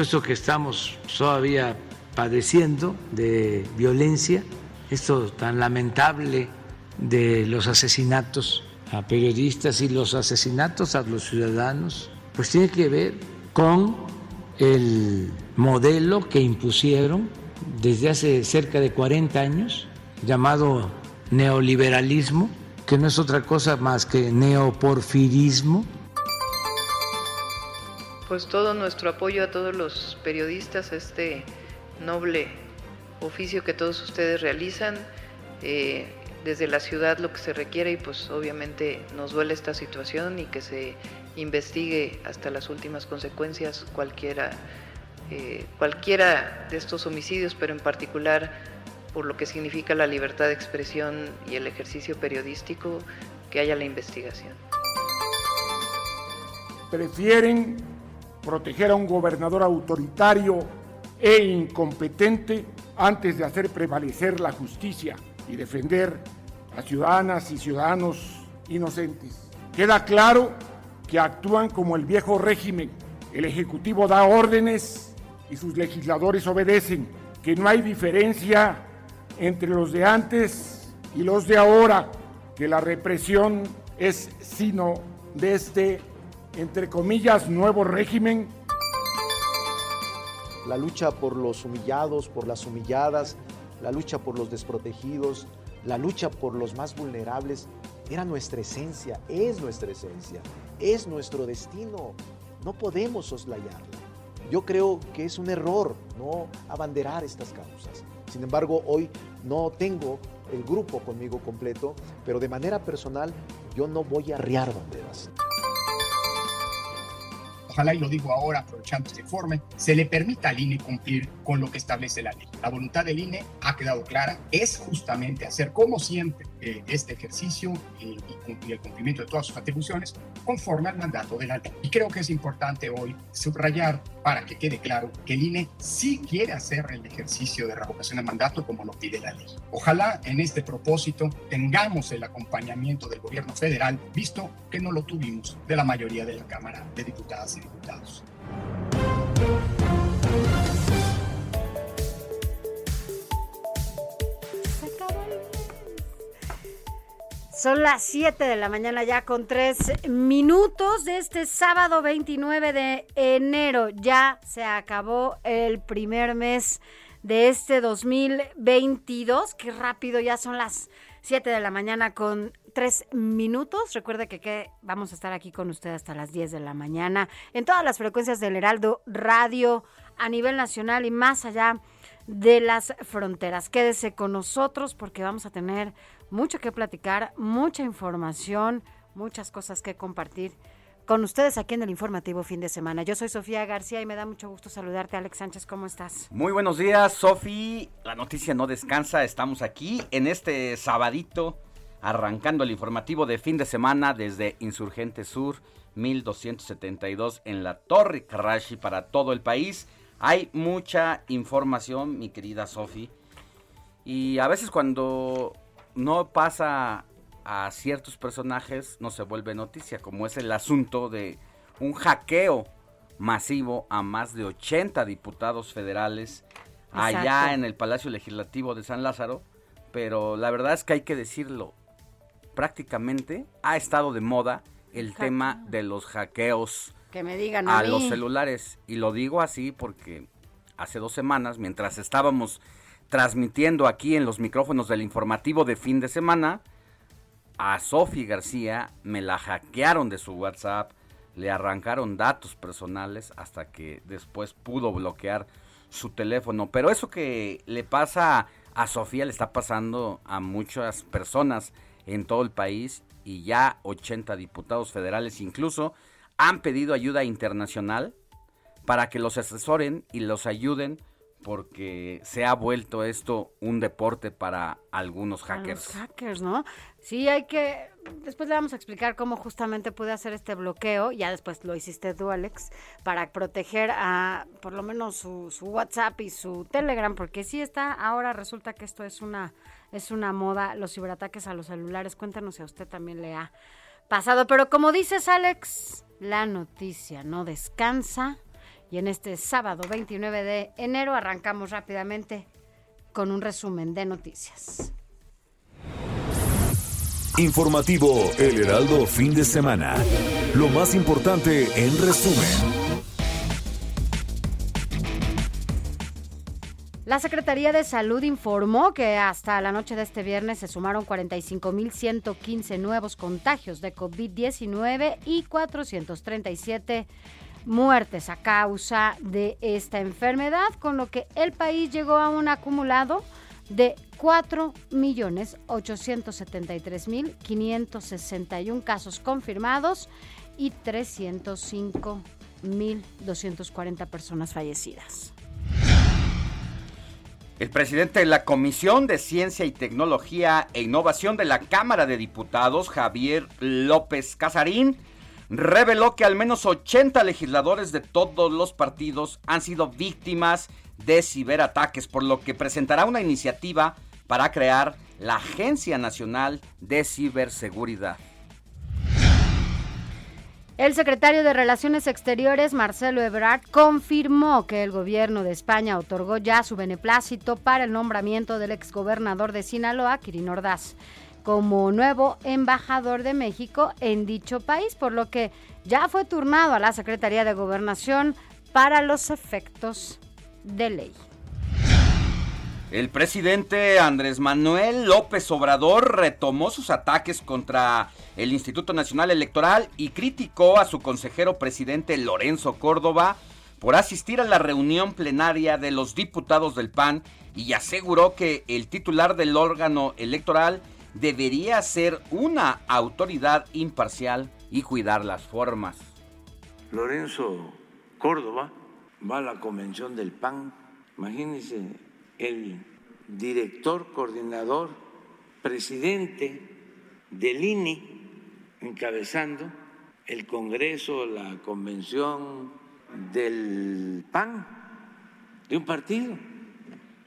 Esto que estamos todavía padeciendo de violencia, esto tan lamentable de los asesinatos a periodistas y los asesinatos a los ciudadanos, pues tiene que ver con el modelo que impusieron desde hace cerca de 40 años, llamado neoliberalismo, que no es otra cosa más que neoporfirismo, pues todo nuestro apoyo a todos los periodistas, a este noble oficio que todos ustedes realizan. Eh, desde la ciudad lo que se requiere y pues obviamente nos duele esta situación y que se investigue hasta las últimas consecuencias cualquiera, eh, cualquiera de estos homicidios, pero en particular por lo que significa la libertad de expresión y el ejercicio periodístico, que haya la investigación. Prefieren proteger a un gobernador autoritario e incompetente antes de hacer prevalecer la justicia y defender a ciudadanas y ciudadanos inocentes. Queda claro que actúan como el viejo régimen. El Ejecutivo da órdenes y sus legisladores obedecen, que no hay diferencia entre los de antes y los de ahora, que la represión es sino de este, entre comillas, nuevo régimen la lucha por los humillados, por las humilladas, la lucha por los desprotegidos, la lucha por los más vulnerables, era nuestra esencia, es nuestra esencia, es nuestro destino. No podemos soslayarla. Yo creo que es un error no abanderar estas causas. Sin embargo, hoy no tengo el grupo conmigo completo, pero de manera personal yo no voy a arriar banderas ojalá y lo digo ahora aprovechando este informe, se le permita al INE cumplir con lo que establece la ley. La voluntad del INE ha quedado clara, es justamente hacer como siempre eh, este ejercicio y, y, el cumplimiento de todas sus atribuciones conforme al mandato de la ley. Y creo que es importante hoy subrayar para que quede claro que el INE sí quiere hacer el ejercicio de revocación de mandato como lo pide la ley. Ojalá en este propósito tengamos el acompañamiento del gobierno federal, visto que no lo tuvimos de la mayoría de la Cámara de Diputadas y Diputados. Son las 7 de la mañana ya con 3 minutos de este sábado 29 de enero. Ya se acabó el primer mes de este 2022. Qué rápido, ya son las 7 de la mañana con 3 minutos. Recuerde que, que vamos a estar aquí con usted hasta las 10 de la mañana en todas las frecuencias del Heraldo Radio a nivel nacional y más allá de las fronteras. Quédese con nosotros porque vamos a tener mucho que platicar, mucha información, muchas cosas que compartir con ustedes aquí en el informativo fin de semana. Yo soy Sofía García y me da mucho gusto saludarte, Alex Sánchez. ¿Cómo estás? Muy buenos días, Sofi. La noticia no descansa. Estamos aquí en este sabadito, arrancando el informativo de fin de semana desde Insurgente Sur, 1272 en la Torre Karashi para todo el país. Hay mucha información, mi querida Sofi. Y a veces cuando no pasa a ciertos personajes, no se vuelve noticia, como es el asunto de un hackeo masivo a más de 80 diputados federales allá en el Palacio Legislativo de San Lázaro, pero la verdad es que hay que decirlo, prácticamente ha estado de moda el tema de los hackeos que me digan a, los celulares. Y lo digo así porque hace dos semanas, mientras estábamos transmitiendo aquí en los micrófonos del informativo de fin de semana, a Sofi García me la hackearon de su WhatsApp, le arrancaron datos personales hasta que después pudo bloquear su teléfono. Pero eso que le pasa a Sofía le está pasando a muchas personas en todo el país y ya 80 diputados federales incluso han pedido ayuda internacional para que los asesoren y los ayuden porque se ha vuelto esto un deporte para algunos hackers. los hackers, ¿no? Sí, hay que... Después le vamos a explicar cómo justamente pude hacer este bloqueo, ya después lo hiciste tú, Alex, para proteger a por lo menos su, su WhatsApp y su Telegram, porque sí está, ahora resulta que esto es una, es una moda, los ciberataques a los celulares. Cuéntanos si a usted también le ha pasado. Pero como dices, Alex, la noticia no descansa y en este sábado 29 de enero arrancamos rápidamente con un resumen de noticias. Informativo El Heraldo Fin de Semana. Lo más importante en resumen. La Secretaría de Salud informó que hasta la noche de este viernes se sumaron 45.115 nuevos contagios de COVID-19 y 437 muertes a causa de esta enfermedad, con lo que el país llegó a un acumulado de 4.873.561 casos confirmados y 305.240 personas fallecidas. El presidente de la Comisión de Ciencia y Tecnología e Innovación de la Cámara de Diputados, Javier López Casarín, reveló que al menos 80 legisladores de todos los partidos han sido víctimas de ciberataques, por lo que presentará una iniciativa para crear la Agencia Nacional de Ciberseguridad. El secretario de Relaciones Exteriores, Marcelo Ebrard, confirmó que el gobierno de España otorgó ya su beneplácito para el nombramiento del exgobernador de Sinaloa, Kirin Ordaz como nuevo embajador de México en dicho país, por lo que ya fue turnado a la Secretaría de Gobernación para los efectos de ley. El presidente Andrés Manuel López Obrador retomó sus ataques contra el Instituto Nacional Electoral y criticó a su consejero presidente Lorenzo Córdoba por asistir a la reunión plenaria de los diputados del PAN y aseguró que el titular del órgano electoral debería ser una autoridad imparcial y cuidar las formas. Lorenzo Córdoba va a la convención del PAN. Imagínense, el director, coordinador, presidente del INE, encabezando el Congreso, la convención del PAN, de un partido,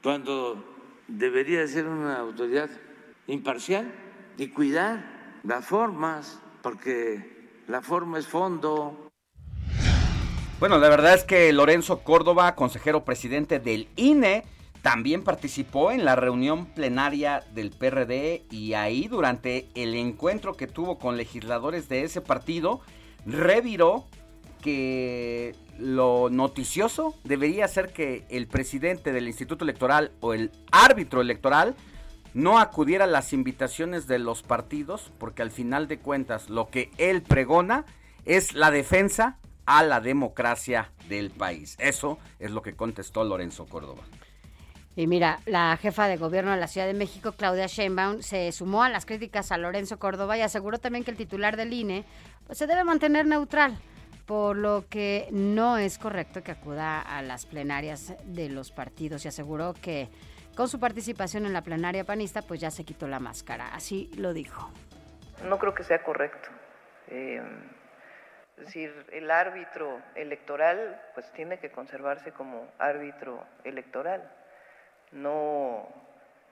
cuando debería ser una autoridad imparcial y cuidar las formas, porque la forma es fondo. Bueno, la verdad es que Lorenzo Córdoba, consejero presidente del INE, también participó en la reunión plenaria del PRD y ahí durante el encuentro que tuvo con legisladores de ese partido, reviró que lo noticioso debería ser que el presidente del Instituto Electoral o el árbitro electoral no acudiera a las invitaciones de los partidos, porque al final de cuentas lo que él pregona es la defensa a la democracia del país. Eso es lo que contestó Lorenzo Córdoba. Y mira, la jefa de gobierno de la Ciudad de México, Claudia Sheinbaum, se sumó a las críticas a Lorenzo Córdoba y aseguró también que el titular del INE pues, se debe mantener neutral, por lo que no es correcto que acuda a las plenarias de los partidos y aseguró que con su participación en la plenaria panista, pues ya se quitó la máscara. Así lo dijo. No creo que sea correcto. Eh, es decir, el árbitro electoral pues tiene que conservarse como árbitro electoral. No,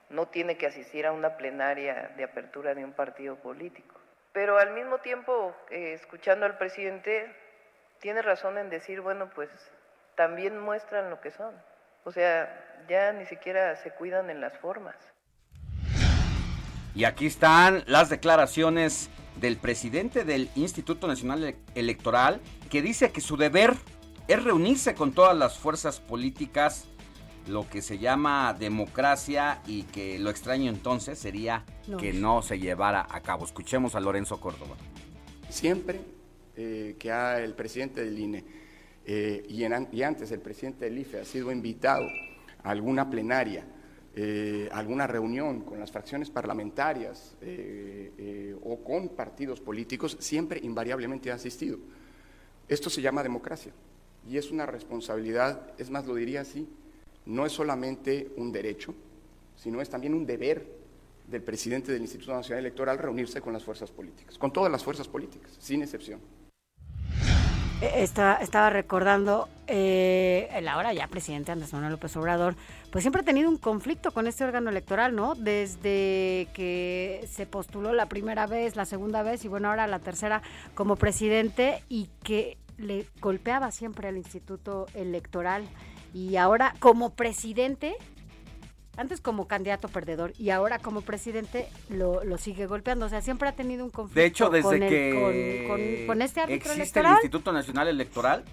no tiene que asistir a una plenaria de apertura de un partido político. Pero al mismo tiempo, eh, escuchando al presidente, tiene razón en decir, bueno, pues también muestran lo que son. O sea, ya ni siquiera se cuidan en las formas. Y aquí están las declaraciones del presidente del Instituto Nacional Electoral que dice que su deber es reunirse con todas las fuerzas políticas, lo que se llama democracia y que lo extraño entonces sería que no se llevara a cabo. Escuchemos a Lorenzo Córdoba. Siempre eh, que el presidente del INE eh, y, antes el presidente del IFE ha sido invitado a alguna plenaria, eh, alguna reunión con las fracciones parlamentarias eh, o con partidos políticos, siempre invariablemente ha asistido. Esto se llama democracia y es una responsabilidad, es más, lo diría así, no es solamente un derecho, sino es también un deber del presidente del Instituto Nacional Electoral reunirse con las fuerzas políticas, con todas las fuerzas políticas, sin excepción. Eh, estaba recordando eh, el ahora ya presidente Andrés Manuel López Obrador, pues siempre ha tenido un conflicto con este órgano electoral, ¿no? Desde que se postuló la primera vez, la segunda vez y bueno, ahora la tercera como presidente y que le golpeaba siempre al Instituto Electoral y ahora como presidente antes como candidato perdedor y ahora como presidente lo, sigue golpeando. O sea, siempre ha tenido un conflicto. De hecho, desde que con, este árbitro existe el Instituto Nacional Electoral,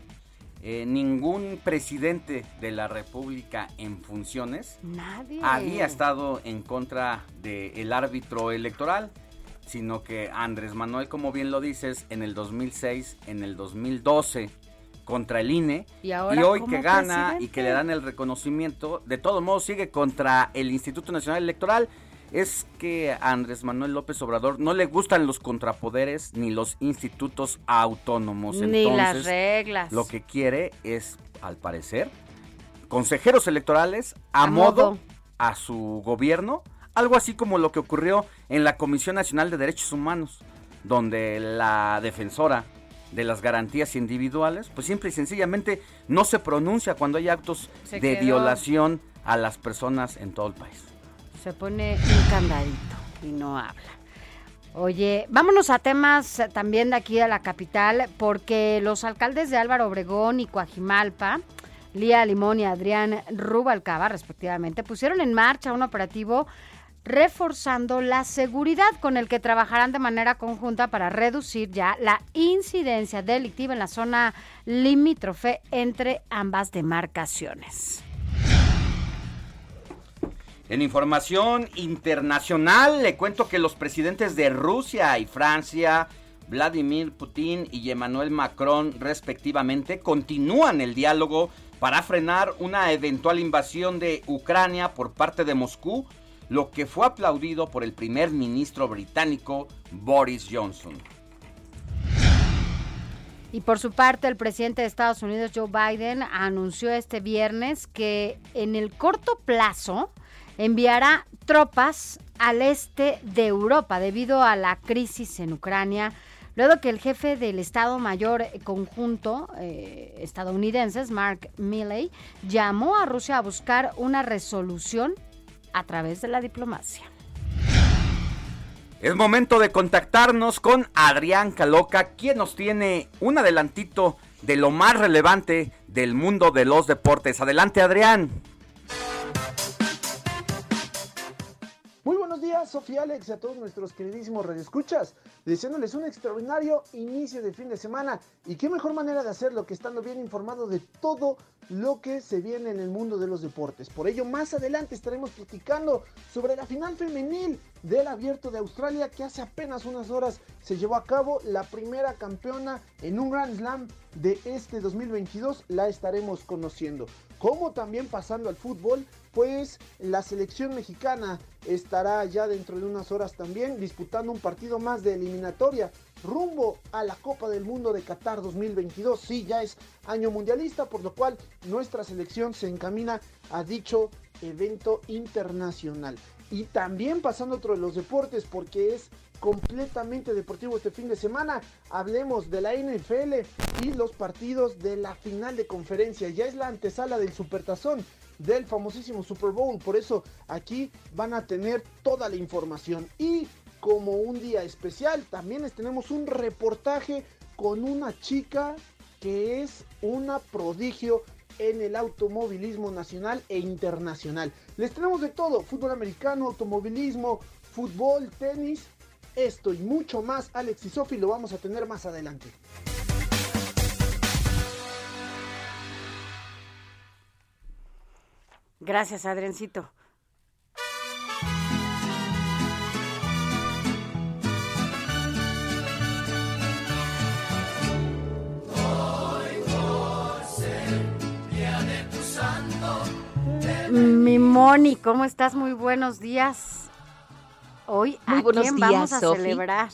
eh, ningún presidente de la República en funciones había estado en contra del árbitro electoral, sino que Andrés Manuel, como bien lo dices, en el 2006, en el 2012 contra el INE y, hoy que gana y que le dan el reconocimiento, de todos modos sigue contra el Instituto Nacional Electoral. Es que a Andrés Manuel López Obrador no le gustan los contrapoderes ni los institutos autónomos. Ni las reglas. Lo que quiere es, al parecer, consejeros electorales a, modo a su gobierno, algo así como lo que ocurrió en la Comisión Nacional de Derechos Humanos, donde la defensora de las garantías individuales, pues simple y sencillamente no se pronuncia cuando hay actos de violación a las personas en todo el país. Se pone un candadito y no habla. Oye, vámonos a temas también de aquí a la capital, porque los alcaldes de Álvaro Obregón y Coajimalpa, Lía Limón y Adrián Rubalcaba, respectivamente, pusieron en marcha un operativo reforzando la seguridad con el que trabajarán de manera conjunta para reducir ya la incidencia delictiva en la zona limítrofe entre ambas demarcaciones. En información internacional, le cuento que los presidentes de Rusia y Francia, Vladimir Putin y Emmanuel Macron, respectivamente, continúan el diálogo para frenar una eventual invasión de Ucrania por parte de Moscú lo que fue aplaudido por el primer ministro británico Boris Johnson. Y por su parte, el presidente de Estados Unidos, Joe Biden, anunció este viernes que en el corto plazo enviará tropas al este de Europa debido a la crisis en Ucrania, luego que el jefe del Estado Mayor Conjunto eh, estadounidense, Mark Milley, llamó a Rusia a buscar una resolución a través de la diplomacia. Es momento de contactarnos con Adrián Caloca, quien nos tiene un adelantito de lo más relevante del mundo de los deportes. Adelante, Adrián. Buenos días, Sofía Alex, y a todos nuestros queridísimos radioescuchas, deseándoles un extraordinario inicio de fin de semana. Y qué mejor manera de hacerlo que estando bien informado de todo lo que se viene en el mundo de los deportes. Por ello, más adelante estaremos platicando sobre la final femenil del Abierto de Australia que hace apenas unas horas se llevó a cabo la primera campeona en un Grand Slam de este 2022. La estaremos conociendo. Como también pasando al fútbol, pues la selección mexicana estará ya dentro de unas horas también disputando un partido más de eliminatoria rumbo a la Copa del Mundo de Qatar 2022. Sí, ya es año mundialista, por lo cual nuestra selección se encamina a dicho evento internacional. Y también pasando otro de los deportes, porque es completamente deportivo este fin de semana, hablemos de la NFL y los partidos de la final de conferencia. Ya es la antesala del Supertazón del famosísimo Super Bowl. Por eso aquí van a tener toda la información. Y como un día especial. También les tenemos un reportaje con una chica que es una prodigio en el automovilismo nacional e internacional. Les tenemos de todo, fútbol americano, automovilismo, fútbol, tenis Esto y mucho más, Alex y Sofi, lo vamos a tener más adelante. Gracias, Adrencito. Mi Moni, ¿cómo estás? Muy buenos días. Hoy, ¿a buenos quién días, vamos a celebrar?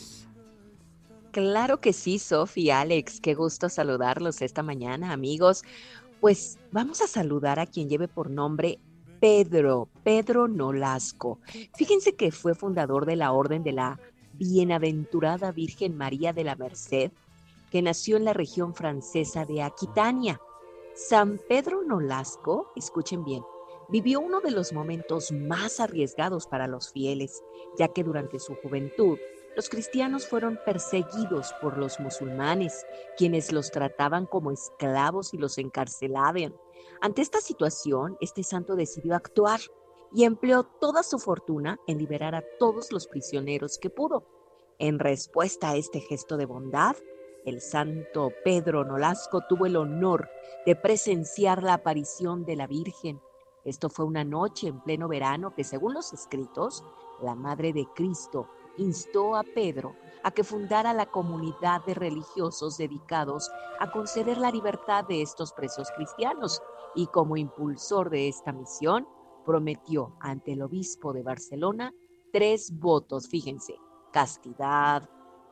Claro que sí, Sofi, Alex, qué gusto saludarlos esta mañana, amigos. Pues vamos a saludar a quien lleve por nombre Pedro, Pedro Nolasco. Fíjense que fue fundador de la Orden de la Bienaventurada Virgen María de la Merced, que nació en la región francesa de Aquitania. San Pedro Nolasco, escuchen bien, vivió uno de los momentos más arriesgados para los fieles, ya que durante su juventud los cristianos fueron perseguidos por los musulmanes, quienes los trataban como esclavos y los encarcelaban. Ante esta situación, este santo decidió actuar y empleó toda su fortuna en liberar a todos los prisioneros que pudo. En respuesta a este gesto de bondad, el santo Pedro Nolasco tuvo el honor de presenciar la aparición de la Virgen. Esto fue una noche en pleno verano que, según los escritos, la Madre de Cristo instó a Pedro a que fundara la comunidad de religiosos dedicados a conceder la libertad de estos presos cristianos y como impulsor de esta misión prometió ante el obispo de Barcelona tres votos, fíjense, castidad,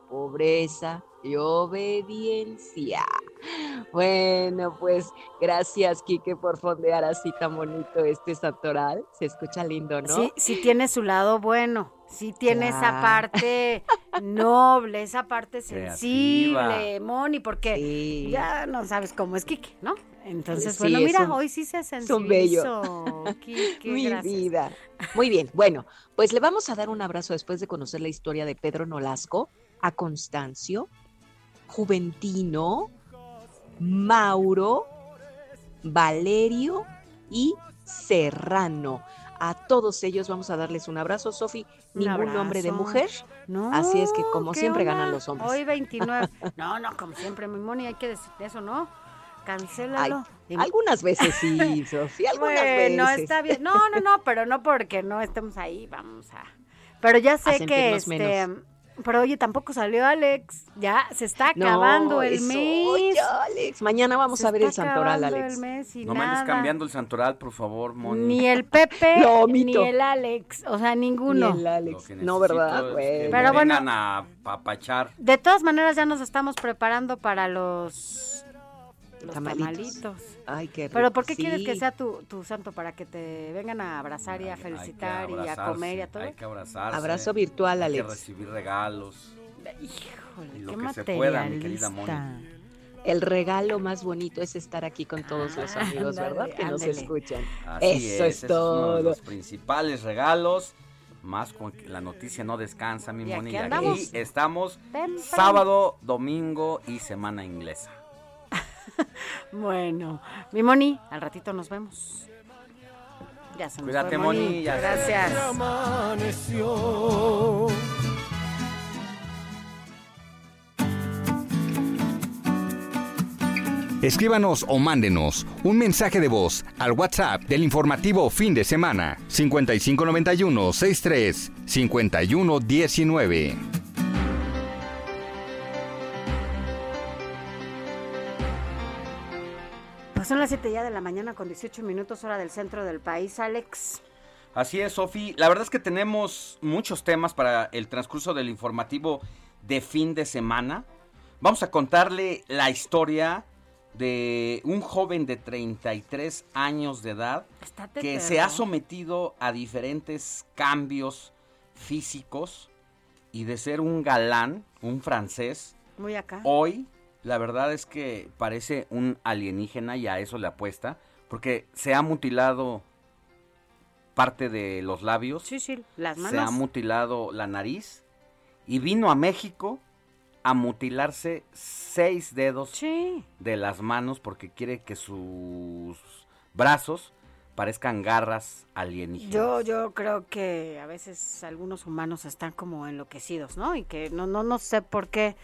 pobreza y obediencia. Bueno, pues gracias, Quique, por fondear así tan bonito este santoral. Se escucha lindo, ¿no? Sí, sí tiene su lado bueno, sí tiene esa parte noble, esa parte sensible, Creativa. Moni, porque Sí. ya no sabes cómo es Kike, ¿no? Entonces, Sí, bueno, mira, un- hoy sí se es un bello. sensibilizó. Quique, Mi gracias. vida. Muy bien, bueno, pues le vamos a dar un abrazo después de conocer la historia de Pedro Nolasco, a Constancio, Juventino, Mauro, Valerio y Serrano. A todos ellos vamos a darles un abrazo, Sofi. Ningún nombre de mujer. No, Así es que como ¿qué siempre onda? ganan los hombres. Hoy 29. No, no, como siempre, mi Moni, hay que decir eso, ¿no? Cancélalo. Ay, algunas veces sí, Sofía, algunas bueno, veces. está bien. No, no, no, pero no porque no estemos ahí, vamos a. Pero ya A sé que este. menos. Pero oye, tampoco salió Alex. Ya se está No, acabando el eso, mes. ya, Alex. Mañana vamos Se a ver el santoral, Alex. el mes y No me andes cambiando el santoral, por favor, Moni. Ni el Pepe, ni el Alex, o sea, ninguno. Ni el Alex. No, ¿verdad? es Bueno. que Pero me bueno. vengan a papachar. De todas maneras, ya nos estamos preparando para los, los Tamalitos. tamalitos. Ay, qué rico. Pero ¿por qué quieres que sea tu, tu santo? ¿Para que te vengan a abrazar y a felicitar y a comer y a todo? Hay que abrazarse. Abrazo virtual, hay que Alex. recibir regalos. Híjole, Y lo qué que se pueda, mi querida materialista. El regalo más bonito es estar aquí con todos los amigos, Ándale, ¿verdad? Que nos escuchan. Así Eso es, ese uno de todo. los principales regalos. Más con que la noticia no descansa, mi Y Moni. aquí Y aquí estamos Ven, ven. sábado, domingo y semana inglesa. Bueno, mi Moni, al ratito nos vemos. Ya se nos Cuídate, fue, Moni, ya Gracias. Amaneció. Escríbanos o mándenos un mensaje de voz al WhatsApp del informativo fin de semana 5591 63 5119. Pues son las 7 ya de la mañana con 18 minutos hora del centro del país, Alex. Así es, Sofi. La verdad es que tenemos muchos temas para el transcurso del informativo de fin de semana. Vamos a contarle la historia de un joven de 33 años de edad Estate que perro. se ha sometido a diferentes cambios físicos y de ser un galán, un francés, Muy acá. hoy la verdad es que parece un alienígena y a eso le apuesta, porque se ha mutilado parte de los labios, Sí, sí, las se ha manos. mutilado la nariz y vino a México a mutilarse seis dedos Sí. de las manos porque quiere que sus brazos parezcan garras alienígenas. Yo, yo creo que a veces algunos humanos están como enloquecidos, ¿no? Y que no, no, no sé por qué,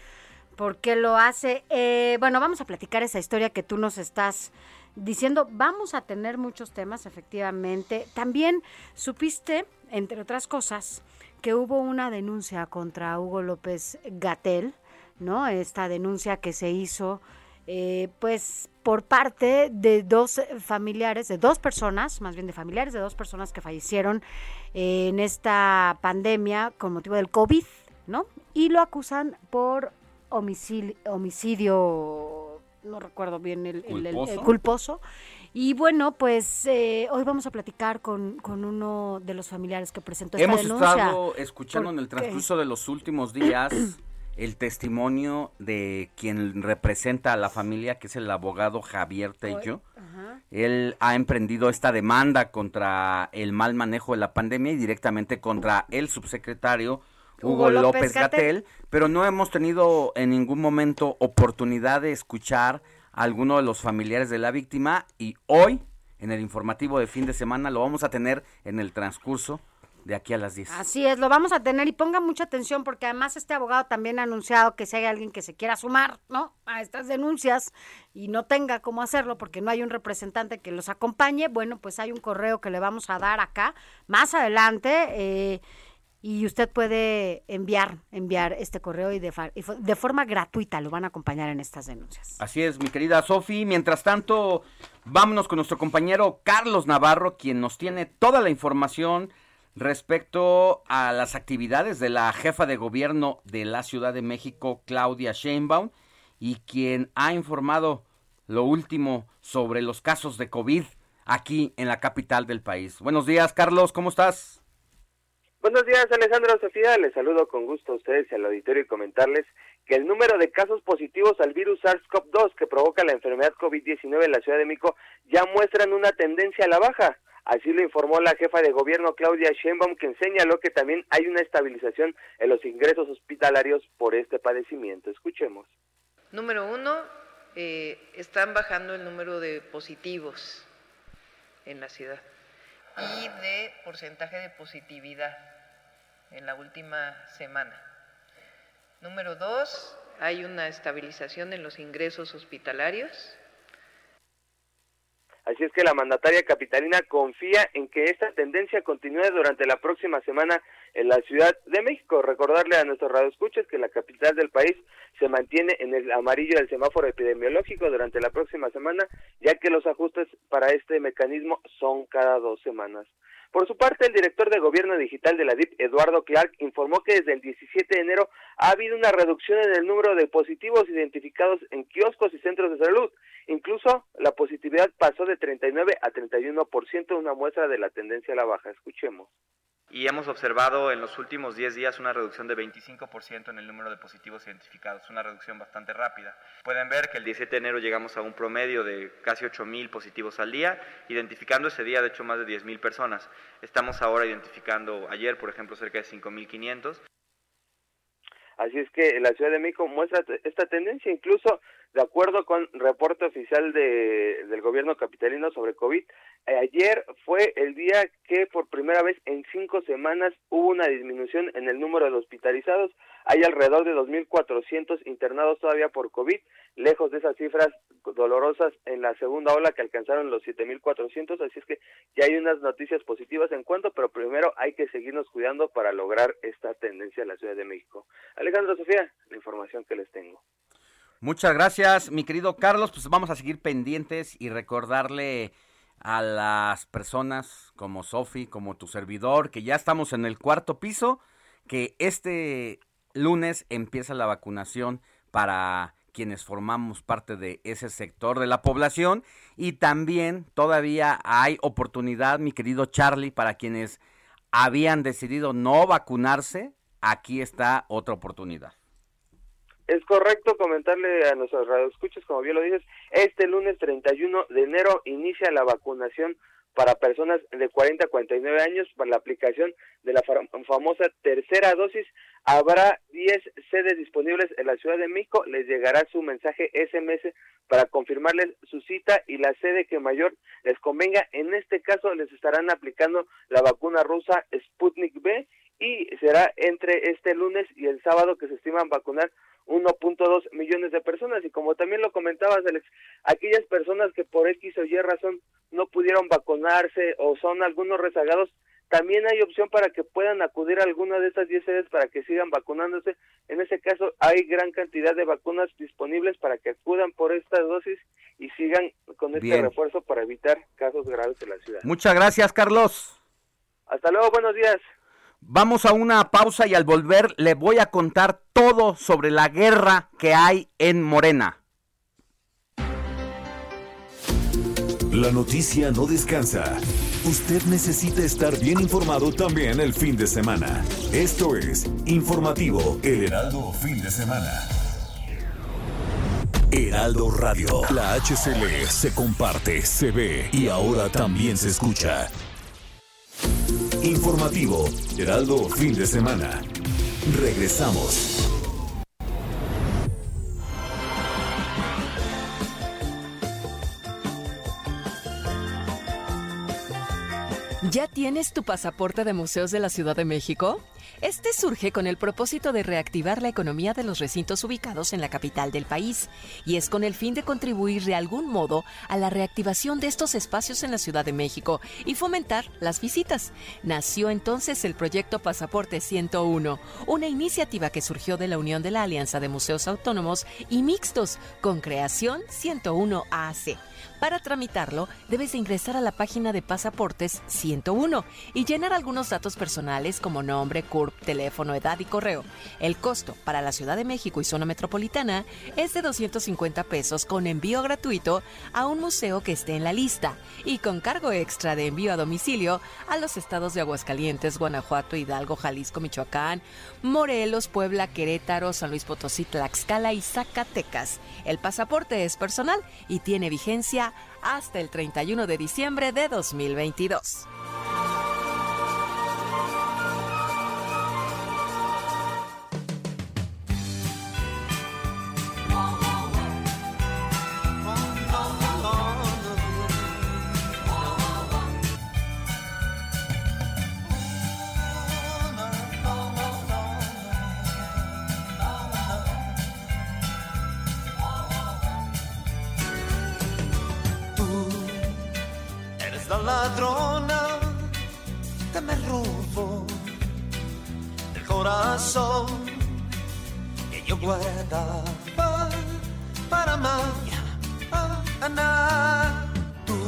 por qué lo hace. Eh, bueno, vamos a platicar esa historia que tú nos estás diciendo. Vamos a tener muchos temas, efectivamente. También supiste, entre otras cosas, que hubo una denuncia contra Hugo López Gatel, ¿no? Esta denuncia que se hizo eh, pues por parte de dos familiares, de dos personas, más bien de familiares de dos personas que fallecieron eh, en esta pandemia con motivo del COVID, ¿no? Y lo acusan por homicidio, homicidio no recuerdo bien el, culposo. Y bueno, pues eh, hoy vamos a platicar con, con, uno de los familiares que presentó esta Hemos denuncia. Hemos estado escuchando en el transcurso de los últimos días el testimonio de quien representa a la familia, que es el abogado Javier Tello. Él ha emprendido esta demanda contra el mal manejo de la pandemia y directamente contra el subsecretario Hugo, López, Gatel, pero no hemos tenido en ningún momento oportunidad de escuchar a alguno de los familiares de la víctima y hoy en el informativo de fin de semana lo vamos a tener en el transcurso de aquí a las 10. Así es, lo vamos a tener y ponga mucha atención porque además este abogado también ha anunciado que si hay alguien que se quiera sumar, ¿no? A estas denuncias y no tenga cómo hacerlo porque no hay un representante que los acompañe, bueno, pues hay un correo que le vamos a dar acá más adelante eh, y usted puede enviar enviar este correo y de, de forma gratuita lo van a acompañar en estas denuncias. Así es, mi querida Sofi. Mientras tanto, vámonos con nuestro compañero Carlos Navarro, quien nos tiene toda la información respecto a las actividades de la jefa de gobierno de la Ciudad de México, Claudia Sheinbaum, y quien ha informado lo último sobre los casos de COVID aquí en la capital del país. Buenos días, Carlos, ¿cómo estás? Buenos días, Alejandro Sofía. Les saludo con gusto a ustedes y al auditorio y comentarles que el número de casos positivos al virus SARS-CoV-2 que provoca la enfermedad COVID-19 en la Ciudad de México ya muestran una tendencia a la baja. Así lo informó la jefa de gobierno Claudia Sheinbaum, quien señaló que también hay una estabilización en los ingresos hospitalarios por este padecimiento. Escuchemos. Número uno, eh, están bajando el número de positivos en la ciudad y de porcentaje de positividad en la última semana. Número dos, hay una estabilización en los ingresos hospitalarios Así es que la mandataria capitalina confía en que esta tendencia continúe durante la próxima semana en la Ciudad de México. Recordarle a nuestros radioescuchas que la capital del país se mantiene en el amarillo del semáforo epidemiológico durante la próxima semana, ya que los ajustes para este mecanismo son cada dos semanas. Por su parte, el director de Gobierno Digital de la DIP, Eduardo Clark, informó que desde el 17 de enero ha habido una reducción en el número de positivos identificados en kioscos y centros de salud. Incluso la positividad pasó de 39 a 31%, una muestra de la tendencia a la baja. Escuchemos y hemos observado en los últimos 10 días una reducción de 25% en el número de positivos identificados, una reducción bastante rápida. Pueden ver que el 17 de enero llegamos a un promedio de casi 8.000 positivos al día, identificando ese día de hecho más de 10.000 personas. Estamos ahora identificando ayer, por ejemplo, cerca de 5.500. Así es que la Ciudad de México muestra esta tendencia, incluso de acuerdo con reporte oficial de, del gobierno capitalino sobre COVID, eh, ayer fue el día que por primera vez en cinco semanas hubo una disminución en el número de hospitalizados. Hay alrededor de 2.400 internados todavía por COVID, lejos de esas cifras dolorosas en la segunda ola que alcanzaron los 7.400. Así es que ya hay unas noticias positivas en cuanto, pero primero hay que seguirnos cuidando para lograr esta tendencia en la Ciudad de México. Alejandro Sofía, la información que les tengo. Muchas gracias, mi querido Carlos. Pues vamos a seguir pendientes y recordarle a las personas como Sofi, como tu servidor, que ya estamos en el cuarto piso, que este lunes empieza la vacunación para quienes formamos parte de ese sector de la población y también todavía hay oportunidad, mi querido Charlie, para quienes habían decidido no vacunarse, aquí está otra oportunidad. Es correcto comentarle a nuestros radioescuchas, como bien lo dices, este lunes 31 de enero inicia la vacunación para personas de 40 a 49 años para la aplicación de la famosa tercera dosis. Habrá 10 sedes disponibles en la Ciudad de México. Les llegará su mensaje SMS para confirmarles su cita y la sede que mayor les convenga. En este caso les estarán aplicando la vacuna rusa Sputnik B y será entre este lunes y el sábado que se estiman vacunar 1.2 millones de personas y como también lo comentabas Alex, aquellas personas que por X o Y razón no pudieron vacunarse o son algunos rezagados, también hay opción para que puedan acudir a alguna de estas 10 sedes para que sigan vacunándose. En ese caso hay gran cantidad de vacunas disponibles para que acudan por estas dosis y sigan con este refuerzo para evitar casos graves en la ciudad. Muchas gracias, Carlos. Hasta luego, buenos días. Vamos a una pausa y al volver le voy a contar todo sobre la guerra que hay en Morena. La noticia no descansa. Usted necesita estar bien informado también el fin de semana. Esto es Informativo El Heraldo Fin de Semana. Heraldo Radio. La HCL se comparte, se ve y ahora también se escucha. Informativo, Heraldo Fin de Semana. Regresamos. ¿Ya tienes tu pasaporte de museos de la Ciudad de México? Este surge con el propósito de reactivar la economía de los recintos ubicados en la capital del país y es con el fin de contribuir de algún modo a la reactivación de estos espacios en la Ciudad de México y fomentar las visitas. Nació entonces el proyecto Pasaporte 101, una iniciativa que surgió de la unión de la Alianza de Museos Autónomos y Mixtos con creación 101 AC. Para tramitarlo, debes ingresar a la página de Pasaportes 101 y llenar algunos datos personales como nombre, CURP, teléfono, edad y correo. El costo para la Ciudad de México y zona metropolitana es de 250 pesos con envío gratuito a un museo que esté en la lista y con cargo extra de envío a domicilio a los estados de Aguascalientes, Guanajuato, Hidalgo, Jalisco, Michoacán, Morelos, Puebla, Querétaro, San Luis Potosí, Tlaxcala y Zacatecas. El pasaporte es personal y tiene vigencia hasta el 31 de diciembre de 2022. Ladrona que me robó el corazón que yo guardaba para mañana. Tú,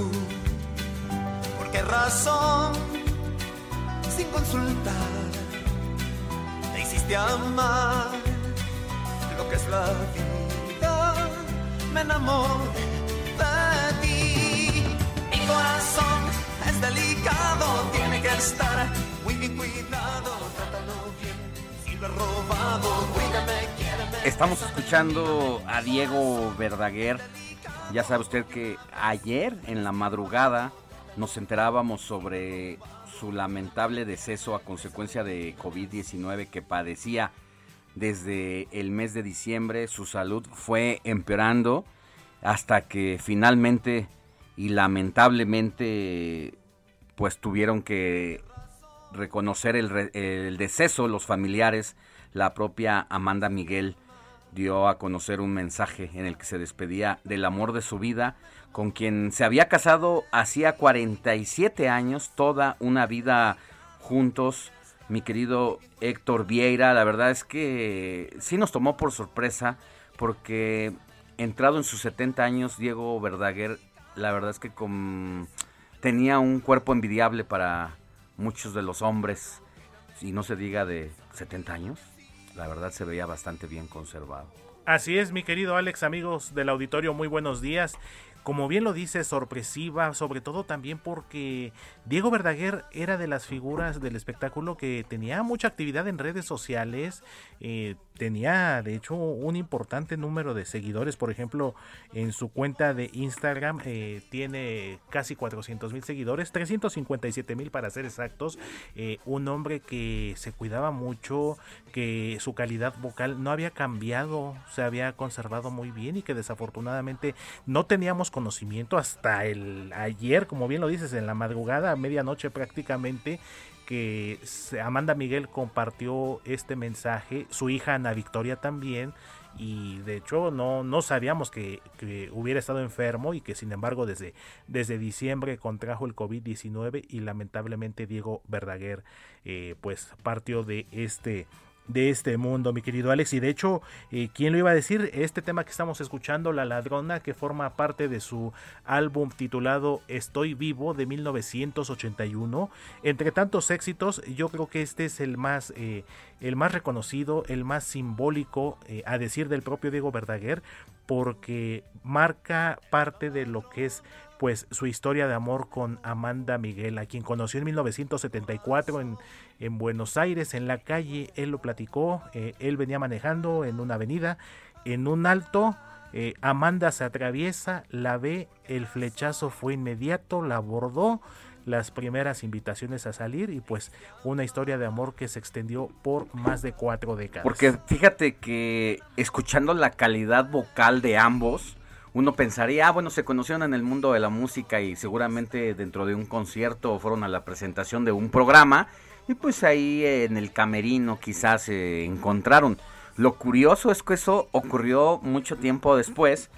¿por qué razón? Sin consultar, te hiciste amar lo que es la vida. Me enamoré de ti, corazón delicado, tiene que estar muy cuidado, bien, si lo robado, Estamos escuchando a Diego Verdaguer. Ya sabe usted que ayer en la madrugada nos enterábamos sobre su lamentable deceso a consecuencia de COVID-19 que padecía desde el mes de diciembre. Su salud fue empeorando hasta que finalmente y lamentablemente pues tuvieron que reconocer el, deceso los familiares. La propia Amanda Miguel dio a conocer un mensaje en el que se despedía del amor de su vida, con quien se había casado hacía 47 años, toda una vida juntos. Mi querido Héctor Vieira, la verdad es que sí nos tomó por sorpresa, porque entrado en sus 70 años, Diego Verdaguer, la verdad es que con tenía un cuerpo envidiable para muchos de los hombres, y no se diga de 70 años, la verdad se veía bastante bien conservado. Así es, mi querido Alex, amigos del auditorio, muy buenos días como bien lo dice, sorpresiva, sobre todo también porque Diego Verdaguer era de las figuras del espectáculo que tenía mucha actividad en redes sociales, eh, tenía de hecho un importante número de seguidores, por ejemplo, en su cuenta de Instagram eh, tiene casi 400 mil seguidores, 357 mil para ser exactos, eh, un hombre que se cuidaba mucho, que su calidad vocal no había cambiado, se había conservado muy bien y que desafortunadamente no teníamos conocimiento hasta el ayer, como bien lo dices, en la madrugada, a medianoche prácticamente, que Amanda Miguel compartió este mensaje, su hija Ana Victoria también, y de hecho no, no sabíamos que, hubiera estado enfermo y que sin embargo desde, desde diciembre contrajo el COVID-19 y lamentablemente Diego Verdaguer eh, pues partió de este de este mundo, mi querido Alex. Y de hecho, eh, ¿quién lo iba a decir? Este tema que estamos escuchando, La Ladrona, que forma parte de su álbum titulado Estoy Vivo de 1981. Entre tantos éxitos, yo creo que este es el más, eh, el más reconocido, el más simbólico, eh, a decir del propio Diego Verdaguer, porque marca parte de lo que es pues su historia de amor con Amanda Miguel, a quien conoció en 1974 en, en Buenos Aires, en la calle, él lo platicó, eh, él venía manejando en una avenida, en un alto, eh, Amanda se atraviesa, la ve, el flechazo fue inmediato, la abordó, las primeras invitaciones a salir y pues una historia de amor que se extendió por más de cuatro décadas. Porque fíjate que escuchando la calidad vocal de ambos, uno pensaría, ah, bueno, se conocieron en el mundo de la música y seguramente dentro de un concierto fueron a la presentación de un programa y pues ahí en el camerino quizás se encontraron. Lo curioso es que eso ocurrió mucho tiempo después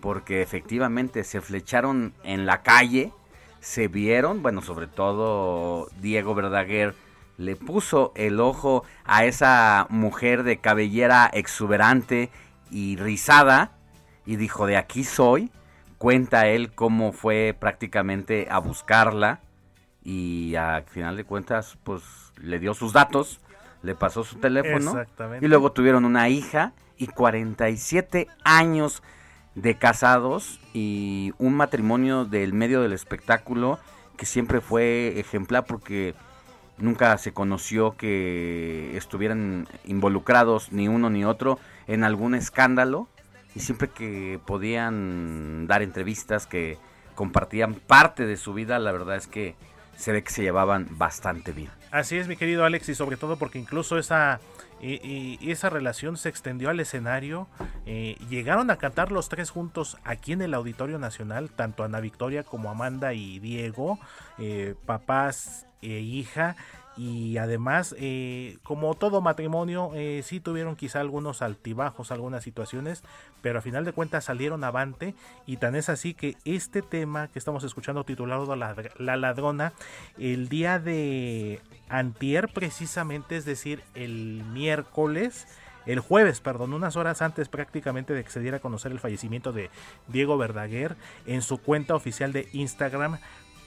porque efectivamente se flecharon en la calle, se vieron, bueno, sobre todo Diego Verdaguer le puso el ojo a esa mujer de cabellera exuberante y rizada y dijo, de aquí soy. Cuenta él cómo fue prácticamente a buscarla y al final de cuentas pues le dio sus datos, le pasó su teléfono y luego tuvieron una hija y 47 años de casados y un matrimonio del medio del espectáculo que siempre fue ejemplar porque nunca se conoció que estuvieran involucrados ni uno ni otro en algún escándalo y siempre que podían dar entrevistas que compartían parte de su vida, la verdad es que se ve que se llevaban bastante bien. Así es, mi querido Alex, y sobre todo porque incluso esa, esa relación se extendió al escenario. Eh, llegaron a cantar los tres juntos aquí en el Auditorio Nacional, tanto Ana Victoria como Amanda y Diego, eh, papás e hija y además eh, como todo matrimonio eh, sí tuvieron quizá algunos altibajos algunas situaciones pero a final de cuentas salieron avante y tan es así que este tema que estamos escuchando titulado la, la ladrona el día de antier precisamente es decir el miércoles el jueves, perdón, unas horas antes prácticamente de que se diera a conocer el fallecimiento de Diego Verdaguer, en su cuenta oficial de Instagram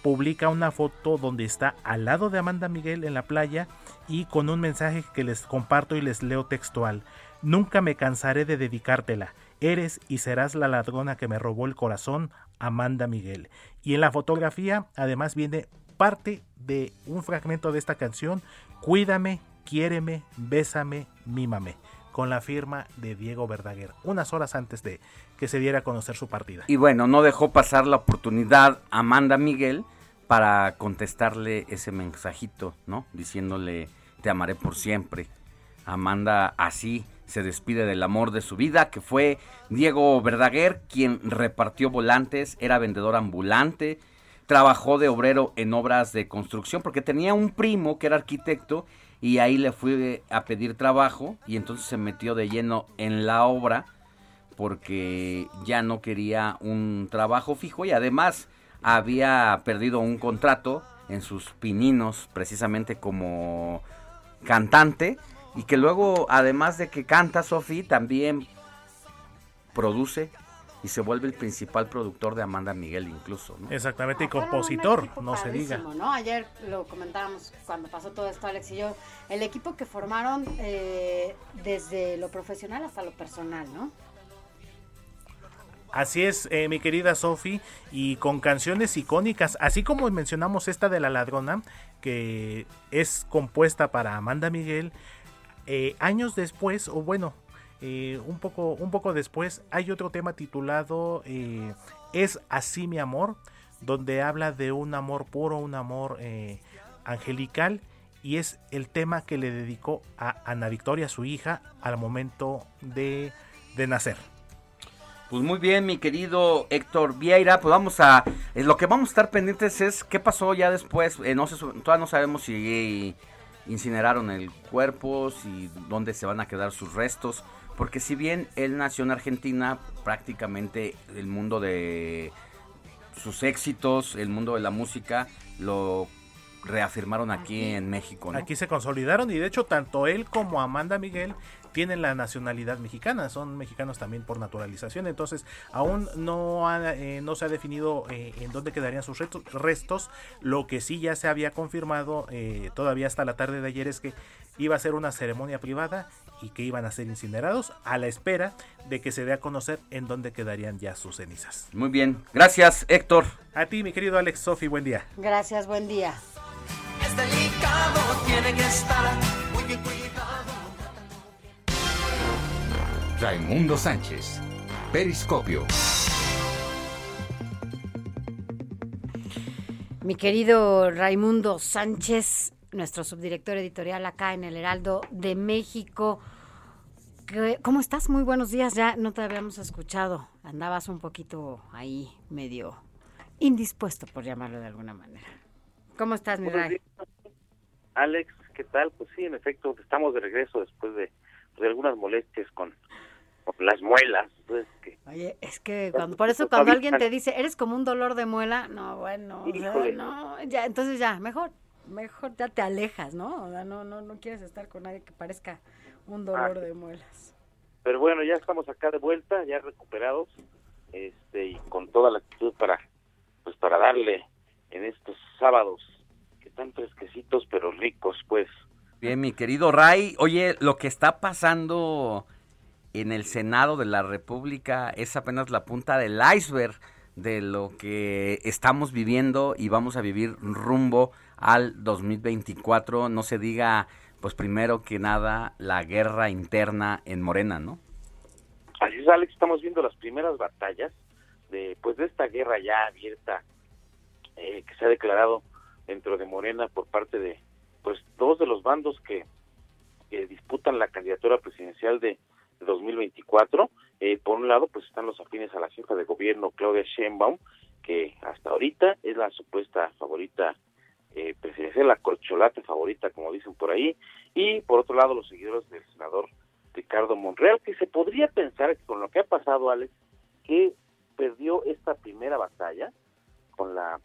publica una foto donde está al lado de Amanda Miguel en la playa y con un mensaje que les comparto y les leo textual. Nunca me cansaré de dedicártela. Eres y serás la ladrona que me robó el corazón, Amanda Miguel. Y en la fotografía además viene parte de un fragmento de esta canción, Cuídame, quiéreme, bésame, mímame, con la firma de Diego Verdaguer, unas horas antes de que se diera a conocer su partida. Y bueno, no dejó pasar la oportunidad Amanda Miguel para contestarle ese mensajito, ¿no? Diciéndole, te amaré por siempre. Amanda así se despide del amor de su vida, que fue Diego Verdaguer, quien repartió volantes, era vendedor ambulante, trabajó de obrero en obras de construcción, porque tenía un primo que era arquitecto y ahí le fue a pedir trabajo y entonces se metió de lleno en la obra porque ya no quería un trabajo fijo y además había perdido un contrato en sus pininos precisamente como cantante y que luego además de que canta Sophie también produce, y se vuelve el principal productor de Amanda Miguel incluso. ¿no? Exactamente, y compositor, no se diga. ¿no? Ayer lo comentábamos cuando pasó todo esto, Alex y yo, el equipo que formaron eh, desde lo profesional hasta lo personal, ¿no? Así es, eh, mi querida Sofi, y con canciones icónicas, así como mencionamos esta de La Ladrona, que es compuesta para Amanda Miguel, eh, años después, o bueno, eh, un, poco, un poco después, hay otro tema titulado Es así mi amor, donde habla de un amor puro, un amor angelical, y es el tema que le dedicó a Ana Victoria, su hija, al momento de, de nacer. Pues muy bien, mi querido Héctor Vieira, pues vamos a, eh, lo que vamos a estar pendientes es qué pasó ya después, eh, no sé, todavía no sabemos si incineraron el cuerpo, si dónde se van a quedar sus restos, porque si bien él nació en Argentina, prácticamente el mundo de sus éxitos, el mundo de la música, lo reafirmaron aquí en México. Aquí se consolidaron y de hecho tanto él como Amanda Miguel tienen la nacionalidad mexicana, son mexicanos también por naturalización, entonces aún no, eh, no se ha definido eh, en dónde quedarían sus restos, lo que sí ya se había confirmado eh, todavía hasta la tarde de ayer es que iba a ser una ceremonia privada y que iban a ser incinerados a la espera de que se dé a conocer en dónde quedarían ya sus cenizas. Muy bien, gracias Héctor. A ti mi querido Alex Sofi, buen día. Gracias, buen día. tiene que estar muy Raimundo Sánchez. Periscopio. Mi querido Raimundo Sánchez, nuestro subdirector editorial acá en el Heraldo de México. ¿Cómo estás? Muy buenos días. Ya no te habíamos escuchado. Andabas un poquito ahí medio indispuesto, por llamarlo de alguna manera. ¿Cómo estás, mi Ray? Alex, ¿qué tal? Pues sí, en efecto, estamos de regreso después de, de algunas molestias con, las muelas. Pues, que, Oye, es que cuando, por eso cuando alguien te dice, eres como un dolor de muela, no, bueno, no, ya, entonces ya, mejor, mejor ya te alejas, ¿no? O sea, no, no, no quieres estar con nadie que parezca un dolor ah. de muelas. Pero bueno, ya estamos acá de vuelta, ya recuperados, este, y con toda la actitud para, pues para darle en estos sábados que están fresquecitos pero ricos, pues. Bien, mi querido Ray, oye, lo que está pasando en el Senado de la República es apenas la punta del iceberg de lo que estamos viviendo y vamos a vivir rumbo al 2024. No se diga, pues primero que nada, la guerra interna en Morena, ¿no? Así es, Alex, estamos viendo las primeras batallas de, pues, de esta guerra ya abierta eh, que se ha declarado dentro de Morena por parte de, pues, dos de los bandos que, disputan la candidatura presidencial de 2024. Eh, por un lado, pues están los afines a la jefa de gobierno Claudia Sheinbaum, que hasta ahorita es la supuesta favorita eh, presidencial, la corcholata favorita, como dicen por ahí, y por otro lado los seguidores del senador Ricardo Monreal, que se podría pensar que con lo que ha pasado, Alex, que perdió esta primera batalla con la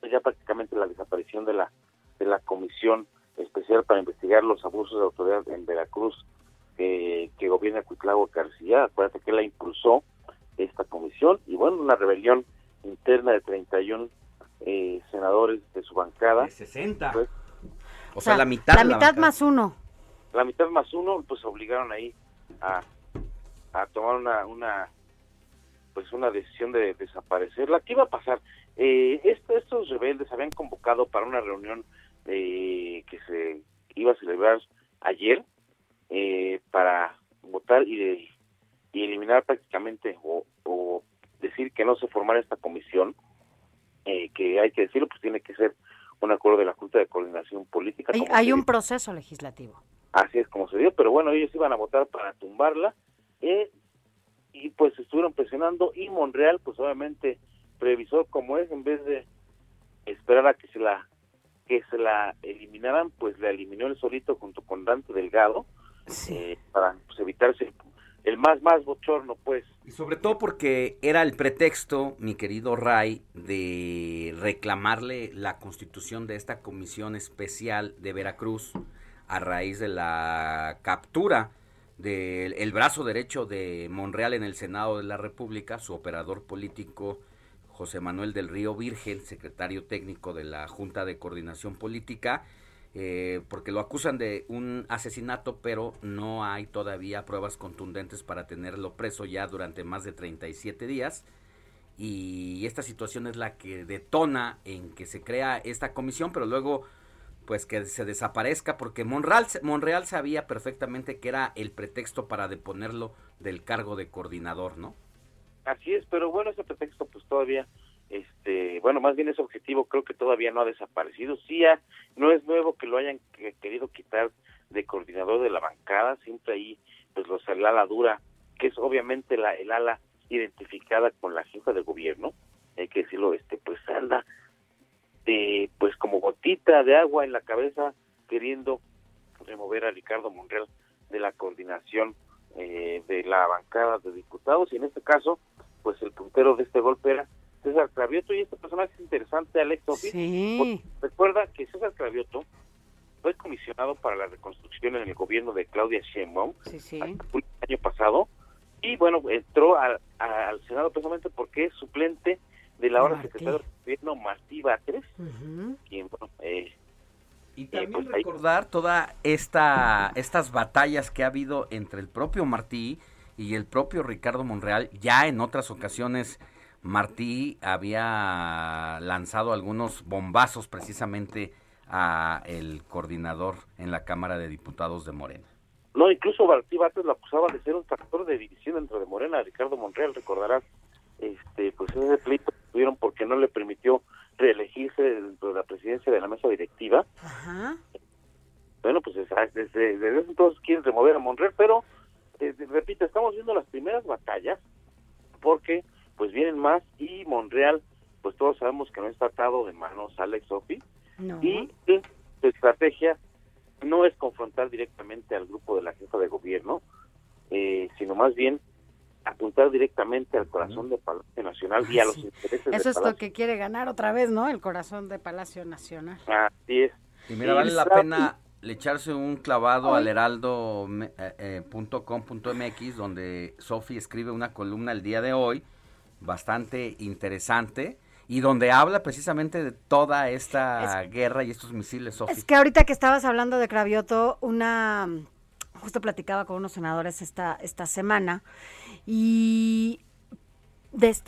pues ya prácticamente la desaparición de la de la comisión especial para investigar los abusos de autoridad en Veracruz que gobierna Cuitlagua García, acuérdate que la impulsó esta comisión y bueno, una rebelión interna de 31 eh, senadores de su bancada. De 60. Pues, o, sea, la mitad. La mitad más uno. La mitad más uno, pues obligaron ahí a, a tomar una, una pues una decisión de desaparecerla. ¿Qué iba a pasar? Eh, estos rebeldes habían convocado para una reunión eh, que se iba a celebrar ayer eh, para votar y, de, y eliminar prácticamente o, decir que no se formara esta comisión, eh, que hay que decirlo, pues tiene que ser un acuerdo de la Junta de Coordinación Política. Hay, un proceso legislativo. Así es como se dio, pero bueno, ellos iban a votar para tumbarla eh, y pues estuvieron presionando y Monreal, pues obviamente previsor como es, en vez de esperar a que se la que se la eliminaran, pues la eliminó el solito junto con Dante Delgado eh, para pues, evitarse el más más bochorno pues. Y sobre todo porque era el pretexto mi querido Ray de reclamarle la constitución de esta comisión especial de Veracruz a raíz de la captura del el brazo derecho de Monreal en el Senado de la República, su operador político José Manuel del Río Virgen, secretario técnico de la Junta de Coordinación Política, eh, porque lo acusan de un asesinato, pero no hay todavía pruebas contundentes para tenerlo preso ya durante más de 37 días. Y esta situación es la que detona en que se crea esta comisión, pero luego pues que se desaparezca porque Monreal, Monreal sabía perfectamente que era el pretexto para deponerlo del cargo de coordinador, ¿no? Así es, pero bueno, ese pretexto pues todavía, este, bueno, más bien ese objetivo creo que todavía no ha desaparecido. Sí, ya no es nuevo que lo hayan querido quitar de coordinador de la bancada, siempre ahí pues los el ala dura, que es obviamente la el ala identificada con la jefa de gobierno, hay que decirlo, este, pues anda de, pues como gotita de agua en la cabeza queriendo remover a Ricardo Monreal de la coordinación eh, de la bancada de diputados y en este caso pues el puntero de este golpe era César Cravioto y este personaje es interesante Alex sí. recuerda que César Cravioto fue comisionado para la reconstrucción en el gobierno de Claudia Sheinbaum el año pasado y bueno entró al, al Senado precisamente porque es suplente de la hora secretario de gobierno Martí Batres, quien, eh, y también recordar todas esta, estas batallas que ha habido entre el propio Martí y el propio Ricardo Monreal. Ya en otras ocasiones Martí había lanzado algunos bombazos precisamente a el coordinador en la Cámara de Diputados de Morena. No, incluso Martí Batres lo acusaba de ser un factor de división dentro de Morena, Ricardo Monreal, recordarás este pues ese pleito tuvieron porque no le permitió reelegirse dentro de la presidencia de la mesa directiva. Bueno, pues desde, desde entonces quieren remover a Monreal, pero eh, repito, estamos viendo las primeras batallas porque pues vienen más y Monreal, pues todos sabemos que no está atado de manos Alex Sofi y su estrategia no es confrontar directamente al grupo de la jefa de gobierno, eh, sino más bien apuntar directamente al corazón de Palacio Nacional y a los intereses Eso es lo que quiere ganar otra vez, ¿no? El corazón de Palacio Nacional. Así es. Y mira, vale la pena echarse un clavado al heraldo.com.mx eh, eh, donde Sofi escribe una columna el día de hoy bastante interesante y donde habla precisamente de toda esta guerra y estos misiles. Es que ahorita que estabas hablando de Cravioto, una justo platicaba con unos senadores esta, esta semana y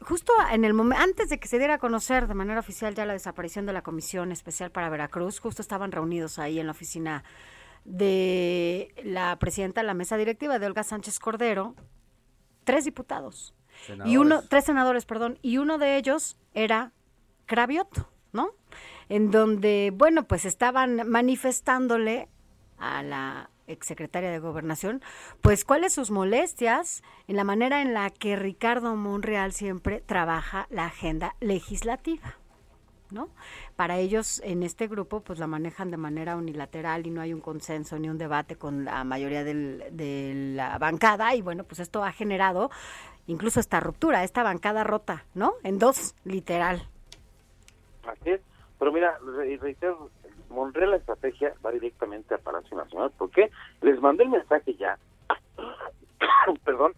justo en el momento, antes de que se diera a conocer de manera oficial ya la desaparición de la Comisión Especial para Veracruz, justo estaban reunidos ahí en la oficina de la presidenta de la mesa directiva de Olga Sánchez Cordero, tres diputados. Y uno, tres senadores, perdón, y uno de ellos era Cravioto, ¿no? En donde, bueno, pues estaban manifestándole a la exsecretaria de Gobernación, pues cuáles sus molestias en la manera en la que Ricardo Monreal siempre trabaja la agenda legislativa. ¿No? Para ellos en este grupo pues la manejan de manera unilateral y no hay un consenso ni un debate con la mayoría de la bancada y bueno pues esto ha generado incluso esta ruptura, esta bancada rota, ¿no? En dos, literal. Así es, pero mira, reitero, Monreal la estrategia va directamente a Palacio Nacional. ¿Por qué? Les mandé el mensaje ya, perdón,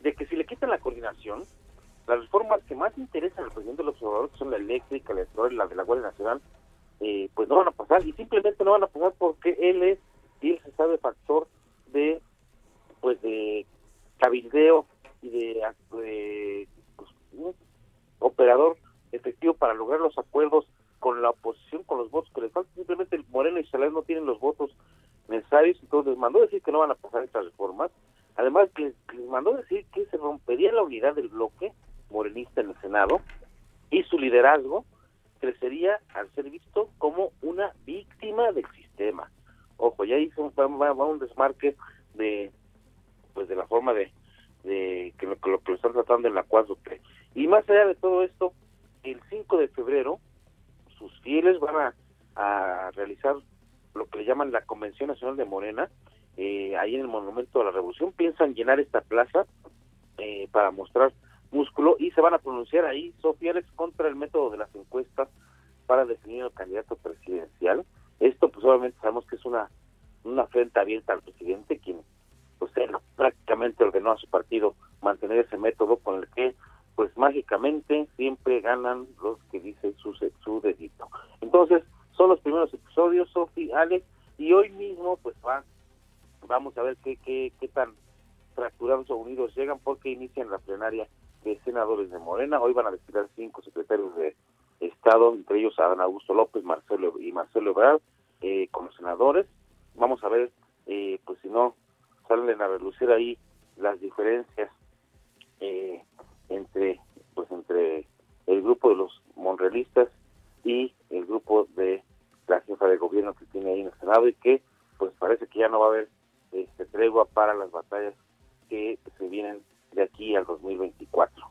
de que si le quitan la coordinación, las reformas que más interesan al presidente del observador, que son la eléctrica, la y la de la Guardia Nacional, eh, pues no van a pasar y simplemente no van a pasar porque él es y él se sabe factor de pues de cabildeo y de, pues, un operador efectivo para lograr los acuerdos con la oposición, con los votos que les faltan. Simplemente Moreno y Salas no tienen los votos necesarios, entonces les mandó decir que no van a pasar estas reformas. Además, les, les mandó decir que se rompería la unidad del bloque morenista en el Senado y su liderazgo crecería al ser visto como una víctima del sistema. Ojo, ya hizo un, va, un desmarque de pues de la forma de, de que lo, que lo, están tratando en la 4P. Y más allá de todo esto, el 5 de febrero sus fieles van a, realizar lo que le llaman la Convención Nacional de Morena, eh, ahí en el Monumento de la Revolución, piensan llenar esta plaza eh, para mostrar músculo y se van a pronunciar ahí, Sofieles, contra el método de las encuestas para definir el candidato presidencial. Esto, pues obviamente sabemos que es una, una frente abierta al presidente, quien pues él prácticamente ordenó a su partido mantener ese método con el que pues mágicamente siempre ganan los que dicen su, su dedito. Entonces, son los primeros episodios, Sofi, Alex, y hoy mismo pues va, vamos a ver qué, qué, qué tan fracturados o unidos llegan porque inician la plenaria de senadores de Morena. Hoy van a destinar cinco secretarios de Estado, entre ellos Adán Augusto López, Marcelo y Marcelo Ebrard, eh, como senadores. Vamos a ver, eh, pues si no salen a relucir ahí las diferencias eh, entre, pues entre el grupo de los monrealistas y el grupo de la jefa de gobierno que tiene ahí en el Senado y que pues parece que ya no va a haber este, tregua para las batallas que se vienen de aquí al 2024.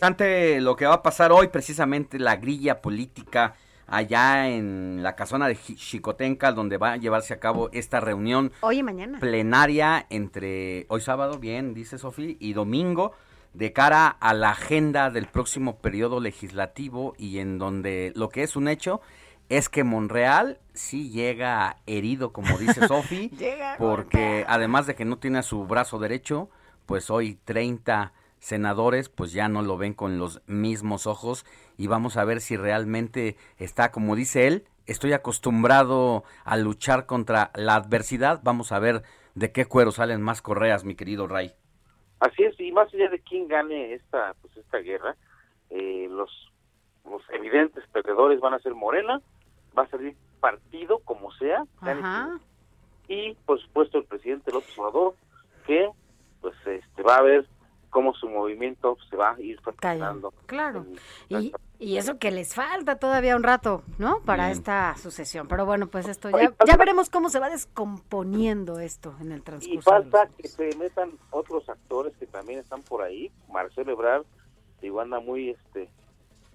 Ante lo que va a pasar hoy, precisamente la grilla política allá en la casona de Chicotenca, donde va a llevarse a cabo esta reunión hoy y mañana. plenaria entre hoy sábado, bien, dice Sofía, y domingo, de cara a la agenda del próximo periodo legislativo y en donde lo que es un hecho es que Monreal sí llega herido, como dice Sofi, porque además de que no tiene su brazo derecho, pues hoy 30 senadores pues ya no lo ven con los mismos ojos y vamos a ver si realmente está, como dice él, estoy acostumbrado a luchar contra la adversidad, vamos a ver de qué cuero salen más correas, mi querido Ray. Así es, y más allá de quién gane esta, pues esta guerra, eh, los, los evidentes perdedores van a ser Morena, va a salir partido como sea, y por supuesto el presidente López Obrador, que pues este va a ver cómo su movimiento se va a ir perfeccionando. Claro, y, y, eso que les falta todavía un rato, ¿no? Para esta sucesión. Pero bueno, pues esto ya, ya veremos cómo se va descomponiendo esto en el transcurso. Y falta que se metan otros actores que también están por ahí. Marcelo Ebrard, igual anda muy, este,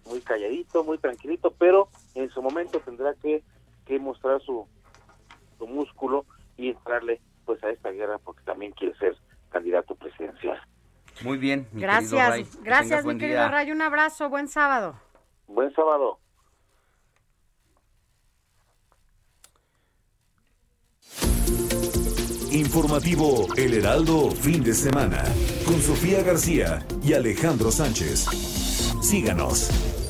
muy calladito, muy tranquilito, pero en su momento tendrá que, que mostrar su, su músculo y entrarle pues a esta guerra porque también quiere ser candidato presidencial. Muy bien, mi gracias, Ray. gracias mi querido Ray, un abrazo, buen sábado. Buen sábado. Informativo El Heraldo, fin de semana, con Sofía García y Alejandro Sánchez. Síganos.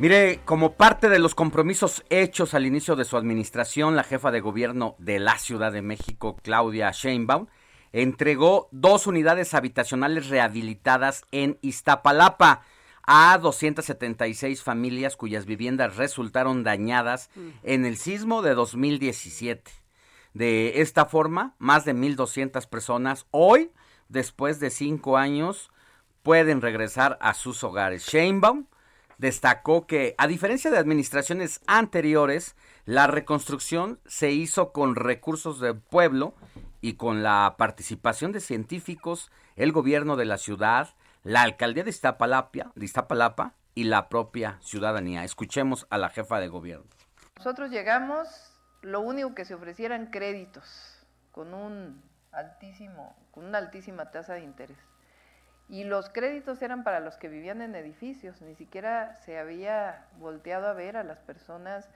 Mire, como parte de los compromisos hechos al inicio de su administración, la jefa de gobierno de la Ciudad de México, Claudia Sheinbaum, entregó dos unidades habitacionales rehabilitadas en Iztapalapa a 276 familias cuyas viviendas resultaron dañadas mm. en el sismo de 2017. De esta forma, más de 1.200 personas hoy, después de cinco años, pueden regresar a sus hogares. Sheinbaum destacó que, a diferencia de administraciones anteriores, la reconstrucción se hizo con recursos del pueblo y con la participación de científicos, el gobierno de la ciudad, la alcaldía de Iztapalapa, de Iztapalapa y la propia ciudadanía. Escuchemos a la jefa de gobierno. Nosotros llegamos, lo único que se ofrecieran créditos con un altísimo, con una altísima tasa de interés. Y los créditos eran para los que vivían en edificios, ni siquiera se había volteado a ver a las personas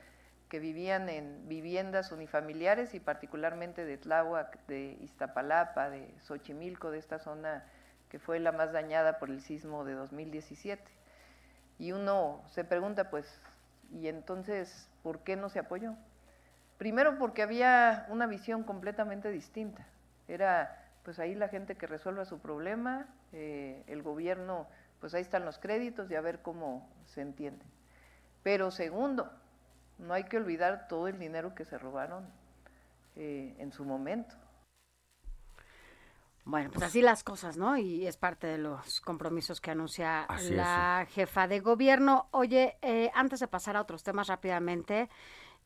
que vivían en viviendas unifamiliares y particularmente de Tláhuac, de Iztapalapa, de Xochimilco, de esta zona que fue la más dañada por el sismo de 2017. Y uno se pregunta, pues, ¿y entonces por qué no se apoyó? Primero porque había una visión completamente distinta. Era pues ahí la gente que resuelva su problema, eh, el gobierno, pues ahí están los créditos y a ver cómo se entiende. Pero segundo, no hay que olvidar todo el dinero que se robaron eh, en su momento. Bueno, pues así las cosas, ¿no? Y es parte de los compromisos que anuncia la jefa de gobierno. Oye, eh, antes de pasar a otros temas rápidamente,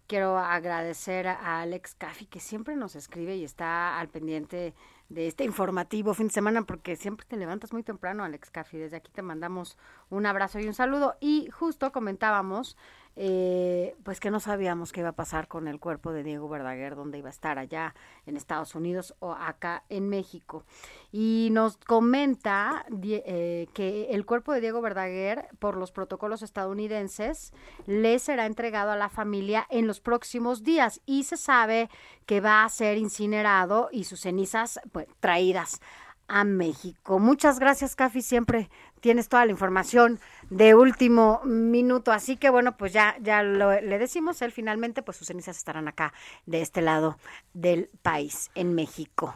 quiero agradecer a Alex Caffi, que siempre nos escribe y está al pendiente de este informativo fin de semana, porque siempre te levantas muy temprano, Alex Caffi. Desde aquí te mandamos un abrazo y un saludo. Y justo comentábamos eh, pues que no sabíamos qué iba a pasar con el cuerpo de Diego Verdaguer, dónde iba a estar allá en Estados Unidos o acá en México. Y nos comenta eh, que el cuerpo de Diego Verdaguer, por los protocolos estadounidenses, le será entregado a la familia en los próximos días y se sabe que va a ser incinerado y sus cenizas pues, traídas a México. Muchas gracias, Cafi. Siempre tienes toda la información de último minuto. Así que bueno, pues ya, ya le decimos, él finalmente, pues sus cenizas estarán acá, de este lado del país, en México.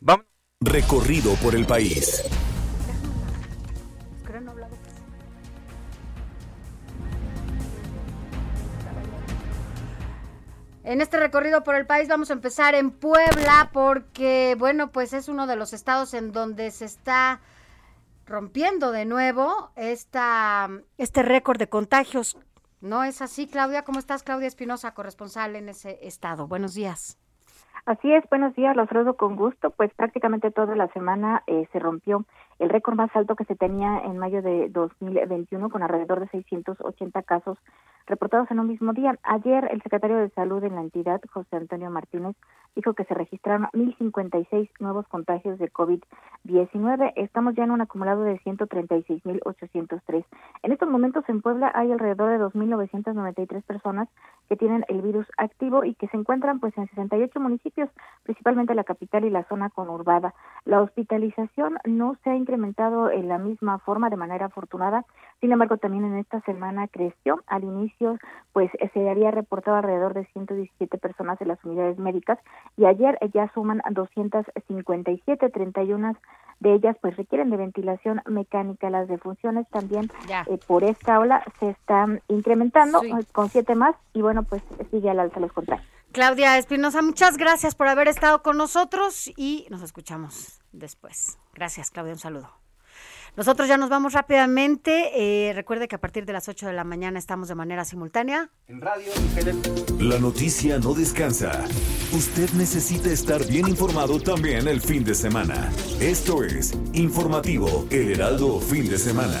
Vamos. Recorrido por el país. En este recorrido por el país vamos a empezar en Puebla porque, bueno, pues es uno de los estados en donde se está rompiendo de nuevo esta, este récord de contagios. ¿No es así, Claudia? ¿Cómo estás, Claudia Espinosa, corresponsal en ese estado? Buenos días. Así es, buenos días, los saludo con gusto. Pues prácticamente toda la semana eh, se rompió el récord más alto que se tenía en mayo de 2021 con alrededor de 680 casos reportados en un mismo día. Ayer el secretario de Salud en la entidad, José Antonio Martínez, dijo que se registraron 1.056 nuevos contagios de COVID-19. Estamos ya en un acumulado de 136.803. En estos momentos en Puebla hay alrededor de 2.993 personas que tienen el virus activo y que se encuentran pues en 68 municipios, principalmente la capital y la zona conurbada. La hospitalización no se ha incrementado en la misma forma de manera afortunada, sin embargo también en esta semana creció. Al inicio pues se había reportado alrededor de 117 personas en las unidades médicas y ayer ya suman 257, 31 de ellas pues requieren de ventilación mecánica. Las defunciones también eh, por esta ola se están incrementando eh, con siete más y bueno pues sigue al alza los contagios. Claudia Espinosa, muchas gracias por haber estado con nosotros y nos escuchamos después. Gracias, Claudia, un saludo. Nosotros ya nos vamos rápidamente. Eh, recuerde que a partir de las 8 de la mañana estamos de manera simultánea. En radio La noticia no descansa. Usted necesita estar bien informado también el fin de semana. Esto es Informativo El Heraldo Fin de Semana.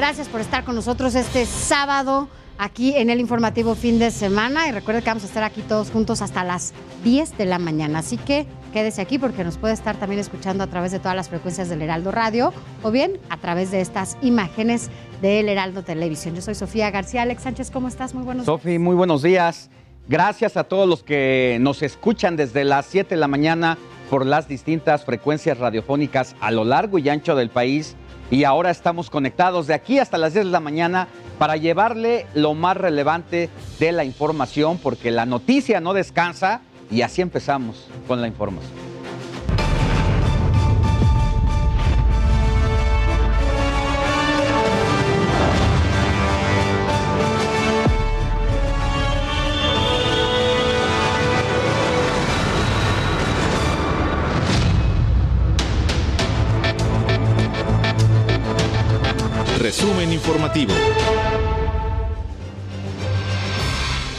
Gracias por estar con nosotros este sábado aquí en el informativo fin de semana y recuerde que vamos a estar aquí todos juntos hasta las 10 de la mañana. Así que quédese aquí porque nos puede estar también escuchando a través de todas las frecuencias del Heraldo Radio o bien a través de estas imágenes del Heraldo Televisión. Yo soy Sofía García. Alex Sánchez, ¿cómo estás? Muy buenos días. Sofía, muy buenos días. Gracias a todos los que nos escuchan desde las 7 de la mañana por las distintas frecuencias radiofónicas a lo largo y ancho del país y ahora estamos conectados de aquí hasta las 10 de la mañana para llevarle lo más relevante de la información, porque la noticia no descansa y así empezamos con la información.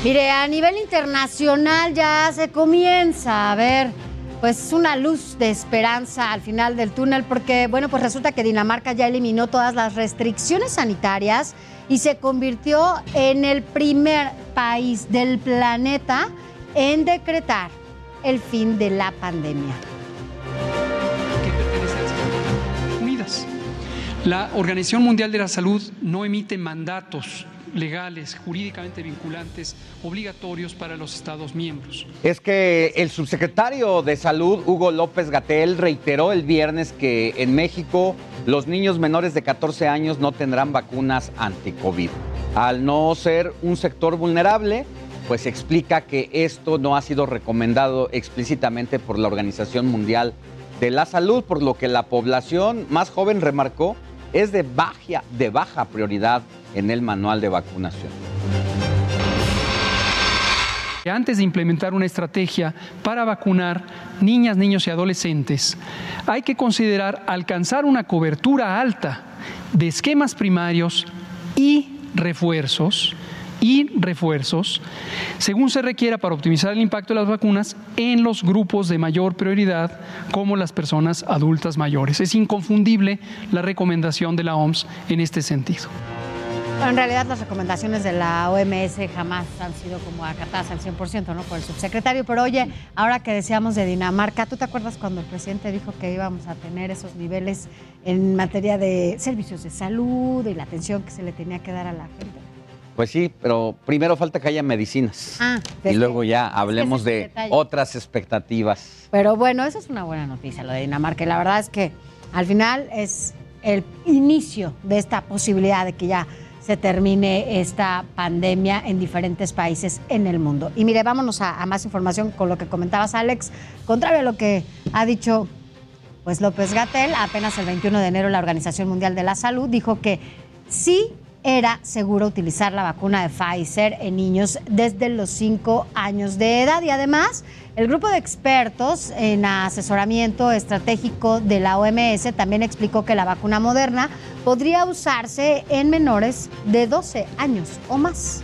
Mire, a nivel internacional ya se comienza a ver pues una luz de esperanza al final del túnel porque bueno, pues resulta que Dinamarca ya eliminó todas las restricciones sanitarias y se convirtió en el primer país del planeta en decretar el fin de la pandemia. La Organización Mundial de la Salud no emite mandatos legales, jurídicamente vinculantes, obligatorios para los Estados miembros. Es que el subsecretario de Salud, Hugo López Gatel, reiteró el viernes que en México los niños menores de 14 años no tendrán vacunas anti-COVID. Al no ser un sector vulnerable, pues explica que esto no ha sido recomendado explícitamente por la Organización Mundial de la Salud, por lo que la población más joven remarcó es de baja, de baja prioridad en el manual de vacunación. Antes de implementar una estrategia para vacunar niñas, niños y adolescentes, hay que considerar alcanzar una cobertura alta de esquemas primarios y refuerzos y refuerzos, según se requiera para optimizar el impacto de las vacunas en los grupos de mayor prioridad, como las personas adultas mayores. Es inconfundible la recomendación de la OMS en este sentido. en realidad las recomendaciones de la OMS jamás han sido como acatadas al 100%, ¿no? Por el subsecretario. Pero oye, ahora que decíamos de Dinamarca, ¿tú te acuerdas cuando el presidente dijo que íbamos a tener esos niveles en materia de servicios de salud y la atención que se le tenía que dar a la gente? Pues sí, pero primero falta que haya medicinas. Ah, y luego ya hablemos de otras expectativas. Pero bueno, esa es una buena noticia, lo de Dinamarca. Y la verdad es que al final es el inicio de esta posibilidad de que ya se termine esta pandemia en diferentes países en el mundo. Y mire, vámonos a, a más información con lo que comentabas, Alex. Contrario a lo que ha dicho pues López Gatel, apenas el 21 de enero la Organización Mundial de la Salud dijo que sí era seguro utilizar la vacuna de Pfizer en niños desde los 5 años de edad. Y además, el grupo de expertos en asesoramiento estratégico de la OMS también explicó que la vacuna moderna podría usarse en menores de 12 años o más.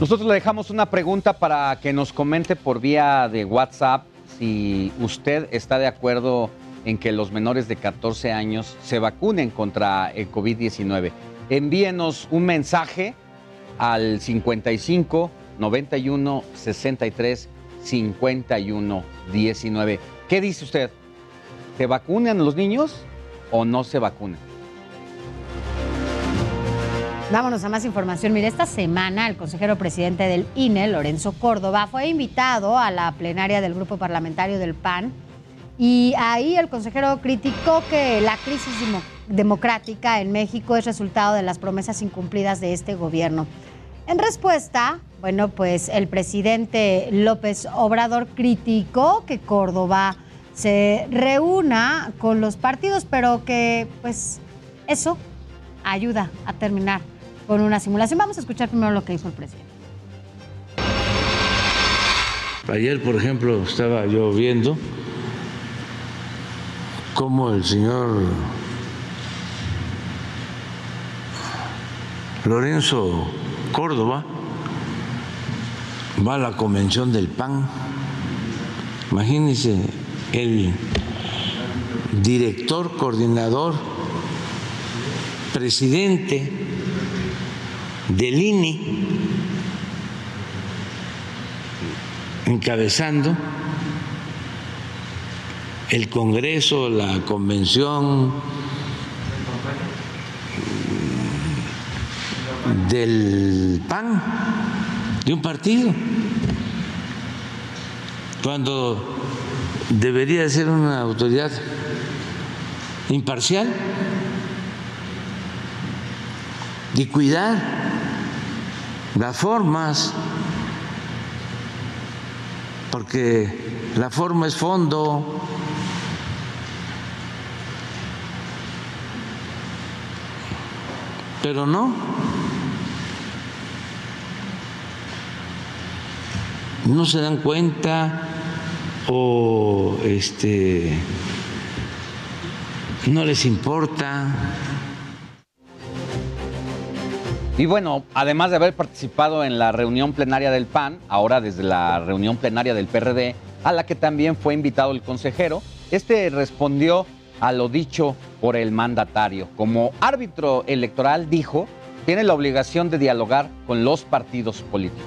Nosotros le dejamos una pregunta para que nos comente por vía de WhatsApp si usted está de acuerdo en que los menores de 14 años se vacunen contra el COVID-19. Envíenos un mensaje al 55 91 63 51 19. ¿Qué dice usted? ¿Se vacunan los niños o no se vacunan? Vámonos a más información. Mire, esta semana el consejero presidente del INE, Lorenzo Córdoba, fue invitado a la plenaria del grupo parlamentario del PAN y ahí el consejero criticó que la crisis democrática en México es resultado de las promesas incumplidas de este gobierno. En respuesta, bueno, pues el presidente López Obrador criticó que Córdoba se reúna con los partidos, pero que pues eso ayuda a terminar con una simulación. Vamos a escuchar primero lo que dijo el presidente. Ayer, por ejemplo, estaba yo viendo como el señor Lorenzo Córdoba va a la convención del PAN. Imagínense el director, coordinador, presidente del INE, encabezando el Congreso, la Convención del PAN, de un partido, cuando debería ser una autoridad imparcial y cuidar las formas, porque la forma es fondo. Pero no. No se dan cuenta o este no les importa. Y bueno, además de haber participado en la reunión plenaria del PAN, ahora desde la reunión plenaria del PRD, a la que también fue invitado el consejero, este respondió a lo dicho por el mandatario. Como árbitro electoral, dijo, tiene la obligación de dialogar con los partidos políticos.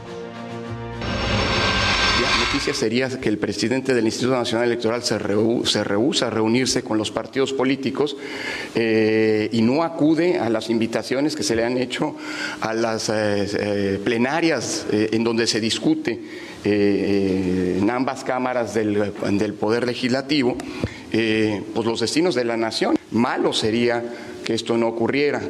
noticia sería que el presidente del Instituto Nacional Electoral se, rehúsa a reunirse con los partidos políticos eh, y no acude a las invitaciones que se le han hecho a las eh, plenarias en donde se discute en ambas cámaras del Poder Legislativo pues los destinos de la nación. Malo sería que esto no ocurriera.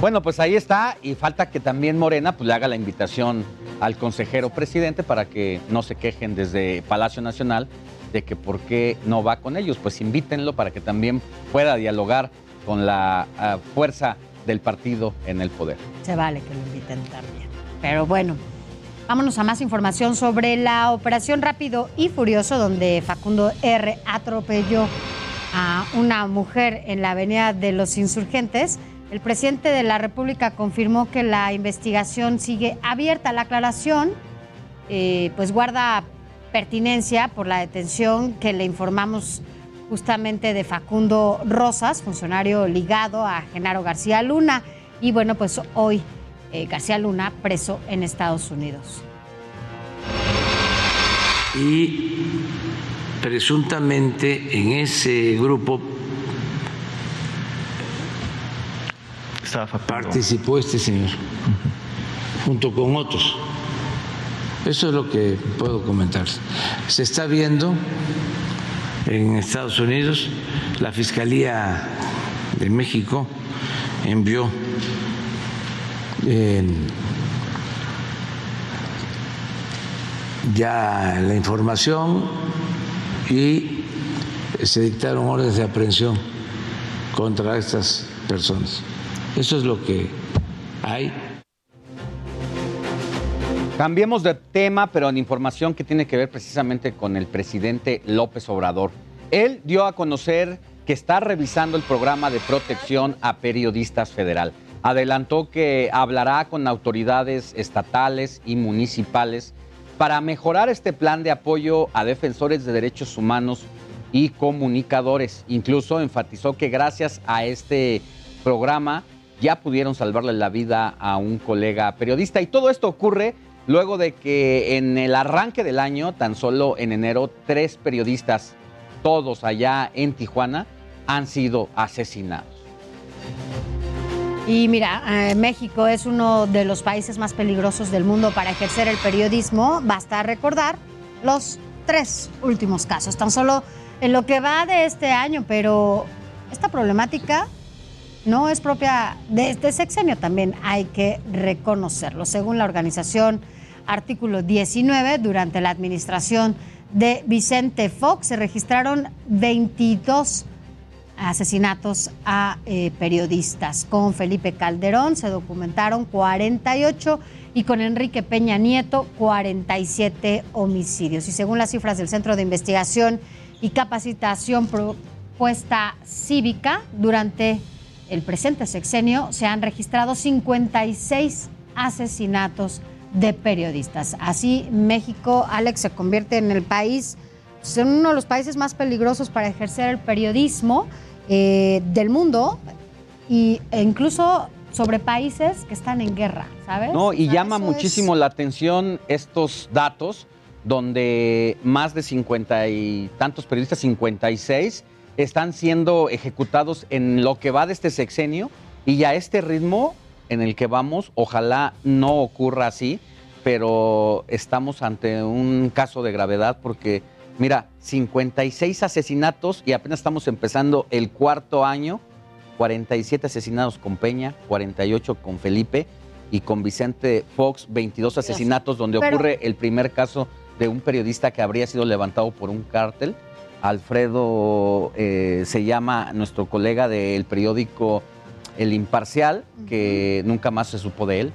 Bueno, pues ahí está y falta que también Morena pues, le haga la invitación al consejero presidente para que no se quejen desde Palacio Nacional de que por qué no va con ellos. Pues invítenlo para que también pueda dialogar con la ah, fuerza del partido en el poder. Se vale que lo inviten también. Pero bueno, vámonos a más información sobre la operación Rápido y Furioso, donde Facundo R. atropelló a una mujer en la Avenida de los Insurgentes. El presidente de la República confirmó que la investigación sigue abierta. La aclaración eh, pues guarda pertinencia por la detención que le informamos justamente de Facundo Rosas, funcionario ligado a Genaro García Luna. Y bueno, pues hoy eh, García Luna preso en Estados Unidos. Y presuntamente en ese grupo participó este señor, junto con otros. Eso es lo que puedo comentar. Se está viendo en Estados Unidos, la Fiscalía de México envió ya la información y se dictaron órdenes de aprehensión contra estas personas. Eso es lo que hay. Cambiemos de tema, pero en información que tiene que ver precisamente con el presidente López Obrador. Él dio a conocer que está revisando el programa de protección a periodistas federal. Adelantó que hablará con autoridades estatales y municipales para mejorar este plan de apoyo a defensores de derechos humanos y comunicadores. Incluso enfatizó que gracias a este programa ya pudieron salvarle la vida a un colega periodista. Y todo esto ocurre luego de que en el arranque del año, tan solo en enero, tres periodistas, todos allá en Tijuana, han sido asesinados. Y mira, eh, México es uno de los países más peligrosos del mundo para ejercer el periodismo. Basta recordar los tres últimos casos, tan solo en lo que va de este año, pero esta problemática no es propia de este sexenio, también hay que reconocerlo. Según la organización Artículo 19, durante la administración de Vicente Fox se registraron 22 asesinatos a eh, periodistas. Con Felipe Calderón se documentaron 48 y con Enrique Peña Nieto 47 homicidios. Y según las cifras del Centro de Investigación y Capacitación Propuesta Cívica, durante el presente sexenio se han registrado 56 asesinatos de periodistas. Así México, Alex, se convierte en el país, pues, en uno de los países más peligrosos para ejercer el periodismo eh, del mundo y, e incluso sobre países que están en guerra, ¿sabes? No, y llama muchísimo la atención estos datos donde más de 50 y tantos periodistas, 56, están siendo ejecutados en lo que va de este sexenio y a este ritmo en el que vamos, ojalá no ocurra así, pero estamos ante un caso de gravedad porque, mira, 56 asesinatos y apenas estamos empezando el cuarto año, 47 asesinados con Peña, 48 con Felipe y con Vicente Fox, 22 asesinatos donde ocurre el primer caso de un periodista que habría sido levantado por un cártel. Alfredo eh, se llama nuestro colega del periódico El Imparcial, que nunca más se supo de él,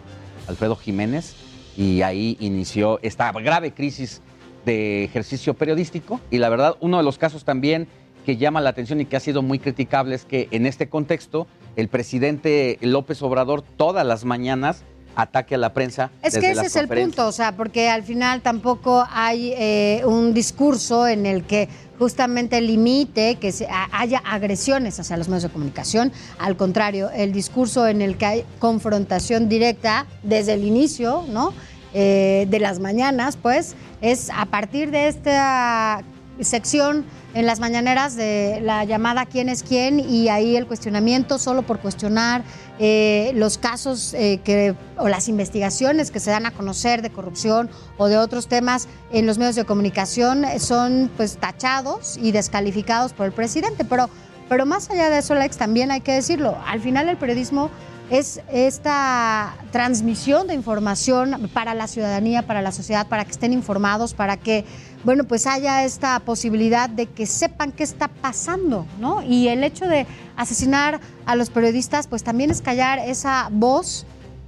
Alfredo Jiménez, y ahí inició esta grave crisis de ejercicio periodístico. Y la verdad, uno de los casos también que llama la atención y que ha sido muy criticable es que en este contexto el presidente López Obrador todas las mañanas ataque a la prensa. Es que ese es el punto, o sea, porque al final tampoco hay eh, un discurso en el que justamente limite que se, haya agresiones hacia los medios de comunicación. Al contrario, el discurso en el que hay confrontación directa desde el inicio, ¿no? Eh, de las mañanas, pues, es a partir de esta sección en las mañaneras de la llamada quién es quién y ahí el cuestionamiento solo por cuestionar eh, los casos eh, que, o las investigaciones que se dan a conocer de corrupción o de otros temas en los medios de comunicación son pues tachados y descalificados por el presidente. Pero, pero más allá de eso, Alex, también hay que decirlo, al final el periodismo es esta transmisión de información para la ciudadanía, para la sociedad, para que estén informados, para que, bueno, pues haya esta posibilidad de que sepan qué está pasando, ¿no? Y el hecho de asesinar a los periodistas, pues también es callar esa voz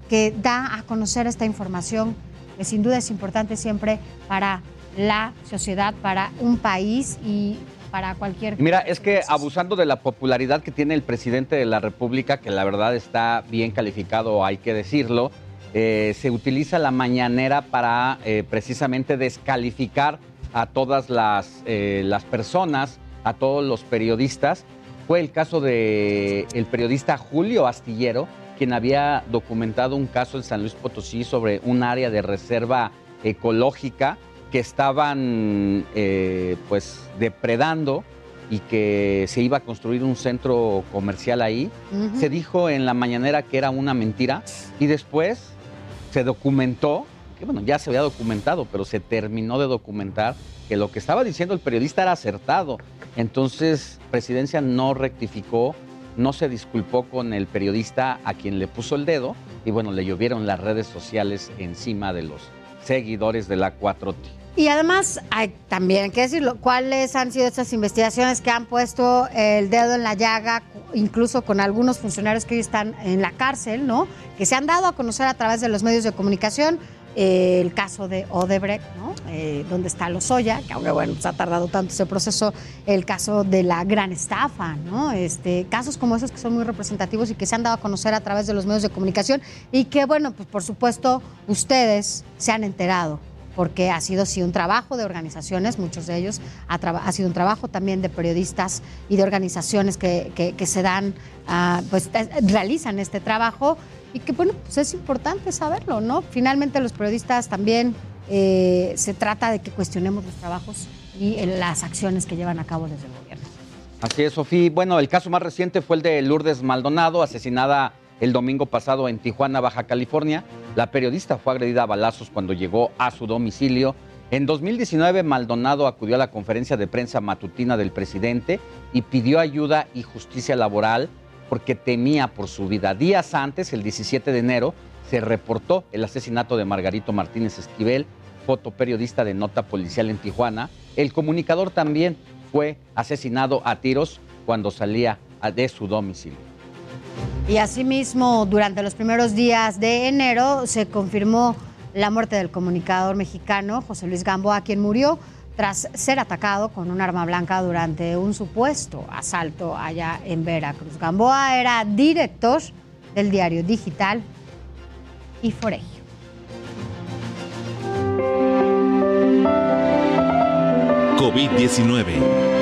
que da a conocer esta información, que sin duda es importante siempre para la sociedad, para un país y para cualquier... Mira, es que abusando de la popularidad que tiene el presidente de la República, que la verdad está bien calificado, hay que decirlo, eh, se utiliza la mañanera para eh, precisamente descalificar a todas las, eh, las personas, a todos los periodistas. Fue el caso del el periodista Julio Astillero, quien había documentado un caso en San Luis Potosí sobre un área de reserva ecológica que estaban eh, pues depredando y que se iba a construir un centro comercial ahí. Se dijo en la mañanera que era una mentira y después se documentó, que bueno, ya se había documentado, pero se terminó de documentar que lo que estaba diciendo el periodista era acertado. Entonces, Presidencia no rectificó, no se disculpó con el periodista a quien le puso el dedo y bueno, le llovieron las redes sociales encima de los seguidores de la 4T. Y además, hay también que decirlo, ¿cuáles han sido estas investigaciones que han puesto el dedo en la llaga, incluso con algunos funcionarios que hoy están en la cárcel, ¿no? Que se han dado a conocer a través de los medios de comunicación. Eh, el caso de Odebrecht, ¿no? Eh, donde está Lozoya, que aunque bueno, pues ha tardado tanto ese proceso, el caso de la gran estafa, ¿no? Este, casos como esos que son muy representativos y que se han dado a conocer a través de los medios de comunicación y que, bueno, pues por supuesto ustedes se han enterado porque ha sido sí un trabajo de organizaciones, muchos de ellos, ha, ha sido un trabajo también de periodistas y de organizaciones que, que, se dan, uh, pues realizan este trabajo y que bueno, pues es importante saberlo, ¿no? Finalmente los periodistas también eh, se trata de que cuestionemos los trabajos y las acciones que llevan a cabo desde el gobierno. Así es, Sofía. Bueno, el caso más reciente fue el de Lourdes Maldonado, asesinada el domingo pasado en Tijuana, Baja California. La periodista fue agredida a balazos cuando llegó a su domicilio. En 2019, Maldonado acudió a la conferencia de prensa matutina del presidente y pidió ayuda y justicia laboral porque temía por su vida. Días antes, el 17 de enero, se reportó el asesinato de Margarito Martínez Esquivel, fotoperiodista de nota policial en Tijuana. El comunicador también fue asesinado a tiros cuando salía de su domicilio. Y asimismo, durante los primeros días de enero se confirmó la muerte del comunicador mexicano José Luis Gamboa, quien murió tras ser atacado con un arma blanca durante un supuesto asalto allá en Veracruz. Gamboa era director del diario digital Iforegio. COVID-19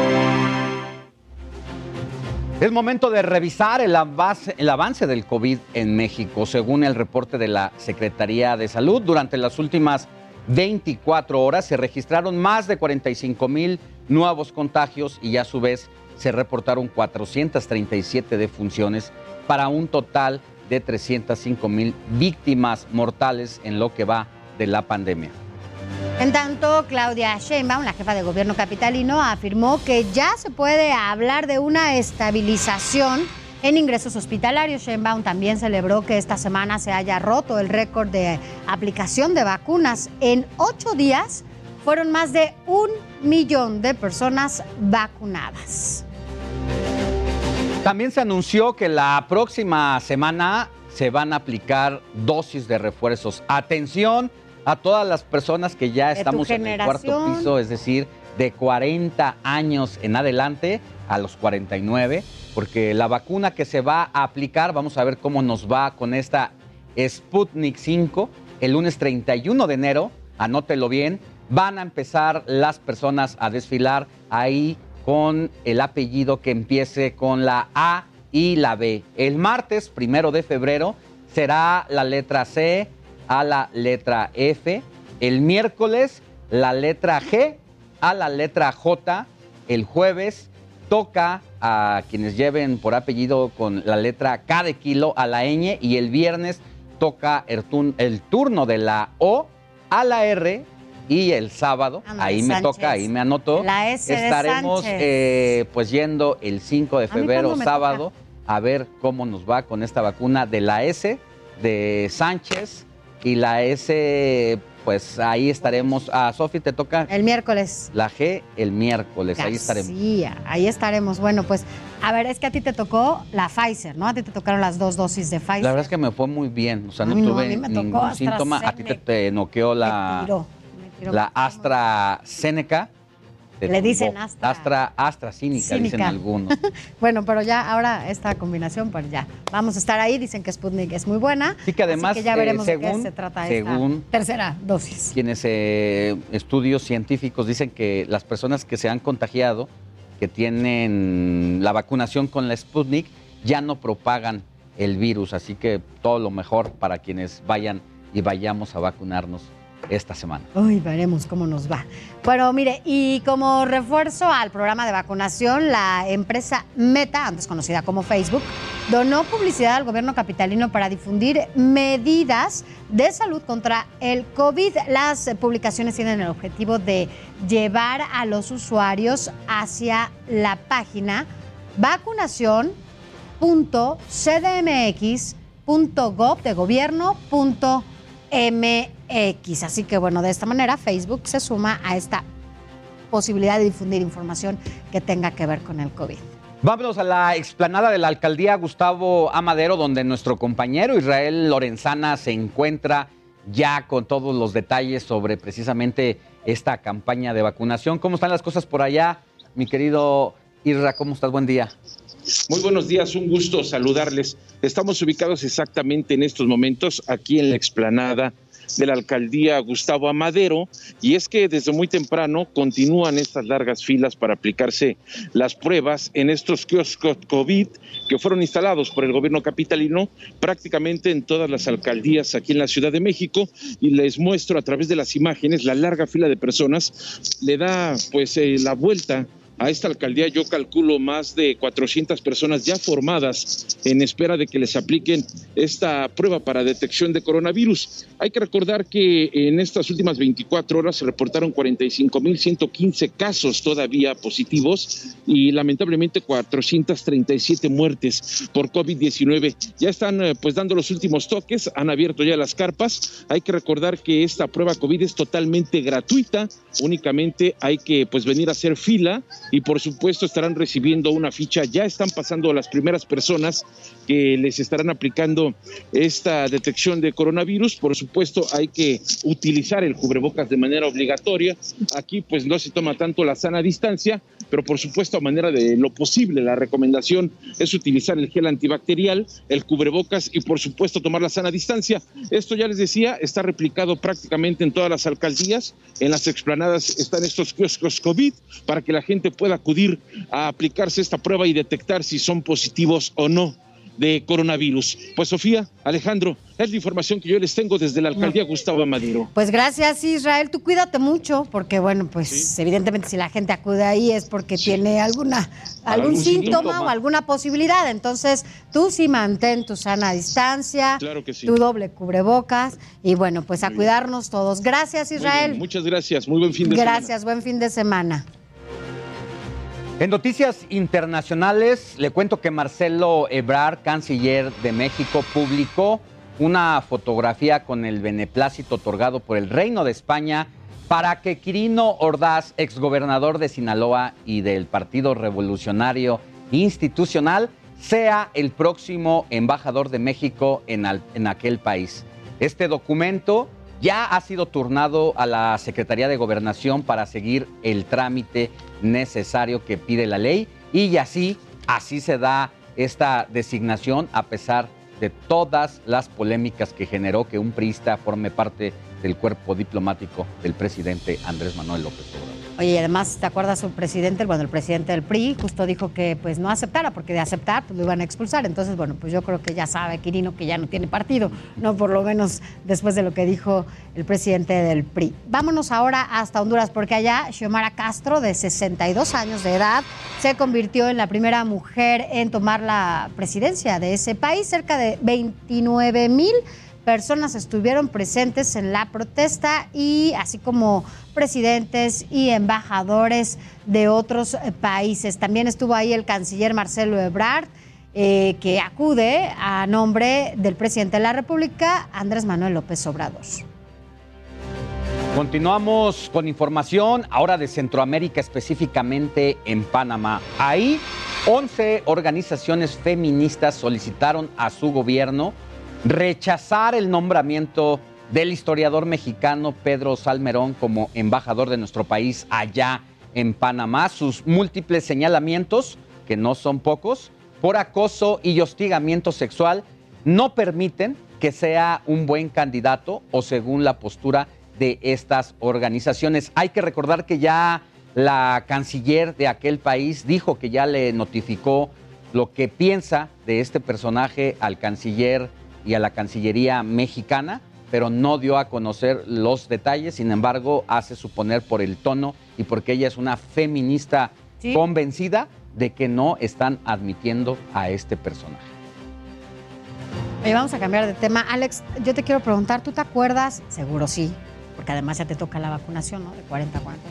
es momento de revisar el avance, el avance, del COVID en México. Según el reporte de la Secretaría de Salud, durante las últimas 24 horas se registraron más de 45 mil nuevos contagios y a su vez se reportaron 437 defunciones para un total de 305 mil víctimas mortales en lo que va de la pandemia. En tanto, Claudia Sheinbaum, la jefa de gobierno capitalino, afirmó que ya se puede hablar de una estabilización en ingresos hospitalarios. Sheinbaum también celebró que esta semana se haya roto el récord de aplicación de vacunas. En ocho días fueron más de un millón de personas vacunadas. También se anunció que la próxima semana se van a aplicar dosis de refuerzos. Atención a todas las personas que ya estamos en el cuarto piso, es decir, de 40 años en adelante a los 49, porque la vacuna que se va a aplicar, vamos a ver cómo nos va con esta Sputnik 5, el lunes 31 de enero, anótelo bien, van a empezar las personas a desfilar ahí con el apellido que empiece con la A y la B. El martes, primero de febrero, será la letra C, a la letra F. El miércoles la letra G. A la letra J. El jueves toca a quienes lleven por apellido con la letra K de kilo a la ñ. Y el viernes toca el, el turno de la O a la R. Y el sábado, ahí me toca, ahí me anotó, La S estaremos eh, pues yendo el 5 de febrero, sábado, a ver cómo nos va con esta vacuna de la S de Sánchez y la S, pues ahí estaremos. A Sofi te toca El miércoles. la G el miércoles, ahí estaremos. Sí, ahí estaremos. Bueno, pues, a ver, es que a ti te tocó la Pfizer, ¿no? A ti te tocaron las dos dosis de Pfizer. La verdad es que me fue muy bien, o sea, no tuve me ningún síntoma. A ti te, noqueó la, tiró, me tiró. la AstraZeneca. Le dicen tumbó. Astra. Astra, AstraZeneca, dicen Cínica. algunos. Bueno, pero ya ahora esta combinación, pues ya vamos a estar ahí. Dicen que Sputnik es muy buena. Sí, que además, Así que ya eh, de según- qué se trata según- esta tercera dosis. Quienes eh, estudios científicos dicen que las personas que se han contagiado, que tienen la vacunación con la Sputnik, ya no propagan el virus. Así que todo lo mejor para quienes vayan y vayamos a vacunarnos esta semana. Uy, veremos cómo nos va. Bueno, mire, y como refuerzo al programa de vacunación, la empresa Meta, antes conocida como Facebook, donó publicidad al gobierno capitalino para difundir medidas de salud contra el COVID. Las publicaciones tienen el objetivo de llevar a los usuarios hacia la página vacunación.cdmx.gov de gobierno.mx. Así que bueno, de esta manera Facebook se suma a esta posibilidad de difundir información que tenga que ver con el COVID. Vámonos a la explanada de la alcaldía Gustavo Amadero, donde nuestro compañero Israel Lorenzana se encuentra ya con todos los detalles sobre precisamente esta campaña de vacunación. ¿Cómo están las cosas por allá, mi querido Isra? ¿Cómo estás? Buen día. Muy buenos días, un gusto saludarles. Estamos ubicados exactamente en estos momentos aquí en la explanada de la alcaldía Gustavo Amadero y es que desde muy temprano continúan estas largas filas para aplicarse las pruebas en estos kioscos COVID que fueron instalados por el gobierno capitalino prácticamente en todas las alcaldías aquí en la Ciudad de México. Y les muestro a través de las imágenes la larga fila de personas. Le da pues eh, la vuelta a esta alcaldía yo calculo más de 400 personas ya formadas en espera de que les apliquen esta prueba para detección de coronavirus. Hay que recordar que en estas últimas 24 horas se reportaron 45.115 casos todavía positivos y lamentablemente 437 muertes por COVID-19. Ya están eh, pues dando los últimos toques, han abierto ya las carpas. Hay que recordar que esta prueba COVID es totalmente gratuita, únicamente hay que pues venir a hacer fila y por supuesto estarán recibiendo una ficha. Ya están pasando las primeras personas que les estarán aplicando esta detección de coronavirus. Por supuesto hay que utilizar el cubrebocas de manera obligatoria. Aquí pues no se toma tanto la sana distancia, pero por supuesto a manera de lo posible la recomendación es utilizar el gel antibacterial, el cubrebocas y por supuesto tomar la sana distancia. Esto ya les decía, está replicado prácticamente en todas las alcaldías, en las explanadas están estos kioscos COVID para que la gente pueda acudir a aplicarse esta prueba y detectar si son positivos o no de coronavirus. Pues Sofía, Alejandro, es la información que yo les tengo desde la alcaldía Gustavo Amadero. Pues gracias Israel, tú cuídate mucho porque bueno, pues evidentemente si la gente acude ahí es porque tiene alguna algún, Algún síntoma, síntoma. o alguna posibilidad, entonces tú sí mantén tu sana distancia, Claro que sí. tu doble cubrebocas y bueno, pues a cuidarnos todos. Gracias Israel. bien, muchas gracias, muy buen fin de semana. Gracias, buen fin de semana. En noticias internacionales, le cuento que Marcelo Ebrard, canciller de México, publicó una fotografía con el beneplácito otorgado por el Reino de España para que Quirino Ordaz, exgobernador de Sinaloa y del Partido Revolucionario Institucional, sea el próximo embajador de México en, aquel país. Este documento ya ha sido turnado a la Secretaría de Gobernación para seguir el trámite necesario que pide la ley y así, así se da esta designación a pesar de todas las polémicas que generó que un priista forme parte del cuerpo diplomático del presidente Andrés Manuel López Obrador. Oye, y además, ¿te acuerdas su presidente? Bueno, el presidente del PRI justo dijo que pues no aceptara, porque de aceptar pues lo iban a expulsar. Entonces, bueno, pues yo creo que ya sabe Quirino que ya no tiene partido, no por lo menos después de lo que dijo el presidente del PRI. Vámonos ahora hasta Honduras, porque allá Xiomara Castro, de 62 años de edad, se convirtió en la primera mujer en tomar la presidencia de ese país. Cerca de 29 mil personas estuvieron presentes en la protesta y así como presidentes y embajadores de otros eh, países. También estuvo ahí el canciller Marcelo Ebrard, eh, que acude a nombre del presidente de la República, Andrés Manuel López Obrador. Continuamos con información ahora de Centroamérica, específicamente en Panamá. Ahí, 11 organizaciones feministas solicitaron a su gobierno rechazar el nombramiento del historiador mexicano Pedro Salmerón como embajador de nuestro país allá en Panamá. Sus múltiples señalamientos, que no son pocos, por acoso y hostigamiento sexual, no permiten que sea un buen candidato o según la postura de estas organizaciones. Hay que recordar que ya la canciller de aquel país dijo que ya le notificó lo que piensa de este personaje al canciller y a la Cancillería mexicana, pero no dio a conocer los detalles, sin embargo, hace suponer por el tono y porque ella es una feminista convencida de que no están admitiendo a este personaje. Oye, vamos a cambiar de tema. Alex, yo te quiero preguntar, ¿tú te acuerdas? Seguro sí, porque además ya te toca la vacunación, ¿no? De 40 a 40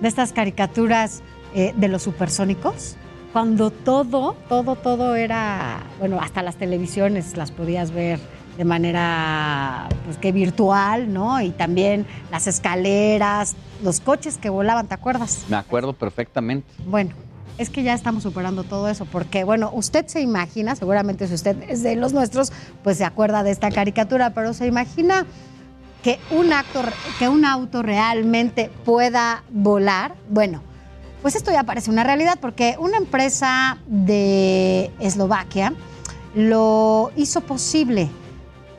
De estas caricaturas eh, de los supersónicos cuando todo, todo, todo era, bueno, hasta las televisiones las podías ver de manera, pues que virtual, ¿no? Y también las escaleras, los coches que volaban, ¿te acuerdas? Me acuerdo perfectamente. Bueno, es que ya estamos superando todo eso, porque bueno, usted se imagina, seguramente si usted es de los nuestros, pues se acuerda de esta caricatura, pero se imagina que un acto, que un auto realmente pueda volar. Bueno, pues esto ya parece una realidad porque una empresa de Eslovaquia lo hizo posible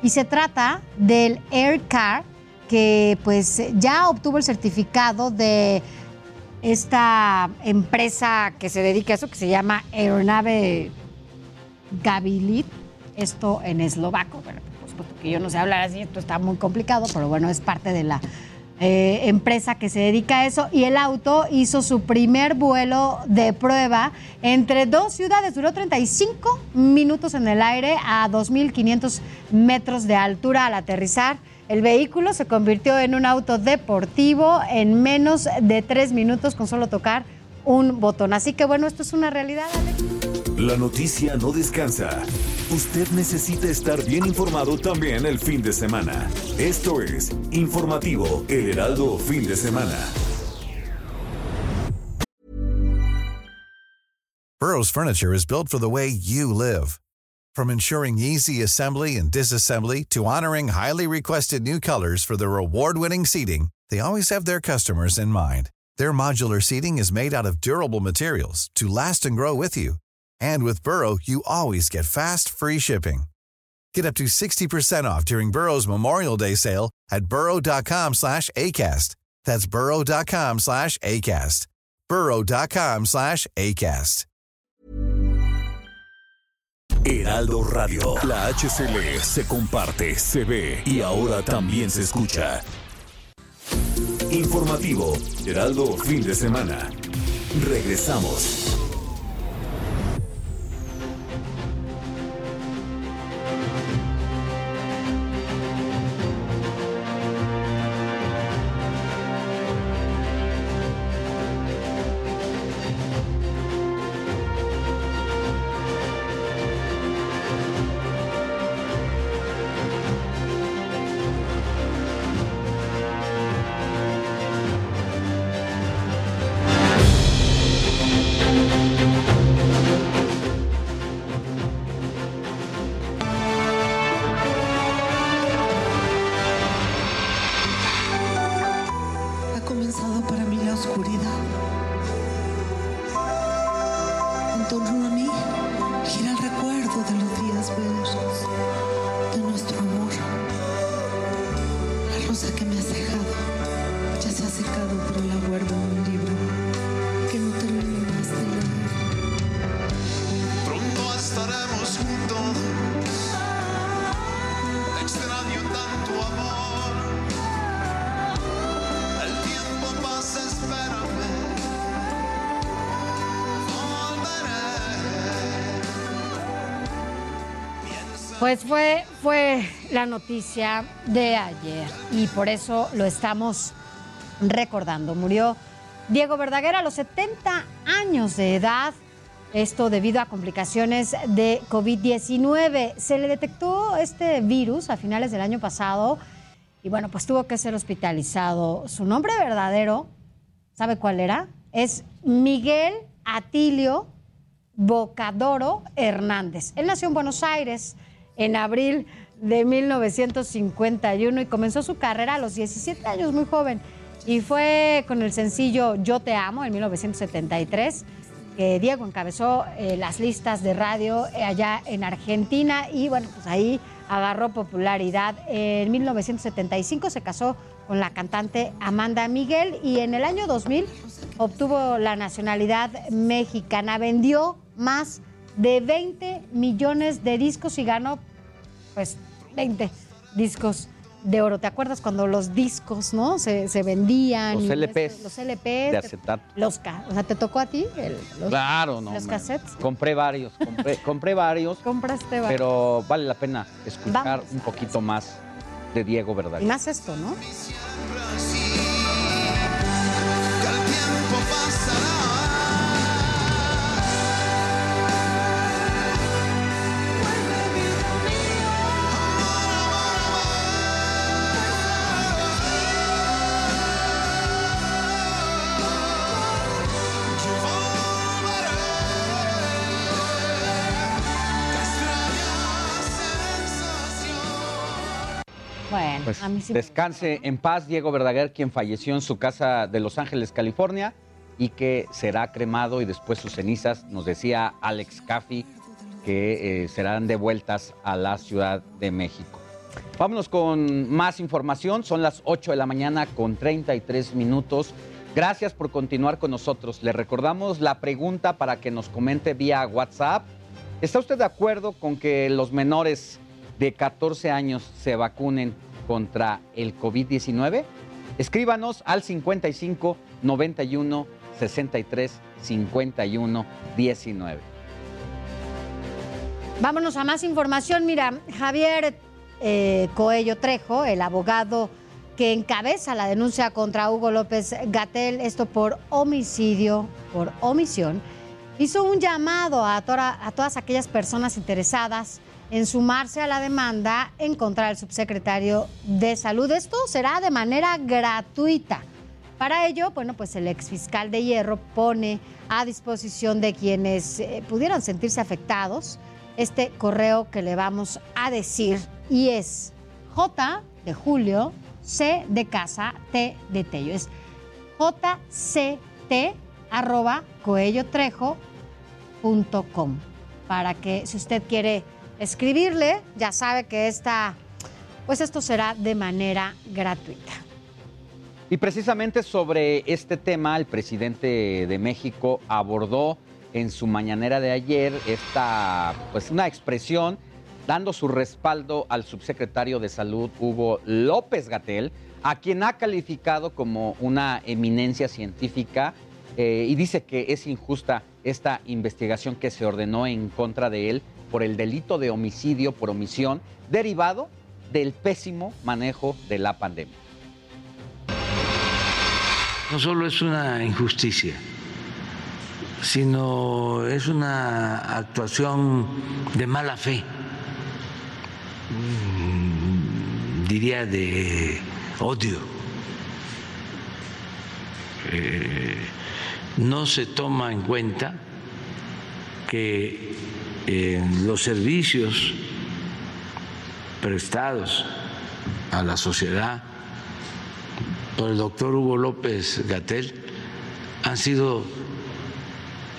y se trata del Aircar que pues ya obtuvo el certificado de esta empresa que se dedica a eso que se llama Aeronave Gavilit, esto en eslovaco. Bueno, pues porque yo no sé hablar así, esto está muy complicado, pero bueno, es parte de la eh, empresa que se dedica a eso y el auto hizo su primer vuelo de prueba entre dos ciudades. Duró 35 minutos en el aire a 2.500 metros de altura al aterrizar. El vehículo se convirtió en un auto deportivo en menos de tres minutos con solo tocar un botón. Así que bueno, esto es una realidad, La noticia no descansa. Usted necesita estar bien informado también el fin de semana. Esto es Informativo El Heraldo Fin de Semana. Burroughs Furniture is built for the way you live. From ensuring easy assembly and disassembly to honoring highly requested new colors for their award-winning seating, they always have their customers in mind. Their modular seating is made out of durable materials to last and grow with you. And with Burrow, you always get fast, free shipping. Get up to 60% off during Burrow's Memorial Day sale at burrow.com slash ACAST. That's burrow.com slash ACAST. burrow.com slash ACAST. Heraldo Radio. La HCL se comparte, se ve y ahora también se escucha. Informativo. Heraldo Fin de Semana. Regresamos. Pues fue, fue la noticia de ayer y por eso lo estamos recordando. Murió Diego Verdaguer a los 70 años de edad. Esto debido a complicaciones de COVID-19. Se le detectó este virus a finales del año pasado y bueno, pues tuvo que ser hospitalizado. Su nombre verdadero, ¿sabe cuál era? Es Miguel Atilio Bocadoro Hernández. Él nació en Buenos Aires en abril de 1951 y comenzó su carrera a los 17 años, muy joven. Y fue con el sencillo Yo Te Amo en 1973 que Diego encabezó eh, las listas de radio eh, allá en Argentina y bueno, pues ahí agarró popularidad. En 1975 se casó con la cantante Amanda Miguel y en el año 2000 obtuvo la nacionalidad mexicana. Vendió más de 20 millones de discos y ganó pues 20 discos de oro. ¿Te acuerdas cuando los discos, no? Se, vendían. Los LPs. los LPs. De acetato. Los, o sea, ¿te tocó a ti? claro, no. Los cassettes. Compré varios, compré, compré varios. Compraste varios. Pero vale la pena escuchar un poquito más de Diego ¿verdad? Y más esto, ¿no? Sí descanse en paz Diego Verdaguer, quien falleció en su casa de Los Ángeles, California, y que será cremado y después sus cenizas, nos decía Alex Caffi, que eh, serán devueltas a la Ciudad de México. Vámonos con más información, son las 8 de la mañana con 33 minutos. Gracias por continuar con nosotros. Le recordamos la pregunta para que nos comente vía WhatsApp. ¿Está usted de acuerdo con que los menores de 14 años se vacunen contra el COVID-19? Escríbanos al 55 91 63 51 19. Vámonos a más información. Mira, Javier eh, Coello Trejo, el abogado que encabeza la denuncia contra Hugo López Gatel, esto por homicidio, por omisión, hizo un llamado a, a todas aquellas personas interesadas en sumarse a la demanda en contra del subsecretario de Salud. Esto será de manera gratuita. Para ello, bueno, pues el exfiscal de Hierro pone a disposición de quienes eh, pudieran sentirse afectados este correo que le vamos a decir y es J de Julio, C de casa, T de Tello. Es jct arroba coellotrejo.com para que si usted quiere escribirle, ya sabe que esta, pues esto será de manera gratuita. Y precisamente sobre este tema, el presidente de México abordó en su mañanera de ayer esta, pues una expresión dando su respaldo al subsecretario de Salud Hugo López Gatel, a quien ha calificado como una eminencia científica eh, y dice que es injusta esta investigación que se ordenó en contra de él por el delito de homicidio por omisión derivado del pésimo manejo de la pandemia. No solo es una injusticia, sino es una actuación de mala fe, mm, diría de odio. Eh, no se toma en cuenta que los servicios prestados a la sociedad por el doctor Hugo López Gatel han sido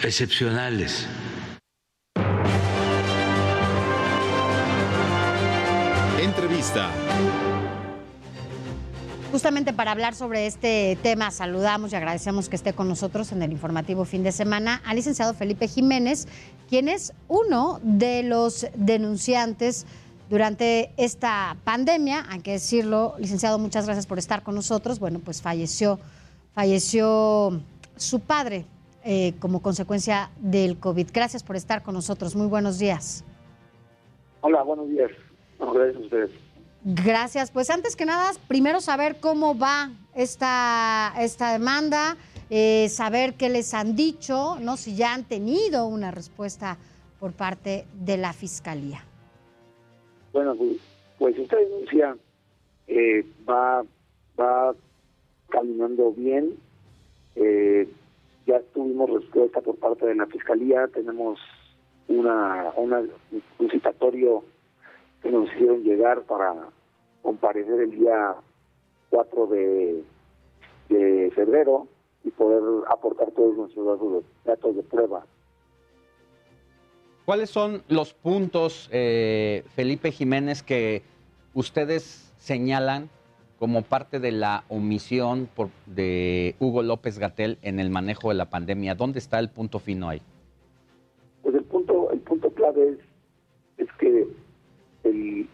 excepcionales. Entrevista. Justamente para hablar sobre este tema, saludamos y agradecemos que esté con nosotros en el informativo fin de semana al licenciado Felipe Jiménez, quien es uno de los denunciantes durante esta pandemia. Hay que decirlo, licenciado, muchas gracias por estar con nosotros. Bueno, pues falleció, falleció su padre eh, como consecuencia del COVID. Gracias por estar con nosotros. Muy buenos días. Hola, buenos días. gracias a ustedes. Gracias. Pues antes que nada, primero saber cómo va esta, esta demanda, eh, saber qué les han dicho, ¿no? Si ya han tenido una respuesta por parte de la Fiscalía. Bueno, pues, pues esta denuncia eh, va, va caminando bien. Eh, ya tuvimos respuesta por parte de la Fiscalía, tenemos una, una, un citatorio que nos hicieron llegar para comparecer el día 4 de, de febrero y poder aportar todos nuestros datos de, datos de prueba. ¿Cuáles son los puntos, eh, Felipe Jiménez, que ustedes señalan como parte de la omisión por, de Hugo López Gatel en el manejo de la pandemia? ¿Dónde está el punto fino ahí? Pues el punto, el punto clave es, es que el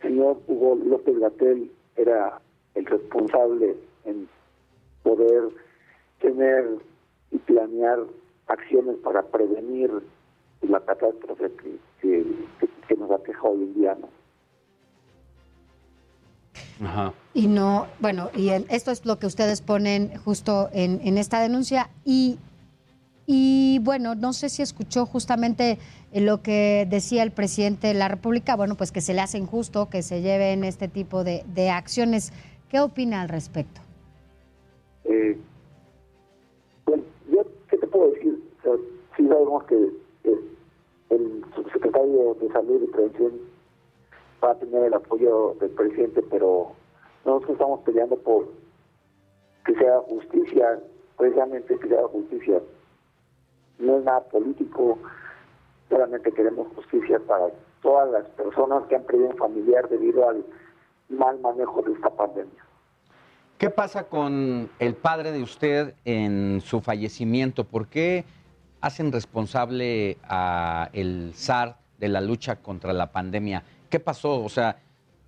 señor Hugo López Gatel era el responsable en poder tener y planear acciones para prevenir la catástrofe que, que, nos aqueja hoy en día, ¿no? Ajá. Y no, bueno, y esto es lo que ustedes ponen justo en, en esta denuncia y y bueno, no sé si escuchó justamente lo que decía el presidente de la República, bueno, pues que se le hace injusto que se lleven este tipo de, acciones. ¿Qué opina al respecto? Eh, bueno, yo, ¿qué te puedo decir? O sí sabemos que el subsecretario de Salud y Prevención va a tener el apoyo del presidente, pero nosotros estamos peleando por que sea justicia, precisamente que sea justicia nada político, solamente queremos justicia para todas las personas que han perdido un familiar debido al mal manejo de esta pandemia. ¿Qué pasa con el padre de usted en su fallecimiento? ¿Por qué hacen responsable a el SAR de la lucha contra la pandemia? ¿Qué pasó? O sea,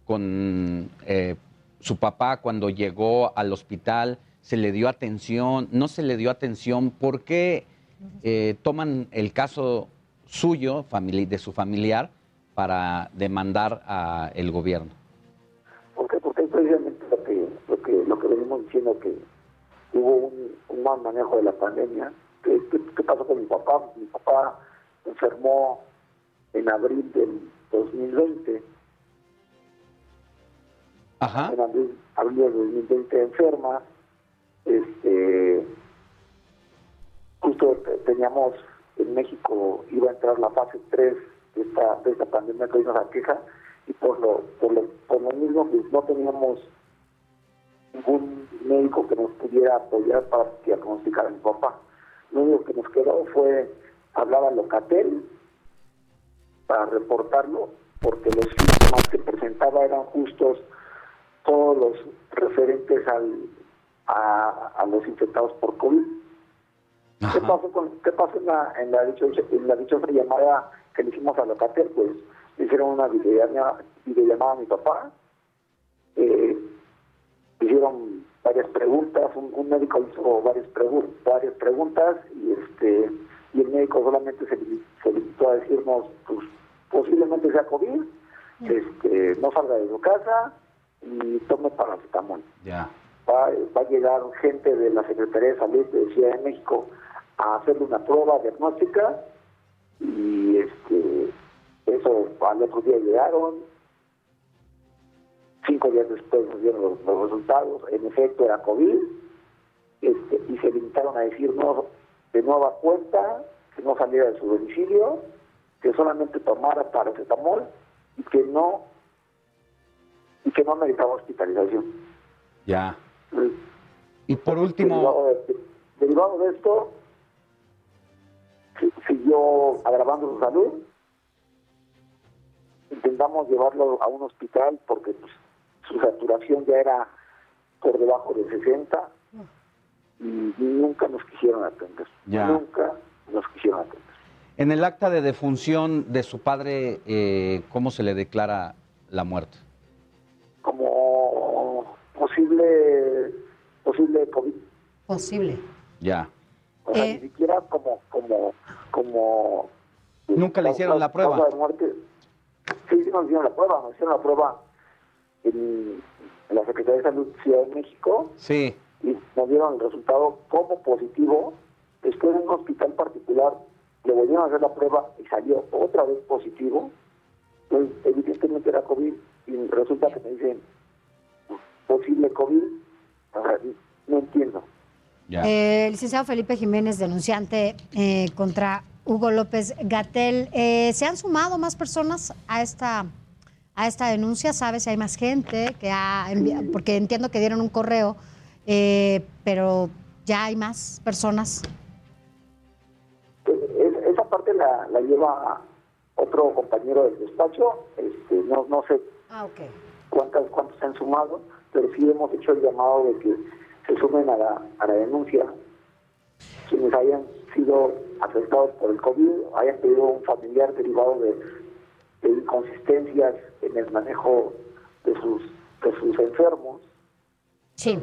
con eh, su papá cuando llegó al hospital, ¿se le dio atención? ¿No se le dio atención? ¿Por qué eh, toman el caso suyo, de su familiar, para demandar al gobierno? Porque, porque es precisamente lo que, lo que, lo que venimos diciendo, que hubo un, mal manejo de la pandemia. ¿Qué, qué, pasó con mi papá? Mi papá enfermó en abril del 2020. Ajá. En abril, abril del 2020 enferma. Este, teníamos en México, iba a entrar la fase 3 de esta, de esta pandemia que hoy nos aqueja, y por lo, por lo, por lo mismo pues, no teníamos ningún médico que nos pudiera apoyar para diagnosticar a mi papá. Lo único que nos quedó fue hablar a Locatel para reportarlo, porque los síntomas que presentaba eran justos todos los referentes al, a, a los infectados por COVID ¿Qué pasó, con, qué pasó en, la, en, la en la dichosa llamada que le hicimos a Locatel? Pues le hicieron una videollamada, videollamada a mi papá, eh, hicieron varias preguntas, un, médico hizo varias, varias preguntas y este y el médico solamente se, se limitó a decirnos, pues posiblemente sea COVID, este, no salga de su casa y tome paracetamol. Ya. Va, va a llegar gente de la Secretaría de Salud de Ciudad de México a hacerle una prueba diagnóstica y este eso al otro día llegaron. Cinco días después nos dieron los, resultados. En efecto era COVID este, y se limitaron a decirnos de nueva cuenta que no saliera de su domicilio que solamente tomara paracetamol y que no y que no meritaba hospitalización ya. Y por último derivado de esto siguió agravando su salud. Intentamos llevarlo a un hospital porque pues, su saturación ya era por debajo de 60 y nunca nos quisieron atender. Nunca nos quisieron atender. En el acta de defunción de su padre, eh, ¿cómo se le declara la muerte? Como posible, posible COVID. Posible. Ya. O sea, eh, ni siquiera como, como, como. Nunca le hicieron la prueba. de muerte. sí, sí nos hicieron la prueba, nos hicieron la prueba en, en la Secretaría de Salud Ciudad de México Sí. y nos dieron el resultado como positivo. Después en un hospital particular le volvieron a hacer la prueba y salió otra vez positivo. Pues evidentemente era COVID y resulta que me dicen posible COVID. O sea, no entiendo. Eh, el licenciado Felipe Jiménez, denunciante eh, contra Hugo López Gatel. Eh, ¿Se han sumado más personas a esta, a esta denuncia? ¿Sabes si hay más gente que ha enviado? Porque entiendo que dieron un correo, eh, pero ya hay más personas. Es- esa parte la, la lleva otro compañero del despacho. Este, no, no sé Ah, ok. cuántas, cuántos se han sumado, pero sí hemos hecho el llamado de que se sumen a la, a la denuncia quienes hayan sido afectados por el COVID, hayan tenido un familiar derivado de, de inconsistencias en el manejo de sus, de sus enfermos. Sí.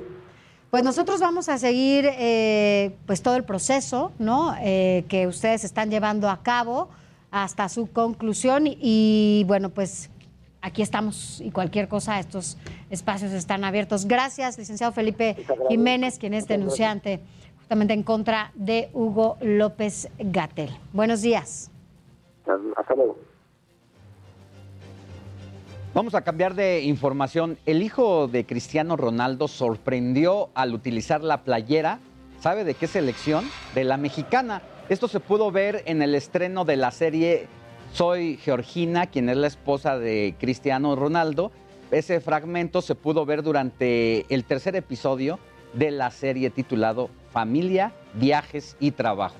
Pues nosotros vamos a seguir eh, pues todo el proceso, ¿no? Eh, que ustedes están llevando a cabo hasta su conclusión y, bueno pues aquí estamos y cualquier cosa estos espacios están abiertos. Gracias, licenciado Felipe Jiménez, quien es denunciante justamente en contra de Hugo López Gatel. Buenos días. Hasta luego. Vamos a cambiar de información. El hijo de Cristiano Ronaldo sorprendió al utilizar la playera. ¿Sabe de qué selección? De la mexicana. Esto se pudo ver en el estreno de la serie Soy Georgina, quien es la esposa de Cristiano Ronaldo. Ese fragmento se pudo ver durante el tercer episodio de la serie titulado Familia, Viajes y Trabajo.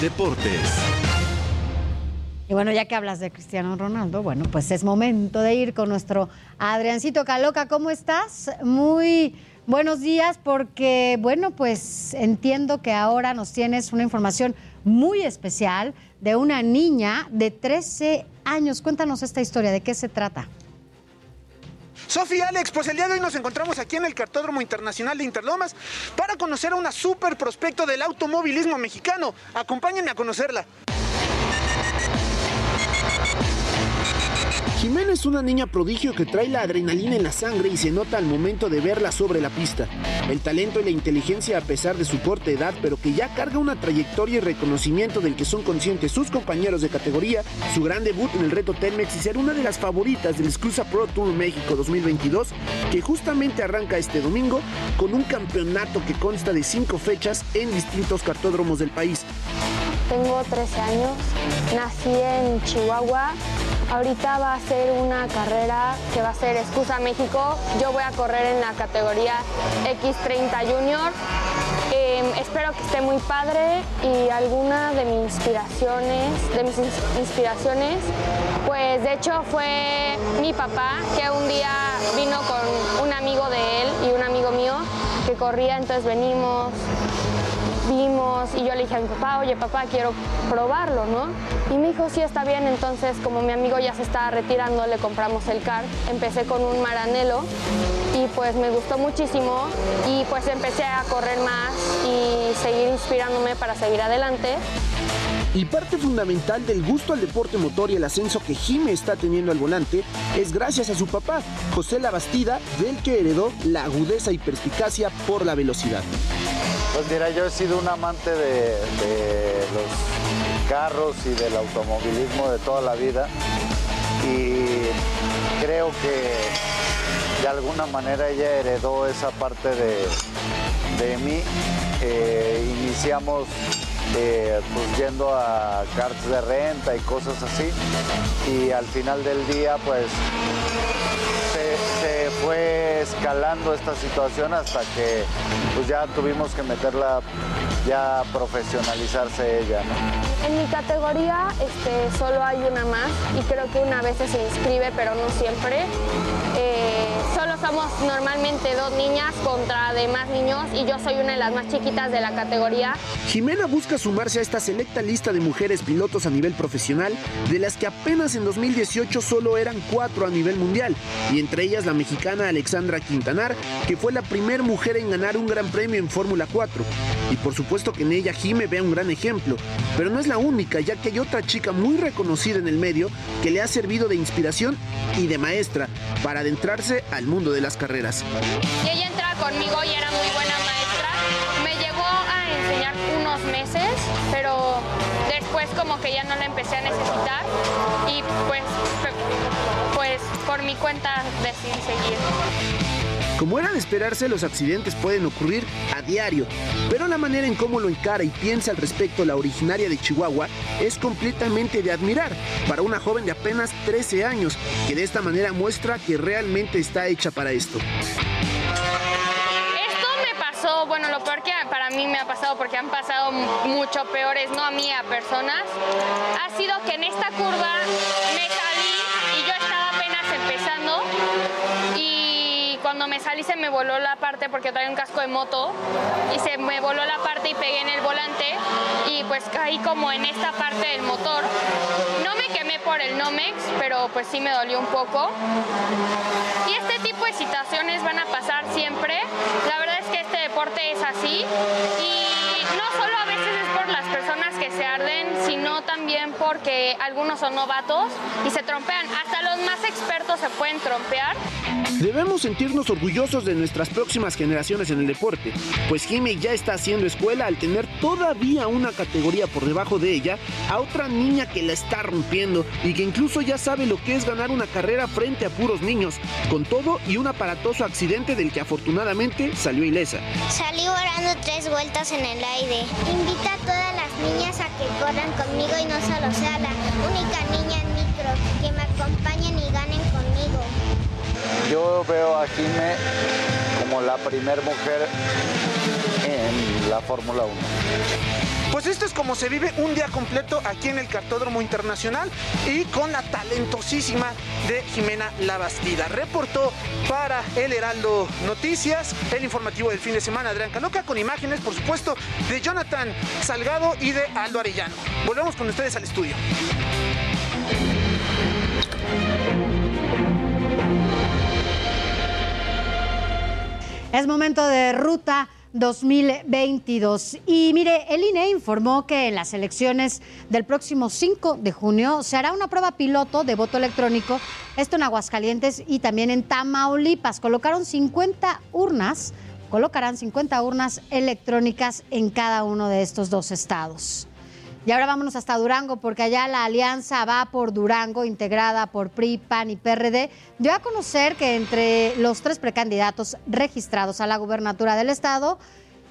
Deportes. Y bueno, ya que hablas de Cristiano Ronaldo, bueno, pues es momento de ir con nuestro Adriancito Caloca. ¿Cómo estás? Muy buenos días porque, bueno, pues entiendo que ahora nos tienes una información muy especial de una niña de 13 años. Cuéntanos esta historia, ¿de qué se trata? Sofía Alex, pues el día de hoy nos encontramos aquí en el Cartódromo Internacional de Interlomas para conocer a una super prospecto del automovilismo mexicano. Acompáñenme a conocerla. Jimena es una niña prodigio que trae la adrenalina en la sangre y se nota al momento de verla sobre la pista. El talento y la inteligencia a pesar de su corta edad, pero que ya carga una trayectoria y reconocimiento del que son conscientes sus compañeros de categoría, su gran debut en el reto Telmex y ser una de las favoritas del Exclusa Pro Tour México 2022, que justamente arranca este domingo con un campeonato que consta de cinco fechas en distintos cartódromos del país. Tengo 13 años, nací en Chihuahua. Ahorita va a ser una carrera que va a ser Excusa México. Yo voy a correr en la categoría X30 Junior. Eh, espero que esté muy padre y alguna de mis inspiraciones, de mis ins- inspiraciones, pues de hecho fue mi papá que un día vino con un amigo de él y un amigo mío que corría, entonces venimos, vimos y yo le dije a mi papá, oye papá, quiero probarlo, ¿no? Y me dijo, sí, está bien, entonces como mi amigo ya se estaba retirando, le compramos el car, empecé con un maranelo y pues me gustó muchísimo y pues empecé a correr más y seguir inspirándome para seguir adelante. Y parte fundamental del gusto al deporte motor y el ascenso que Jime está teniendo al volante es gracias a su papá, José Labastida, del que heredó la agudeza y perspicacia por la velocidad. Pues mira, yo he sido un amante de, los carros y del automovilismo de toda la vida y creo que de alguna manera ella heredó esa parte de, de mí. Eh, iniciamos eh, pues yendo a karts de renta y cosas así y al final del día pues fue escalando esta situación hasta que pues ya tuvimos que meterla ya profesionalizarse ella. En mi categoría este, solo hay una más y creo que una vez se inscribe, pero no siempre. Eh, solo somos normalmente dos niñas contra demás niños y yo soy una de las más chiquitas de la categoría. Jimena busca sumarse a esta selecta lista de mujeres pilotos a nivel profesional, de las que apenas en 2018 solo eran cuatro a nivel mundial, y entre ellas la mexicana Alexandra Quintanar, que fue la primera mujer en ganar un gran premio en Fórmula 4. Y por supuesto que en ella Jime vea un gran ejemplo, pero no es la única, ya que hay otra chica muy reconocida en el medio que le ha servido de inspiración y de maestra para adentrarse al mundo de las carreras. Y ella entra conmigo y era muy buena maestra. Me llegó a enseñar unos meses, pero después como que ya no la empecé a necesitar y pues, pues por mi cuenta decidí seguir. Como era de esperarse, los accidentes pueden ocurrir a diario, pero la manera en cómo lo encara y piensa al respecto la originaria de Chihuahua es completamente de admirar para una joven de apenas 13 años, que de esta manera muestra que realmente está hecha para esto. Esto me pasó, bueno, lo peor que para mí me ha pasado, porque han pasado mucho peores, no a mí, a personas, ha sido que en esta curva me salí y yo estaba apenas empezando cuando me salí se me voló la parte porque traía un casco de moto y se me voló la parte y pegué en el volante y pues caí como en esta parte del motor. No me quemé por el Nomex, pero pues sí me dolió un poco. Y este tipo de situaciones van a pasar siempre. La verdad es que este deporte es así y no solo a veces es por las personas que se arden, sino también porque algunos son novatos y se trompean. Hasta los más expertos se pueden trompear. Debemos sentirnos orgullosos de nuestras próximas generaciones en el deporte, pues Jimmy ya está haciendo escuela al tener todavía una categoría por debajo de ella a otra niña que la está rompiendo y que incluso ya sabe lo que es ganar una carrera frente a puros niños, con todo y un aparatoso accidente del que afortunadamente salió ilesa. Salí volando tres vueltas en el aire. Invita a todas las niñas a que corran conmigo y no solo sea la única niña en micro, que me acompañen y ganen conmigo. Yo veo a Jime como la primer mujer en la Fórmula 1. Pues esto es como se vive un día completo aquí en el Cartódromo Internacional y con la talentosísima de Jimena Labastida. Reportó para El Heraldo Noticias, el informativo del fin de semana, Adrián Caloca, con imágenes, por supuesto, de Jonathan Salgado y de Aldo Arellano. Volvemos con ustedes al estudio. Es momento de ruta 2022. Y mire, el INE informó que en las elecciones del próximo 5 de junio se hará una prueba piloto de voto electrónico, esto en Aguascalientes y también en Tamaulipas. Colocaron 50 urnas, colocarán 50 urnas electrónicas en cada uno de estos dos estados. Y ahora vámonos hasta Durango, porque allá la alianza va por Durango, integrada por PRI, PAN y PRD, dio a conocer que entre los tres precandidatos registrados a la gubernatura del estado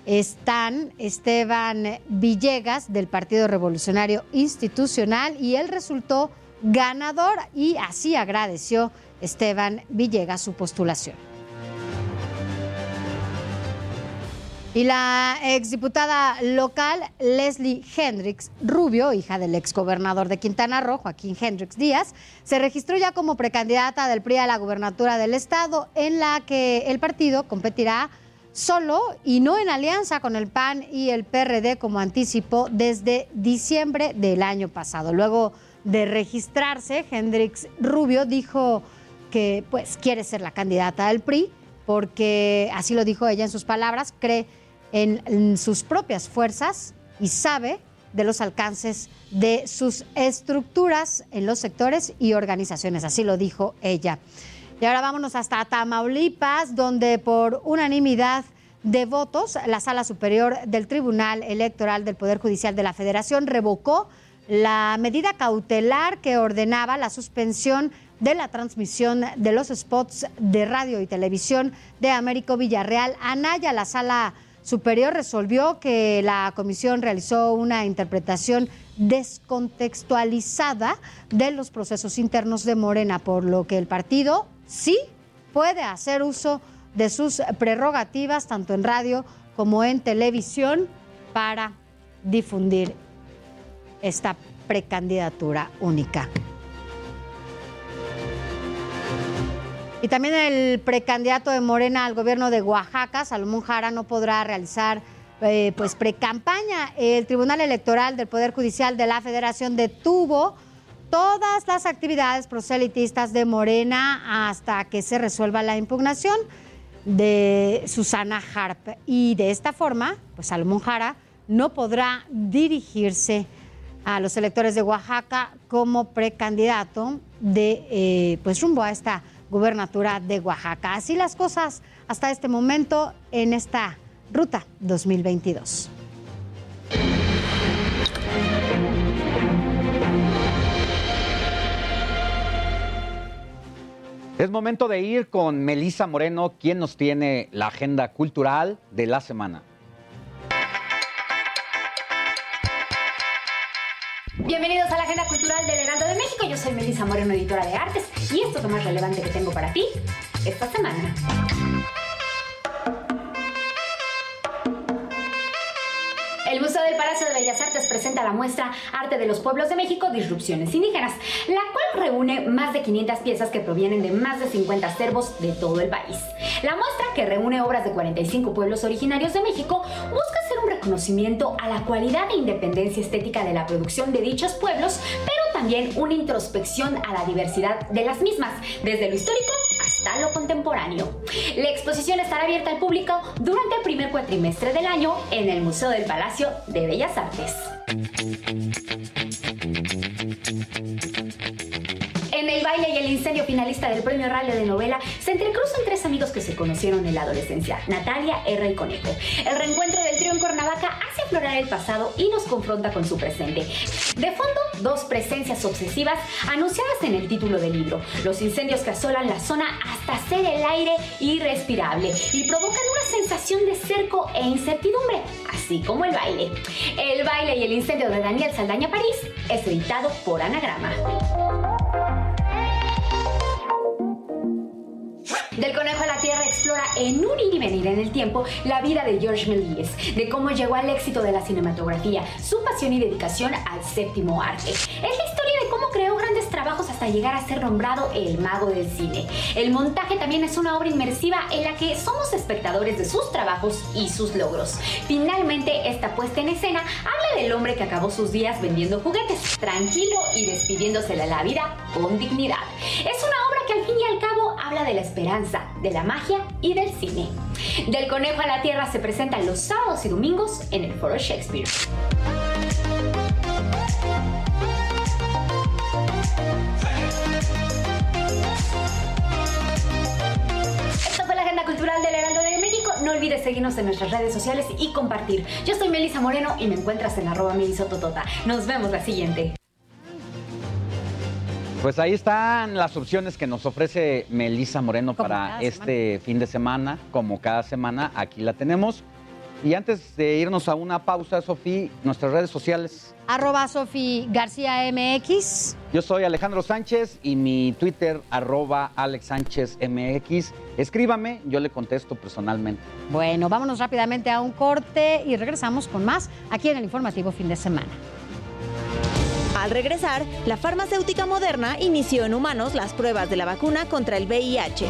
están Esteban Villegas del Partido Revolucionario Institucional y él resultó ganador y así agradeció Esteban Villegas su postulación. Y la exdiputada local Leslie Hendricks Rubio, hija del exgobernador de Quintana Roo, Joaquín Hendricks Díaz, se registró ya como precandidata del PRI a la gubernatura del estado, en la que el partido competirá solo y no en alianza con el PAN y el PRD como anticipó desde diciembre del año pasado. Luego de registrarse, Hendricks Rubio dijo que pues quiere ser la candidata del PRI porque así lo dijo ella en sus palabras, cree en, sus propias fuerzas y sabe de los alcances de sus estructuras en los sectores y organizaciones, así lo dijo ella. Y ahora vámonos hasta Tamaulipas, donde por unanimidad de votos, la Sala Superior del Tribunal Electoral del Poder Judicial de la Federación revocó la medida cautelar que ordenaba la suspensión de la transmisión de los spots de radio y televisión de Américo Villarreal. Anaya, la Sala Superior resolvió que la comisión realizó una interpretación descontextualizada de los procesos internos de Morena, por lo que el partido sí puede hacer uso de sus prerrogativas, tanto en radio como en televisión, para difundir esta precandidatura única. Y también el precandidato de Morena al gobierno de Oaxaca, Salomón Jara, no podrá realizar eh, pues precampaña. El Tribunal Electoral del Poder Judicial de la Federación detuvo todas las actividades proselitistas de Morena hasta que se resuelva la impugnación de Susana Harp. Y de esta forma, pues Salomón Jara no podrá dirigirse a los electores de Oaxaca como precandidato de eh, pues rumbo a esta gubernatura de Oaxaca. Así las cosas hasta este momento en esta ruta 2022. Es momento de ir con Melisa Moreno, quien nos tiene la agenda cultural de la semana. Bienvenidos a la Agenda Cultural del Heraldo de México. Yo soy Melissa Moreno, editora de artes, y esto es lo más relevante que tengo para ti esta semana. Del Palacio de Bellas Artes presenta la muestra Arte de los Pueblos de México, Disrupciones Indígenas, la cual reúne más de 500 piezas que provienen de más de 50 acervos de todo el país. La muestra, que reúne obras de 45 pueblos originarios de México, busca hacer un reconocimiento a la cualidad e independencia estética de la producción de dichos pueblos, pero también una introspección a la diversidad de las mismas, desde lo histórico contemporáneo. La exposición estará abierta al público durante el primer cuatrimestre del año en el Museo del Palacio de Bellas Artes. El baile y el incendio finalista del premio Radio de novela se entrecruzan tres amigos que se conocieron en la adolescencia, Natalia, R y Conejo. El reencuentro del trío en Cuernavaca hace aflorar el pasado y nos confronta con su presente. De fondo, dos presencias obsesivas anunciadas en el título del libro. Los incendios que asolan la zona hasta hacer el aire irrespirable y provocan una sensación de cerco e incertidumbre, así como el baile. El baile y el incendio de Daniel Saldaña París es editado por Anagrama. Del conejo a la tierra explora en un ir y venir en el tiempo la vida de George Méliès, de cómo llegó al éxito de la cinematografía, su pasión y dedicación al séptimo arte. Es la historia de cómo creó grandes trabajos hasta llegar a ser nombrado el mago del cine. El montaje también es una obra inmersiva en la que somos espectadores de sus trabajos y sus logros. Finalmente, esta puesta en escena habla del hombre que acabó sus días vendiendo juguetes, tranquilo y despidiéndose de la vida con dignidad. Es una obra al fin y al cabo habla de la esperanza, de la magia y del cine. Del conejo a la tierra se presentan los sábados y domingos en el Foro Shakespeare. Esta fue la agenda cultural del Heraldo de México. No olvides seguirnos en nuestras redes sociales y compartir. Yo soy Melisa Moreno y me encuentras en arroba melisototota. Nos vemos la siguiente. Pues ahí están las opciones que nos ofrece Melisa Moreno para este fin de semana. Como cada semana, aquí la tenemos. Y antes de irnos a una pausa, Sofía, nuestras redes sociales. Arroba Sofi García MX. Yo soy Alejandro Sánchez y mi Twitter, arroba Alex Sánchez MX. Escríbame, yo le contesto personalmente. Bueno, vámonos rápidamente a un corte y regresamos con más aquí en el informativo fin de semana. Al regresar, la farmacéutica moderna inició en humanos las pruebas de la vacuna contra el VIH.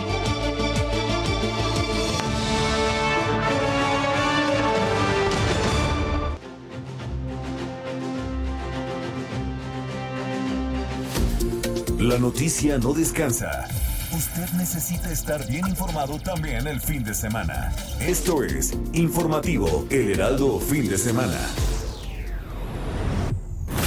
La noticia no descansa. Usted necesita estar bien informado también el fin de semana. Esto es Informativo El Heraldo Fin de Semana.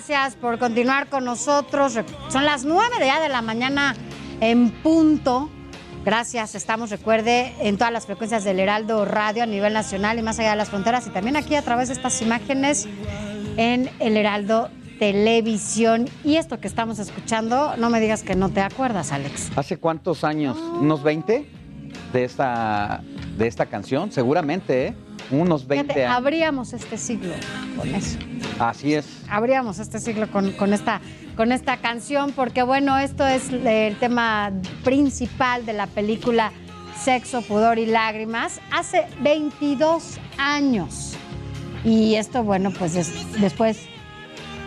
Gracias por continuar con nosotros. Son las nueve de ya de la mañana en punto. Gracias, estamos, recuerde, en todas las frecuencias del Heraldo Radio a nivel nacional y más allá de las fronteras y también aquí a través de estas imágenes en el Heraldo Televisión. Y esto que estamos escuchando, no me digas que no te acuerdas, Alex. ¿Hace cuántos años? ¿Unos 20 de esta, de esta canción? Seguramente, ¿eh? Unos 20 Fíjate, años. abríamos este siglo con eso. Así es. abríamos este siglo con, con esta, con esta canción, porque bueno, esto es el tema principal de la película Sexo, Pudor y Lágrimas, hace 22 años. Y esto, bueno, pues des- después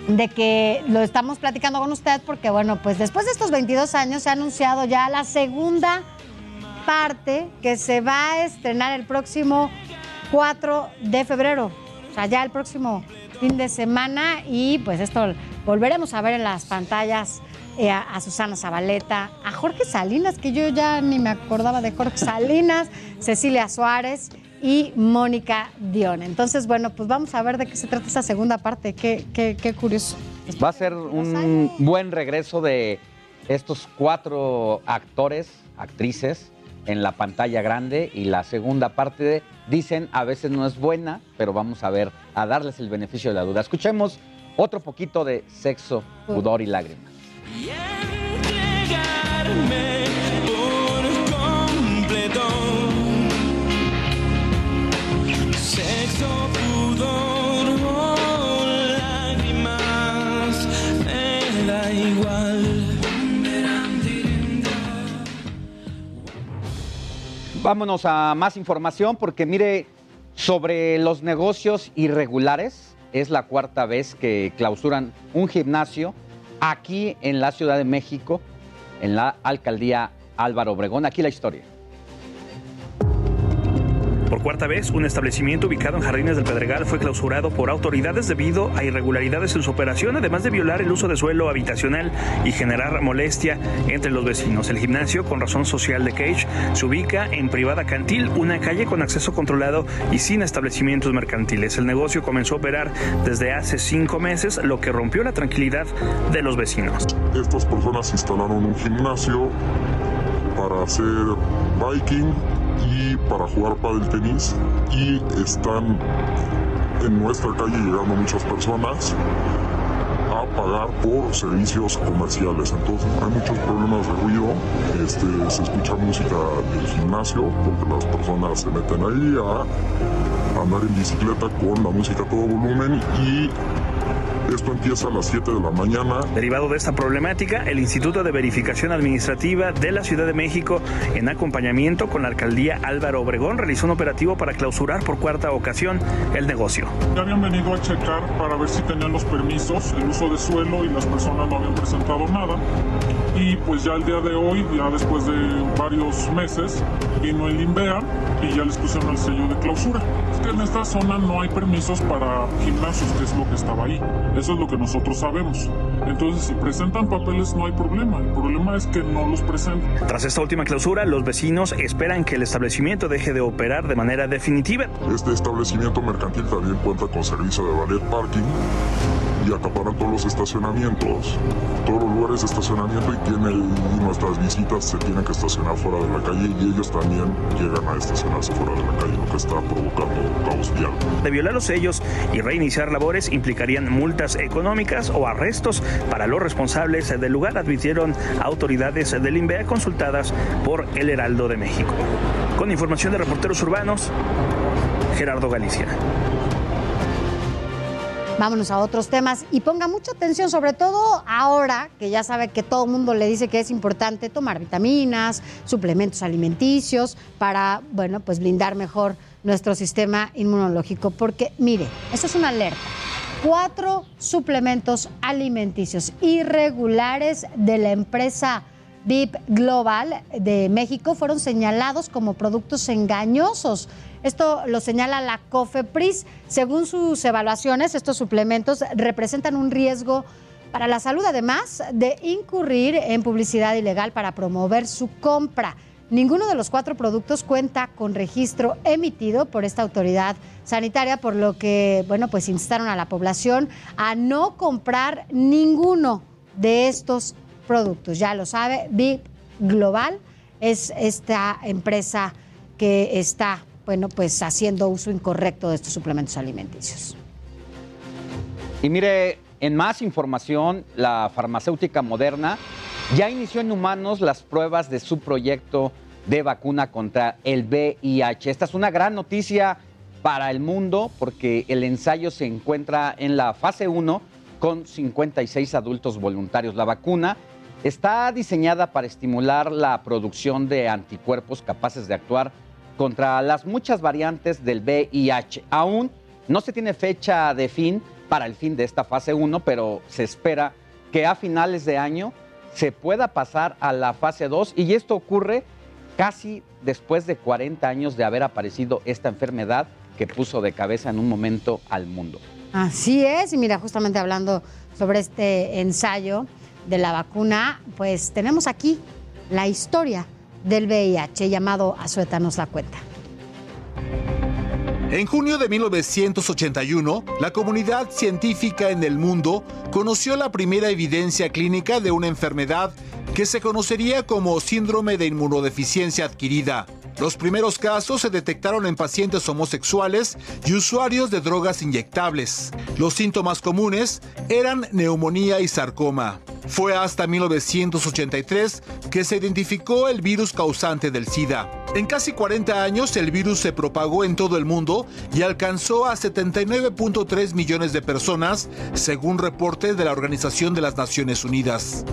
de que lo estamos platicando con usted, porque bueno, pues después de estos 22 años se ha anunciado ya la segunda parte que se va a estrenar el próximo 4 de febrero. O sea, ya el próximo fin de semana y pues esto volveremos a ver en las pantallas eh, a, a Susana Zabaleta, a Jorge Salinas, que yo ya ni me acordaba de Jorge Salinas, Cecilia Suárez y Mónica Dion. Entonces, bueno, pues vamos a ver de qué se trata esta segunda parte. Qué, qué, qué curioso. Va a ser un buen regreso de estos cuatro actores, actrices en la pantalla grande y la segunda parte, dicen, a veces no es buena, pero vamos a ver, a darles el beneficio de la duda. Escuchemos otro poquito de sexo, pudor y lágrimas. entregarme por completo. Sexo, pudor lágrimas, me da igual. Vámonos a más información porque mire, sobre los negocios irregulares, es la cuarta vez que clausuran un gimnasio aquí en la Ciudad de México, en la alcaldía Álvaro Obregón. Aquí la historia. Por cuarta vez, un establecimiento ubicado en Jardines del Pedregal fue clausurado por autoridades debido a irregularidades en su operación, además de violar el uso de suelo habitacional y generar molestia entre los vecinos. El gimnasio, con razón social de Cage, se ubica en Privada Cantil, una calle con acceso controlado y sin establecimientos mercantiles. El negocio comenzó a operar desde hace cinco meses, lo que rompió la tranquilidad de los vecinos. Estas personas instalaron un gimnasio para hacer biking y para jugar pádel tenis y están en nuestra calle llegando muchas personas a pagar por servicios comerciales. Entonces hay muchos problemas de ruido, este, se escucha música del gimnasio porque las personas se meten ahí a andar en bicicleta con la música a todo volumen y esto empieza a las 7 de la mañana. Derivado de esta problemática, el Instituto de Verificación Administrativa de la Ciudad de México, en acompañamiento con la alcaldía Álvaro Obregón, realizó un operativo para clausurar por cuarta ocasión el negocio. Ya habían venido a checar para ver si tenían los permisos, el uso de suelo y las personas no habían presentado nada. Y pues ya el día de hoy, ya después de varios meses, vino el INVEA y ya les pusieron el sello de clausura. Es que en esta zona no hay permisos para gimnasios, que es lo que estaba ahí. Eso es lo que nosotros sabemos. Entonces, si presentan papeles no hay problema. El problema es que no los presentan. Tras esta última clausura, los vecinos esperan que el establecimiento deje de operar de manera definitiva. Este establecimiento mercantil también cuenta con servicio de valet parking y acaparan todos los estacionamientos, todos los lugares de estacionamiento y, tiene, nuestras visitas se tienen que estacionar fuera de la calle y ellos también llegan a estacionarse fuera de la calle, lo que está provocando caos vial. De violar los sellos y reiniciar labores implicarían multas económicas o arrestos para los responsables del lugar, advirtieron autoridades del INVEA consultadas por El Heraldo de México. Con información de reporteros urbanos, Gerardo Galicia. Vámonos a otros temas y ponga mucha atención, sobre todo ahora que ya sabe que todo el mundo le dice que es importante tomar vitaminas, suplementos alimenticios para, bueno, pues blindar mejor nuestro sistema inmunológico. Porque, mire, esto es una alerta. Cuatro suplementos alimenticios irregulares de la empresa VIP Global de México fueron señalados como productos engañosos. Esto lo señala la COFEPRIS. Según sus evaluaciones, estos suplementos representan un riesgo para la salud, además de incurrir en publicidad ilegal para promover su compra. Ninguno de los cuatro productos cuenta con registro emitido por esta autoridad sanitaria, por lo que, bueno, pues instaron a la población a no comprar ninguno de estos productos. Ya lo sabe, Big Global es esta empresa que está, bueno, pues haciendo uso incorrecto de estos suplementos alimenticios. Y mire, en más información, la farmacéutica moderna ya inició en humanos las pruebas de su proyecto de vacuna contra el VIH. Esta es una gran noticia para el mundo porque el ensayo se encuentra en la fase 1 con 56 adultos voluntarios. La vacuna está diseñada para estimular la producción de anticuerpos capaces de actuar contra las muchas variantes del VIH. Aún no se tiene fecha de fin para el fin de esta fase 1, pero se espera que a finales de año se pueda pasar a la fase 2 y esto ocurre casi después de 40 años de haber aparecido esta enfermedad que puso de cabeza en un momento al mundo. Así es, y mira, justamente hablando sobre este ensayo de la vacuna, pues tenemos aquí la historia del VIH llamado Azueta nos la cuenta. En junio de 1981, la comunidad científica en el mundo conoció la primera evidencia clínica de una enfermedad que se conocería como síndrome de inmunodeficiencia adquirida. Los primeros casos se detectaron en pacientes homosexuales y usuarios de drogas inyectables. Los síntomas comunes eran neumonía y sarcoma. Fue hasta 1983 que se identificó el virus causante del SIDA. En casi 40 años el virus se propagó en todo el mundo y alcanzó a 79.3 millones de personas, según reporte de la Organización de las Naciones Unidas.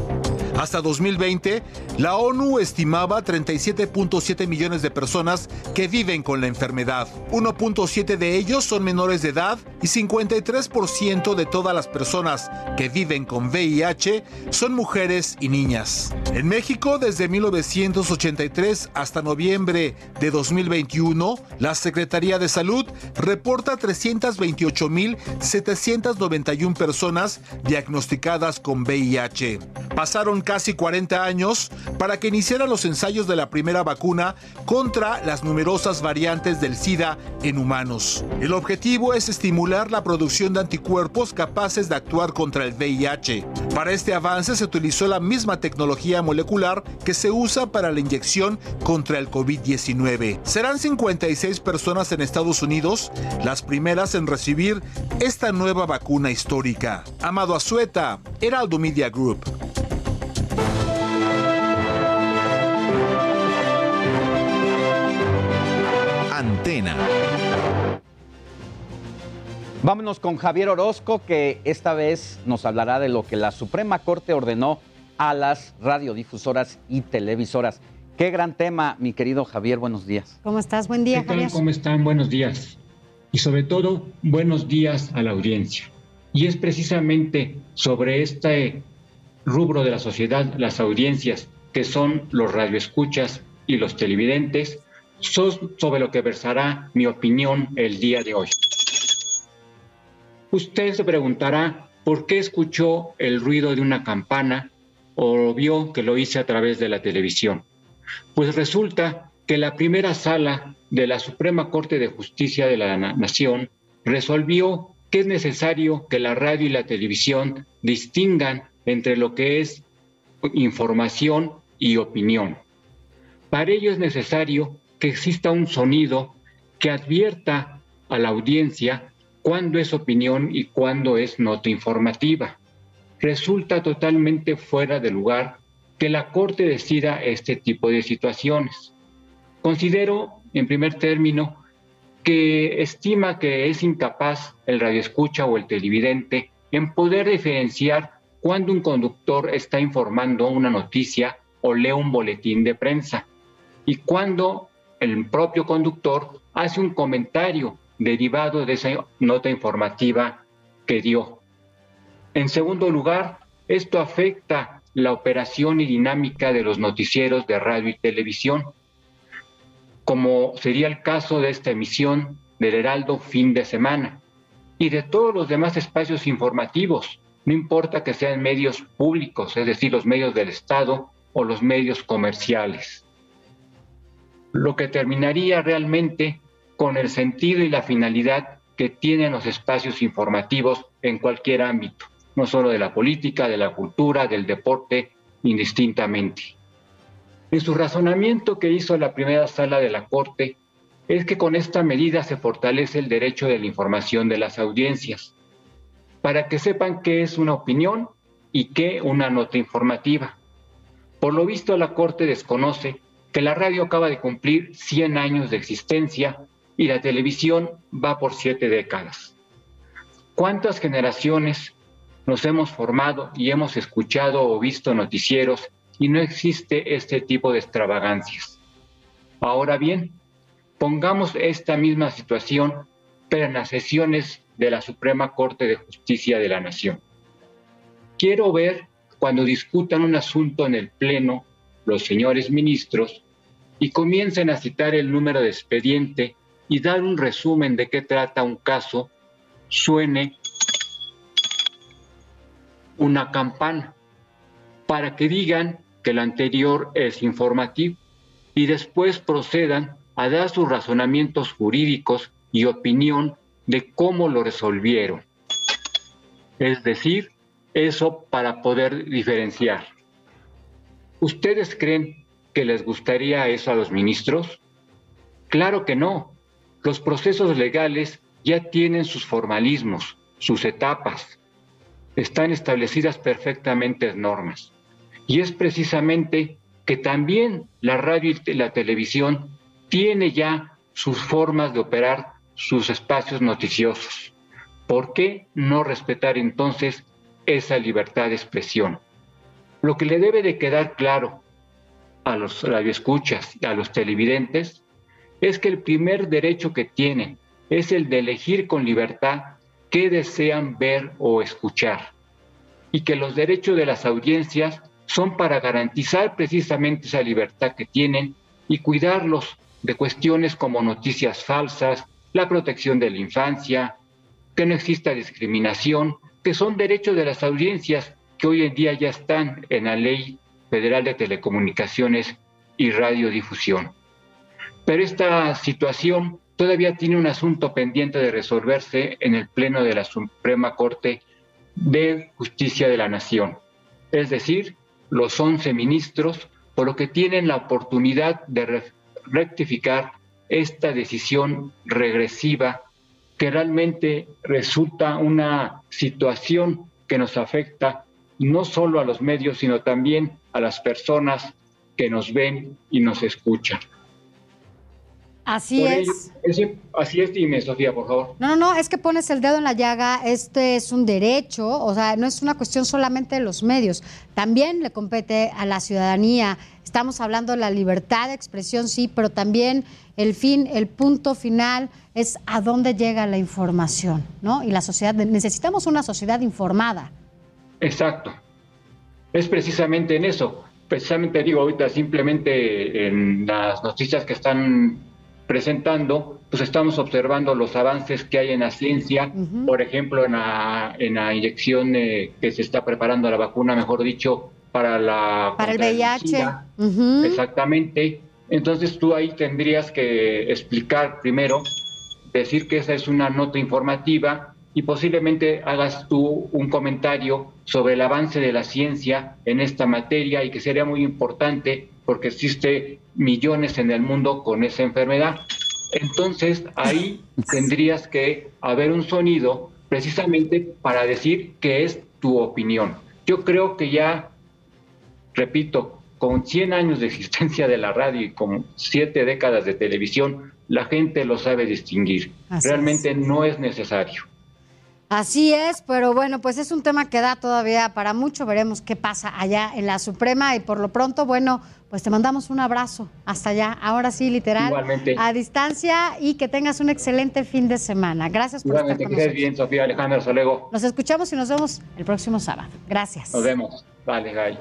Hasta 2020, la ONU estimaba 37.7 millones de personas que viven con la enfermedad. 1.7 de ellos son menores de edad y 53% de todas las personas que viven con VIH son mujeres y niñas. En México, desde 1983 hasta noviembre de 2021, la Secretaría de Salud reporta 328.791 personas diagnosticadas con VIH. Pasaron casi 40 años para que iniciaran los ensayos de la primera vacuna contra las numerosas variantes del SIDA en humanos. El objetivo es estimular la producción de anticuerpos capaces de actuar contra el VIH. Para este avance se utilizó la misma tecnología molecular que se usa para la inyección contra el COVID-19. Serán 56 personas en Estados Unidos las primeras en recibir esta nueva vacuna histórica. Amado Azueta, Heraldo Media Group. Antena. Vámonos con Javier Orozco, que esta vez nos hablará de lo que la Suprema Corte ordenó a las radiodifusoras y televisoras. Qué gran tema, mi querido Javier, buenos días. ¿Cómo estás? Buen día, ¿Qué tal? Javier. ¿Cómo están? Buenos días. Y sobre todo, buenos días a la audiencia. Y es precisamente sobre este rubro de la sociedad, las audiencias, que son los radioescuchas y los televidentes, sobre lo que versará mi opinión el día de hoy. Usted se preguntará por qué escuchó el ruido de una campana o vio que lo hice a través de la televisión. Pues resulta que la primera sala de la Suprema Corte de Justicia de la Na- Nación resolvió que es necesario que la radio y la televisión distingan entre lo que es información y opinión. Para ello es necesario que exista un sonido que advierta a la audiencia cuándo es opinión y cuándo es nota informativa. Resulta totalmente fuera de lugar que la Corte decida este tipo de situaciones. Considero, en primer término, que estima que es incapaz el radioescucha o el televidente en poder diferenciar cuando un conductor está informando una noticia o lee un boletín de prensa y cuando el propio conductor hace un comentario derivado de esa nota informativa que dio. En segundo lugar, esto afecta la operación y dinámica de los noticieros de radio y televisión, como sería el caso de esta emisión del Heraldo fin de semana y de todos los demás espacios informativos, no importa que sean medios públicos, es decir, los medios del Estado o los medios comerciales. Lo que terminaría realmente con el sentido y la finalidad que tienen los espacios informativos en cualquier ámbito, no solo de la política, de la cultura, del deporte, indistintamente. En su razonamiento que hizo la primera sala de la Corte es que con esta medida se fortalece el derecho de la información de las audiencias, para que sepan qué es una opinión y qué una nota informativa. Por lo visto, la Corte desconoce que la radio acaba de cumplir 100 años de existencia y la televisión va por siete décadas. ¿Cuántas generaciones nos hemos formado y hemos escuchado o visto noticieros y no existe este tipo de extravagancias? Ahora bien, pongamos esta misma situación, pero en las sesiones de la Suprema Corte de Justicia de la Nación. Quiero ver cuando discutan un asunto en el Pleno los señores ministros y comiencen a citar el número de expediente y dar un resumen de qué trata un caso, suene una campana para que digan que lo anterior es informativo y después procedan a dar sus razonamientos jurídicos y opinión de cómo lo resolvieron. Es decir, eso para poder diferenciar. ¿Ustedes creen que les gustaría eso a los ministros? Claro que no. Los procesos legales ya tienen sus formalismos, sus etapas. Están establecidas perfectamente normas. Y es precisamente que también la radio y la televisión tiene ya sus formas de operar sus espacios noticiosos. ¿Por qué no respetar entonces esa libertad de expresión? Lo que le debe de quedar claro a los radioescuchas y a los televidentes es que el primer derecho que tienen es el de elegir con libertad qué desean ver o escuchar y que los derechos de las audiencias son para garantizar precisamente esa libertad que tienen y cuidarlos de cuestiones como noticias falsas, la protección de la infancia, que no exista discriminación, que son derechos de las audiencias que hoy en día ya están en la Ley Federal de Telecomunicaciones y Radiodifusión. Pero esta situación todavía tiene un asunto pendiente de resolverse en el Pleno de la Suprema Corte de Justicia de la Nación, es decir, los 11 ministros, por lo que tienen la oportunidad de rectificar esta decisión regresiva que realmente resulta una situación que nos afecta no solo a los medios, sino también a las personas que nos ven y nos escuchan. Así es. así es, dime, Sofía, por favor. No, no, no, es que pones el dedo en la llaga, este es un derecho, o sea, no es una cuestión solamente de los medios, también le compete a la ciudadanía. Estamos hablando de la libertad de expresión, sí, pero también el fin, el punto final es a dónde llega la información, ¿no? Y la sociedad, necesitamos una sociedad informada. Exacto. Es precisamente en eso. Precisamente digo ahorita, simplemente en las noticias que están presentando, pues estamos observando los avances que hay en la ciencia, por ejemplo, en la, en la inyección que se está preparando la vacuna, mejor dicho, para la... Para el VIH. Exactamente. Entonces tú ahí tendrías que explicar primero, decir que esa es una nota informativa y posiblemente hagas tú un comentario sobre el avance de la ciencia en esta materia y que sería muy importante porque existe millones en el mundo con esa enfermedad. Entonces ahí tendrías que haber un sonido precisamente para decir que es tu opinión. Yo creo que ya, repito, con 100 años de existencia de la radio y con 7 décadas de televisión, la gente lo sabe distinguir. Realmente no es necesario. Así es, pero bueno, pues es un tema que da todavía para mucho. Veremos qué pasa allá en la Suprema y por lo pronto, bueno, pues te mandamos un abrazo hasta allá. Ahora sí, literal, Igualmente. a distancia y que tengas un excelente fin de semana. Gracias por Igualmente, estar que con estés nosotros. bien, Sofía Alejandra, hasta luego. Nos escuchamos y nos vemos el próximo sábado. Gracias. Nos vemos. Vale, bye.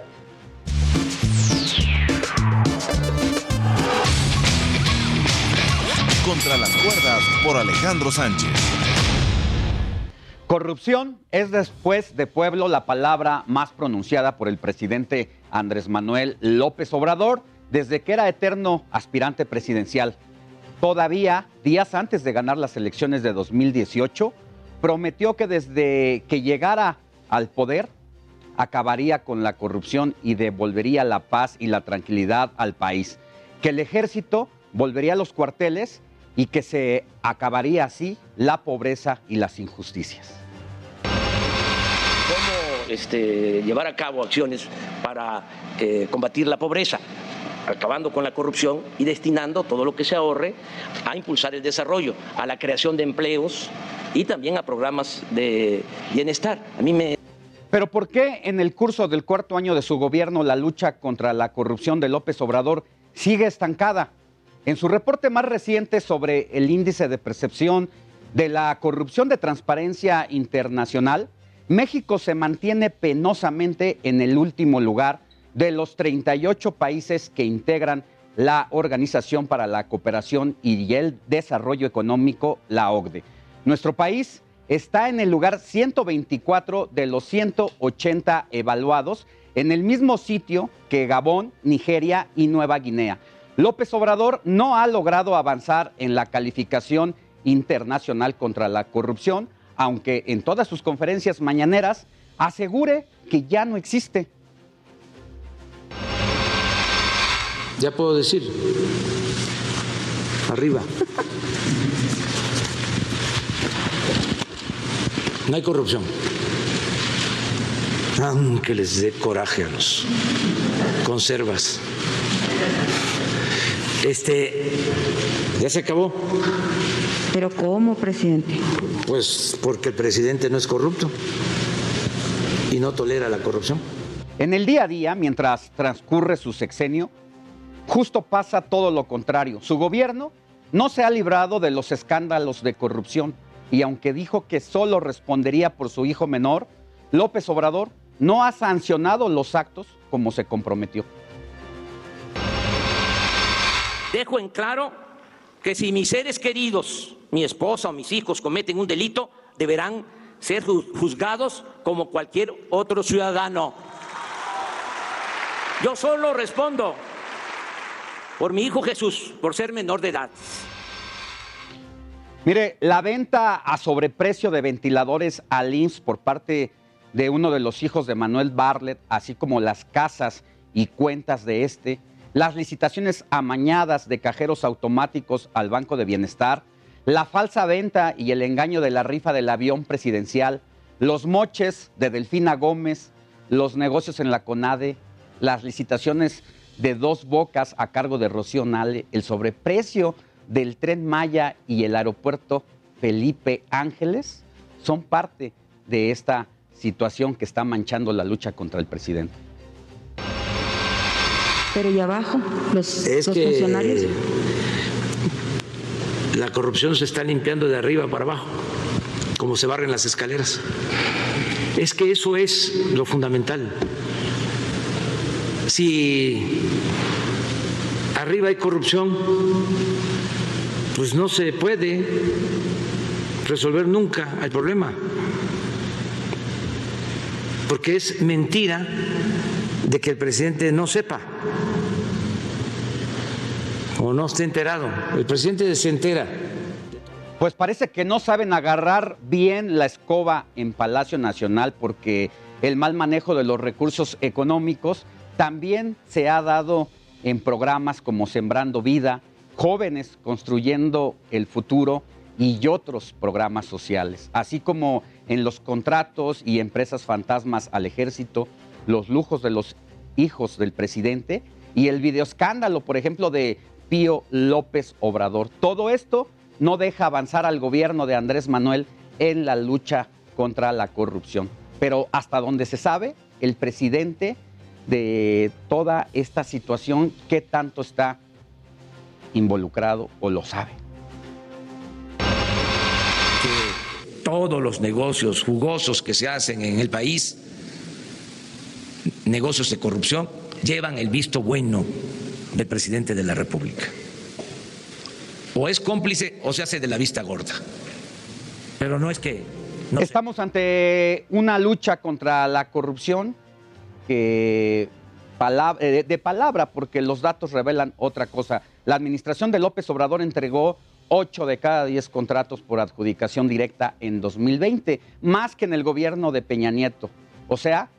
Contra las cuerdas por Alejandro Sánchez. Corrupción es después de pueblo la palabra más pronunciada por el presidente Andrés Manuel López Obrador desde que era eterno aspirante presidencial. Todavía, días antes de ganar las elecciones de 2018, prometió que desde que llegara al poder acabaría con la corrupción y devolvería la paz y la tranquilidad al país, que el ejército volvería a los cuarteles y que se acabaría así la pobreza y las injusticias. cómo este, llevar a cabo acciones para eh, combatir la pobreza, acabando con la corrupción y destinando todo lo que se ahorre a impulsar el desarrollo, a la creación de empleos y también a programas de bienestar. A mí me Pero ¿por qué en el curso del cuarto año de su gobierno la lucha contra la corrupción de López Obrador sigue estancada? En su reporte más reciente sobre el índice de percepción de la corrupción de transparencia internacional, México se mantiene penosamente en el último lugar de los 38 países que integran la Organización para la Cooperación y el Desarrollo Económico, la OCDE. Nuestro país está en el lugar 124 de los 180 evaluados, en el mismo sitio que Gabón, Nigeria y Nueva Guinea. López Obrador no ha logrado avanzar en la calificación internacional contra la corrupción, aunque en todas sus conferencias mañaneras asegure que ya no existe. Ya puedo decir, arriba. No hay corrupción. Aunque les dé coraje a los conservas. Este, ya se acabó. ¿Pero cómo, presidente? Pues porque el presidente no es corrupto y no tolera la corrupción. En el día a día, mientras transcurre su sexenio, justo pasa todo lo contrario. Su gobierno no se ha librado de los escándalos de corrupción y aunque dijo que solo respondería por su hijo menor, López Obrador no ha sancionado los actos como se comprometió. Dejo en claro que si mis seres queridos, mi esposa o mis hijos cometen un delito, deberán ser ju- juzgados como cualquier otro ciudadano. Yo solo respondo por mi hijo Jesús, por ser menor de edad. Mire, la venta a sobreprecio de ventiladores al IMSS por parte de uno de los hijos de Manuel Bartlett, así como las casas y cuentas de este, las licitaciones amañadas de cajeros automáticos al Banco de Bienestar, la falsa venta y el engaño de la rifa del avión presidencial, los moches de Delfina Gómez, los negocios en la CONADE, las licitaciones de dos bocas a cargo de Rocío Nale, el sobreprecio del tren Maya y el aeropuerto Felipe Ángeles son parte de esta situación que está manchando la lucha contra el presidente. Pero y abajo, los, Es los que funcionarios. la corrupción se está limpiando de arriba para abajo, como se barren las escaleras. Es que eso es lo fundamental. Si arriba hay corrupción, pues no se puede resolver nunca el problema. Porque es mentira de que el presidente no sepa o no esté enterado. El presidente se entera. Pues parece que no saben agarrar bien la escoba en Palacio Nacional porque el mal manejo de los recursos económicos también se ha dado en programas como Sembrando Vida, Jóvenes Construyendo el Futuro y otros programas sociales, así como en los contratos y empresas fantasmas al ejército, los lujos de los hijos del presidente y el videoescándalo, por ejemplo, de Pío López Obrador. Todo esto no deja avanzar al gobierno de Andrés Manuel en la lucha contra la corrupción. Pero hasta donde se sabe, el presidente de toda esta situación, ¿qué tanto está involucrado o lo sabe? todos los negocios jugosos que se hacen en el país, negocios de corrupción, llevan el visto bueno del presidente de la República. O es cómplice o se hace de la vista gorda. Pero no es que... Estamos ante una lucha contra la corrupción que eh, de palabra, porque los datos revelan otra cosa. La administración de López Obrador entregó 8 de cada 10 contratos por adjudicación directa en 2020, más que en el gobierno de Peña Nieto. O sea,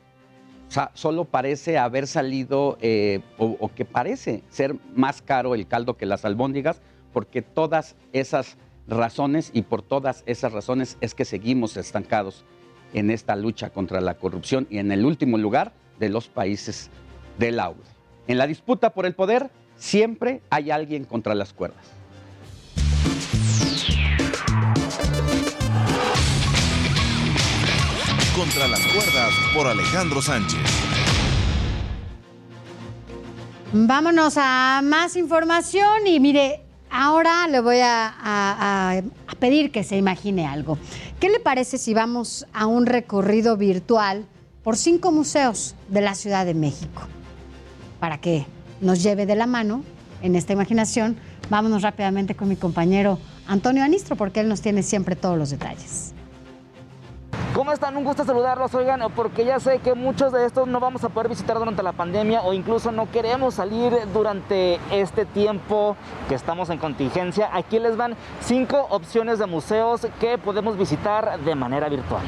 solo parece haber salido, eh, o, o, que parece ser más caro el caldo que las albóndigas, porque todas esas razones y por todas esas razones es que seguimos estancados en esta lucha contra la corrupción y en el último lugar de los países del la En la disputa por el poder siempre hay alguien contra las cuerdas. Contra las cuerdas por Alejandro Sánchez. Vámonos a más información y mire, ahora le voy a, pedir que se imagine algo. ¿Qué le parece si vamos a un recorrido virtual por cinco museos de la Ciudad de México? Para que nos lleve de la mano en esta imaginación, vámonos rápidamente con mi compañero Antonio Anistro, porque él nos tiene siempre todos los detalles. ¿Cómo están? Un gusto saludarlos, oigan, porque ya sé que muchos de estos no vamos a poder visitar durante la pandemia o incluso no queremos salir durante este tiempo que estamos en contingencia. Aquí les van cinco opciones de museos que podemos visitar de manera virtual.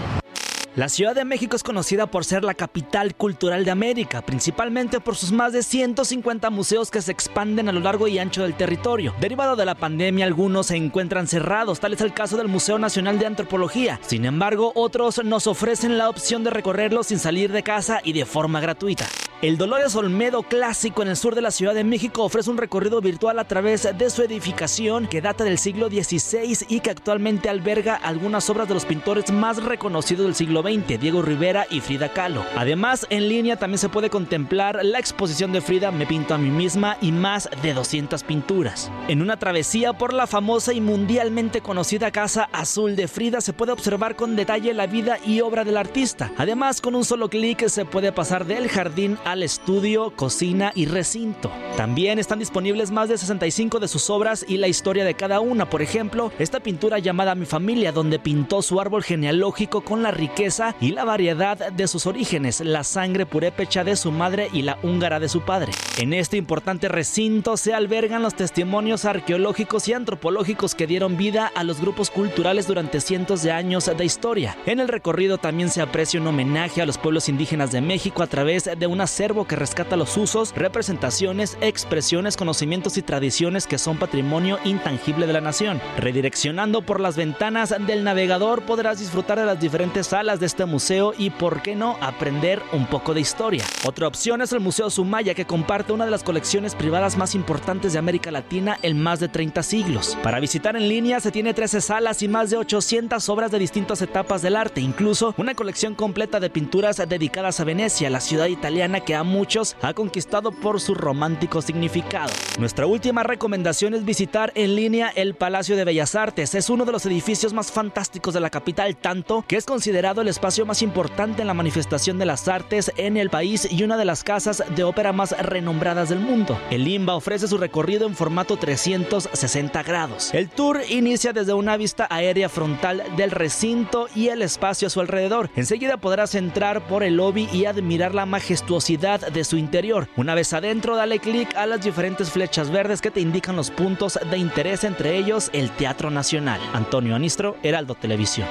La Ciudad de México es conocida por ser la capital cultural de América, principalmente por sus más de 150 museos que se expanden a lo largo y ancho del territorio. Derivado de la pandemia, algunos se encuentran cerrados, tal es el caso del Museo Nacional de Antropología. Sin embargo, otros nos ofrecen la opción de recorrerlo sin salir de casa y de forma gratuita. El Dolores Olmedo Clásico en el sur de la Ciudad de México ofrece un recorrido virtual a través de su edificación que data del siglo XVI y que actualmente alberga algunas obras de los pintores más reconocidos del siglo Diego Rivera y Frida Kahlo. Además, en línea también se puede contemplar la exposición de Frida Me pinto a mí misma y más de 200 pinturas. En una travesía por la famosa y mundialmente conocida Casa Azul de Frida se puede observar con detalle la vida y obra del artista. Además, con un solo clic se puede pasar del jardín a estudio, cocina y recinto. También están disponibles más de 65 de sus obras y la historia de cada una. Por ejemplo, esta pintura llamada Mi familia, donde pintó su árbol genealógico con la riqueza y la variedad de sus orígenes, la sangre purépecha de su madre y la húngara de su padre. En este importante recinto se albergan los testimonios arqueológicos y antropológicos que dieron vida a los grupos culturales durante cientos de años de historia. En el recorrido también se aprecia un homenaje a los pueblos indígenas de México a través de una acervo que rescata los usos, representaciones, expresiones, conocimientos y tradiciones que son patrimonio intangible de la nación. Redireccionando por las ventanas del navegador podrás disfrutar de las diferentes salas este museo y, por qué no, aprender un poco de historia. Otra opción es el Museo Sumaya que comparte una de las colecciones privadas más importantes de América Latina en más de 30 siglos. Para visitar en línea se tiene 13 salas y más de 800 obras de distintas etapas del arte, incluso una colección completa de pinturas dedicadas a Venecia, la ciudad italiana que a muchos ha conquistado por su romántico significado. Nuestra última recomendación es visitar en línea el Palacio de Bellas Artes. Es uno de los edificios más fantásticos de la capital, tanto que es considerado el espacio más importante en la manifestación de las artes en el país y una de las casas de ópera más renombradas del mundo. El Limba ofrece su recorrido en formato 360 grados. El tour inicia desde una vista aérea frontal del recinto y el espacio a su alrededor. Enseguida podrás entrar por el lobby y admirar la majestuosidad de su interior. Una vez adentro, dale clic a las diferentes flechas verdes que te indican los puntos de interés, entre ellos el Teatro Nacional. Antonio Anistro, Heraldo Televisión.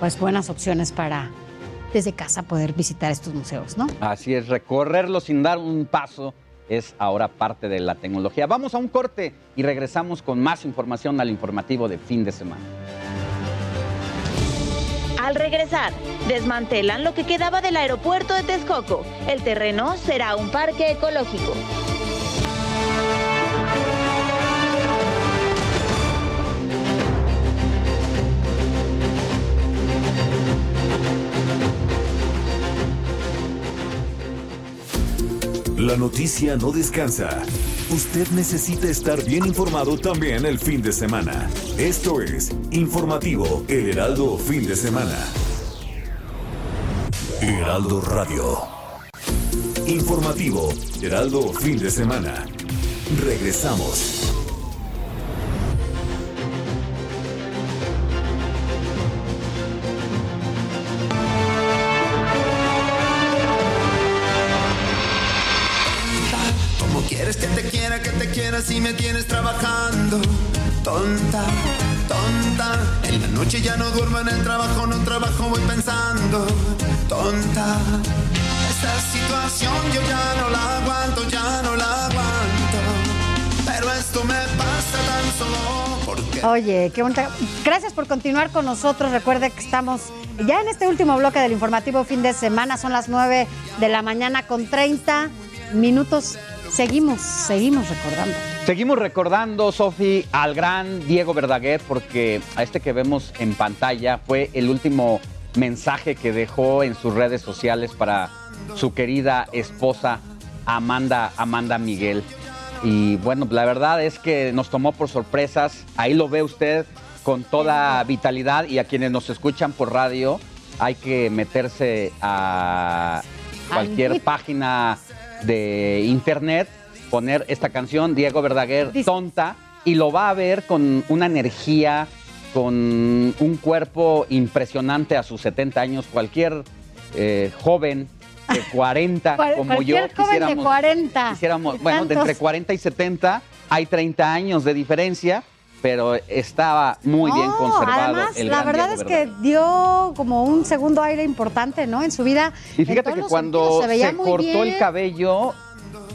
Pues buenas opciones para desde casa poder visitar estos museos, ¿no? Así es, recorrerlo sin dar un paso es ahora parte de la tecnología. Vamos a un corte y regresamos con más información al informativo de fin de semana. Al regresar, desmantelan lo que quedaba del aeropuerto de Texcoco. El terreno será un parque ecológico. La noticia no descansa. Usted necesita estar bien informado también el fin de semana. Esto es Informativo El Heraldo Fin de Semana. Heraldo Radio. Informativo Heraldo Fin de Semana. Regresamos. Me tienes trabajando. Tonta, tonta. En la noche ya no duermo en el trabajo, no trabajo, voy pensando. Tonta. Esta situación yo ya no la aguanto, ya no la aguanto. Pero esto me pasa tan solo porque. Oye, qué bonita. Gracias por continuar con nosotros. Recuerde que estamos ya en este último bloque del informativo fin de semana. Son las 9 de la mañana con 30 minutos. Seguimos, seguimos recordando. Seguimos recordando, Sofi, al gran Diego Verdaguer, porque a este que vemos en pantalla fue el último mensaje que dejó en sus redes sociales para su querida esposa Amanda, Amanda Miguel. Y bueno, la verdad es que nos tomó por sorpresas. Ahí lo ve usted con toda vitalidad y a quienes nos escuchan por radio hay que meterse a cualquier página de internet, poner esta canción, Diego Verdaguer, tonta, y lo va a ver con una energía, con un cuerpo impresionante a sus 70 años. Cualquier eh, joven de 40 Cual- como yo cualquier joven de quisiéramos, 40. quisiéramos- bueno, de entre tantos. 40 y 70 hay 30 años de diferencia, pero estaba muy bien No, conservado. Además, el la verdad Diego es que dio como un segundo aire importante, ¿no? En su vida. Y fíjate que cuando se, cortó el cabello,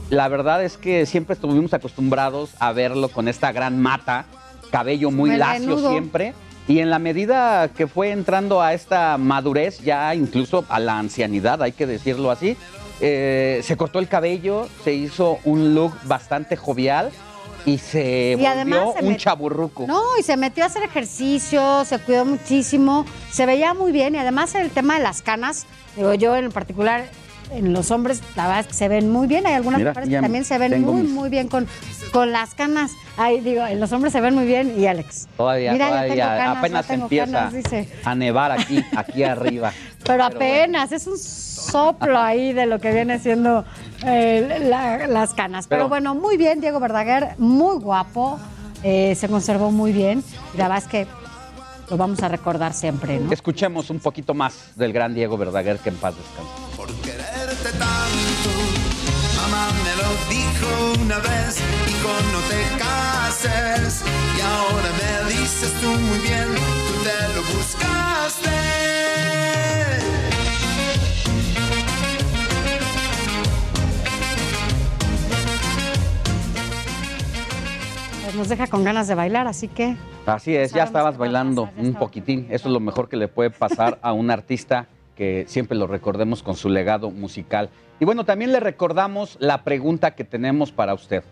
la verdad es que siempre estuvimos acostumbrados a verlo con esta gran mata, cabello muy lacio siempre. Y en la medida que fue entrando a esta madurez, ya incluso a la ancianidad, hay que decirlo así, eh, se cortó el cabello, se hizo un look bastante jovial y se Y además se un met- chaburruco. No, y se metió a hacer ejercicio, se cuidó muchísimo, se veía muy bien y además el tema de las canas, digo yo en particular en los hombres, la verdad es que se ven muy bien, hay algunas Mira, mujeres que también se ven muy, mis- muy bien con, con las canas. Ay, digo, en los hombres se ven muy bien y Alex. Todavía, Mira, todavía, tengo canas, apenas tengo empieza canas, dice. a nevar aquí, aquí arriba. Pero apenas, es un soplo ahí de lo que viene siendo eh, la- las canas. Pero, Pero- bueno, muy bien, Diego Verdaguer, muy guapo, eh, se conservó muy bien. Y la verdad es que lo vamos a recordar siempre, ¿no? Escuchemos un poquito más del gran Diego Verdaguer, que en paz descanse. por quererte tanto. Mamá me lo dijo una vez, hijo no te cases. Y ahora me dices tú muy bien, tú te lo buscaste. Nos deja con ganas de bailar, así que Así es, ya estabas bailando un poquitín. Eso es lo mejor que le puede pasar a un artista que siempre lo recordemos con su legado musical. Y bueno, también le recordamos la pregunta que tenemos para usted.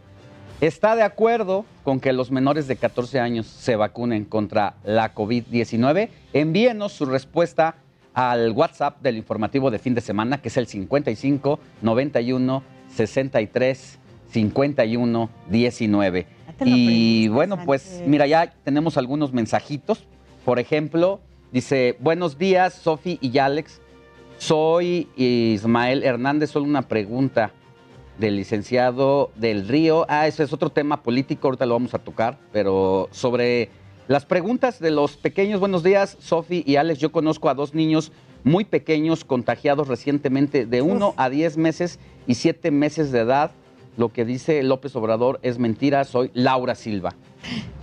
¿Está de acuerdo con que los menores de 14 años se vacunen contra la COVID-19? Envíenos su respuesta al WhatsApp del informativo de fin de semana, que es el 55 91 63 51 19. Y bueno, pues mira, ya tenemos algunos mensajitos. Por ejemplo, dice, buenos días, Sofi y Alex. Soy Ismael Hernández, solo una pregunta del licenciado del Río. Ah, ese es otro tema político, ahorita lo vamos a tocar, pero sobre las preguntas de los pequeños. Buenos días, Sofi y Alex. Yo conozco a dos niños muy pequeños contagiados recientemente de 1 a 10 meses y 7 meses de edad. Lo que dice López Obrador es mentira. Soy Laura Silva.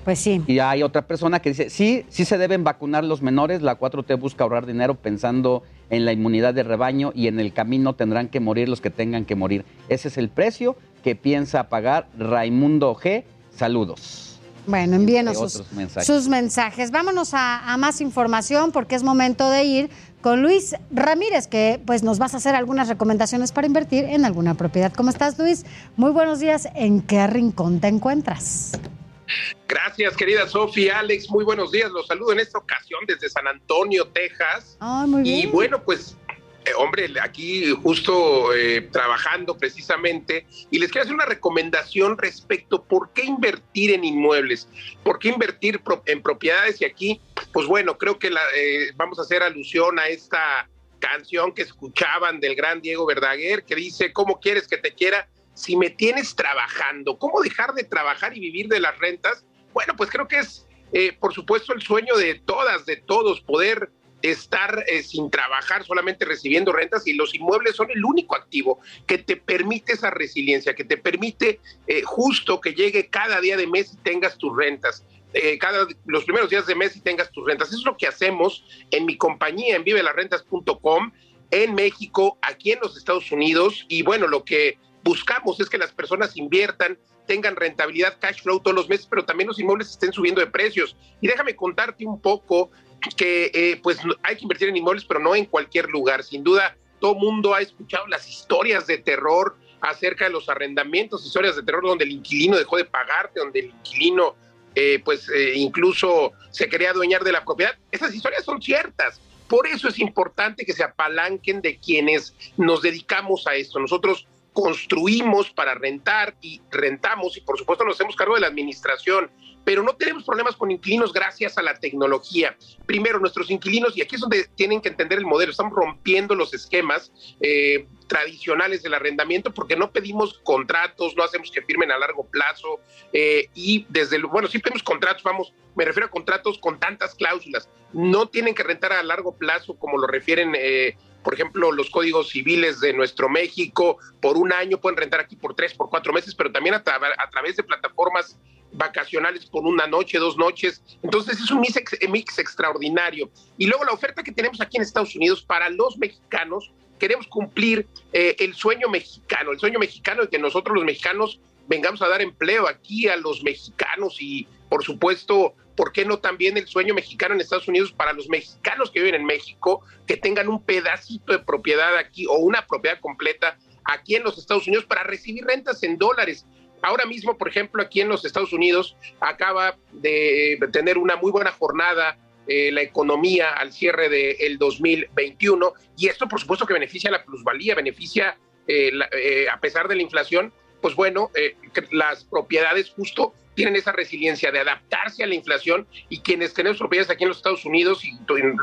Pues sí. Y hay otra persona que dice, sí, sí se deben vacunar los menores. La 4T busca ahorrar dinero pensando en la inmunidad de rebaño y en el camino tendrán que morir los que tengan que morir. Ese es el precio que piensa pagar Raimundo G. Saludos. Bueno, envíenos sus mensajes. sus mensajes. Vámonos a, a más información porque es momento de ir con Luis Ramírez, que pues nos vas a hacer algunas recomendaciones para invertir en alguna propiedad. ¿Cómo estás, Luis? Muy buenos días. ¿En qué rincón te encuentras? Gracias, querida Sofía, Alex, muy buenos días. Los saludo en esta ocasión desde San Antonio, Texas. Ay, muy bien. Y bueno, pues, eh, hombre, aquí justo eh, trabajando precisamente, y les quiero hacer una recomendación respecto por qué invertir en inmuebles, por qué invertir pro- en propiedades. Y aquí, pues bueno, creo que eh, vamos a hacer alusión a esta canción que escuchaban del gran Diego Verdaguer, que dice, ¿cómo quieres que te quiera? Si me tienes trabajando, ¿cómo dejar de trabajar y vivir de las rentas? Bueno, pues creo que es, por supuesto, el sueño de todas, de todos, poder estar eh, sin trabajar, solamente recibiendo rentas y los inmuebles son el único activo que te permite esa resiliencia, que te permite eh, justo que llegue cada día de mes y tengas tus rentas. Eh, cada los primeros días de mes y tengas tus rentas. Eso es lo que hacemos en mi compañía en vivelarrentas.com en México, aquí en los Estados Unidos y bueno, lo que buscamos es que las personas inviertan tengan rentabilidad cash flow todos los meses, pero también los inmuebles estén subiendo de precios. Y déjame contarte un poco que eh, pues hay que invertir en inmuebles, pero no en cualquier lugar. Sin duda, todo mundo ha escuchado las historias de terror acerca de los arrendamientos, historias de terror donde el inquilino dejó de pagarte, donde el inquilino eh, pues eh, incluso se quería adueñar de la propiedad. Esas historias son ciertas. Por eso es importante que se apalanquen de quienes nos dedicamos a esto. Nosotros construimos para rentar y rentamos y por supuesto nos hacemos cargo de la administración, pero no tenemos problemas con inquilinos gracias a la tecnología. Primero, nuestros inquilinos, y aquí es donde tienen que entender el modelo, estamos rompiendo los esquemas eh, tradicionales del arrendamiento porque no pedimos contratos, no hacemos que firmen a largo plazo eh, y desde, bueno, sí pedimos contratos, vamos, me refiero a contratos con tantas cláusulas, no tienen que rentar a largo plazo como lo refieren. Eh, por ejemplo, los códigos civiles de nuestro México, por un año pueden rentar aquí por tres, por cuatro meses, pero también a, través de plataformas vacacionales por una noche, dos noches. Entonces es un mix, mix, extraordinario. Y luego la oferta que tenemos aquí en Estados Unidos para los mexicanos, queremos cumplir eh, el sueño mexicano, el sueño mexicano de que nosotros los mexicanos vengamos a dar empleo aquí a los mexicanos y por supuesto ¿por qué no también el sueño mexicano en Estados Unidos para los mexicanos que viven en México, que tengan un pedacito de propiedad aquí o una propiedad completa aquí en los Estados Unidos para recibir rentas en dólares? Ahora mismo, por ejemplo, aquí en los Estados Unidos acaba de tener una muy buena jornada eh, la economía al cierre del 2021 y esto por supuesto que beneficia la plusvalía, beneficia eh, eh, a pesar de la inflación, pues bueno, las propiedades justo tienen esa resiliencia de adaptarse a la inflación y quienes tenemos propiedades aquí en los Estados Unidos y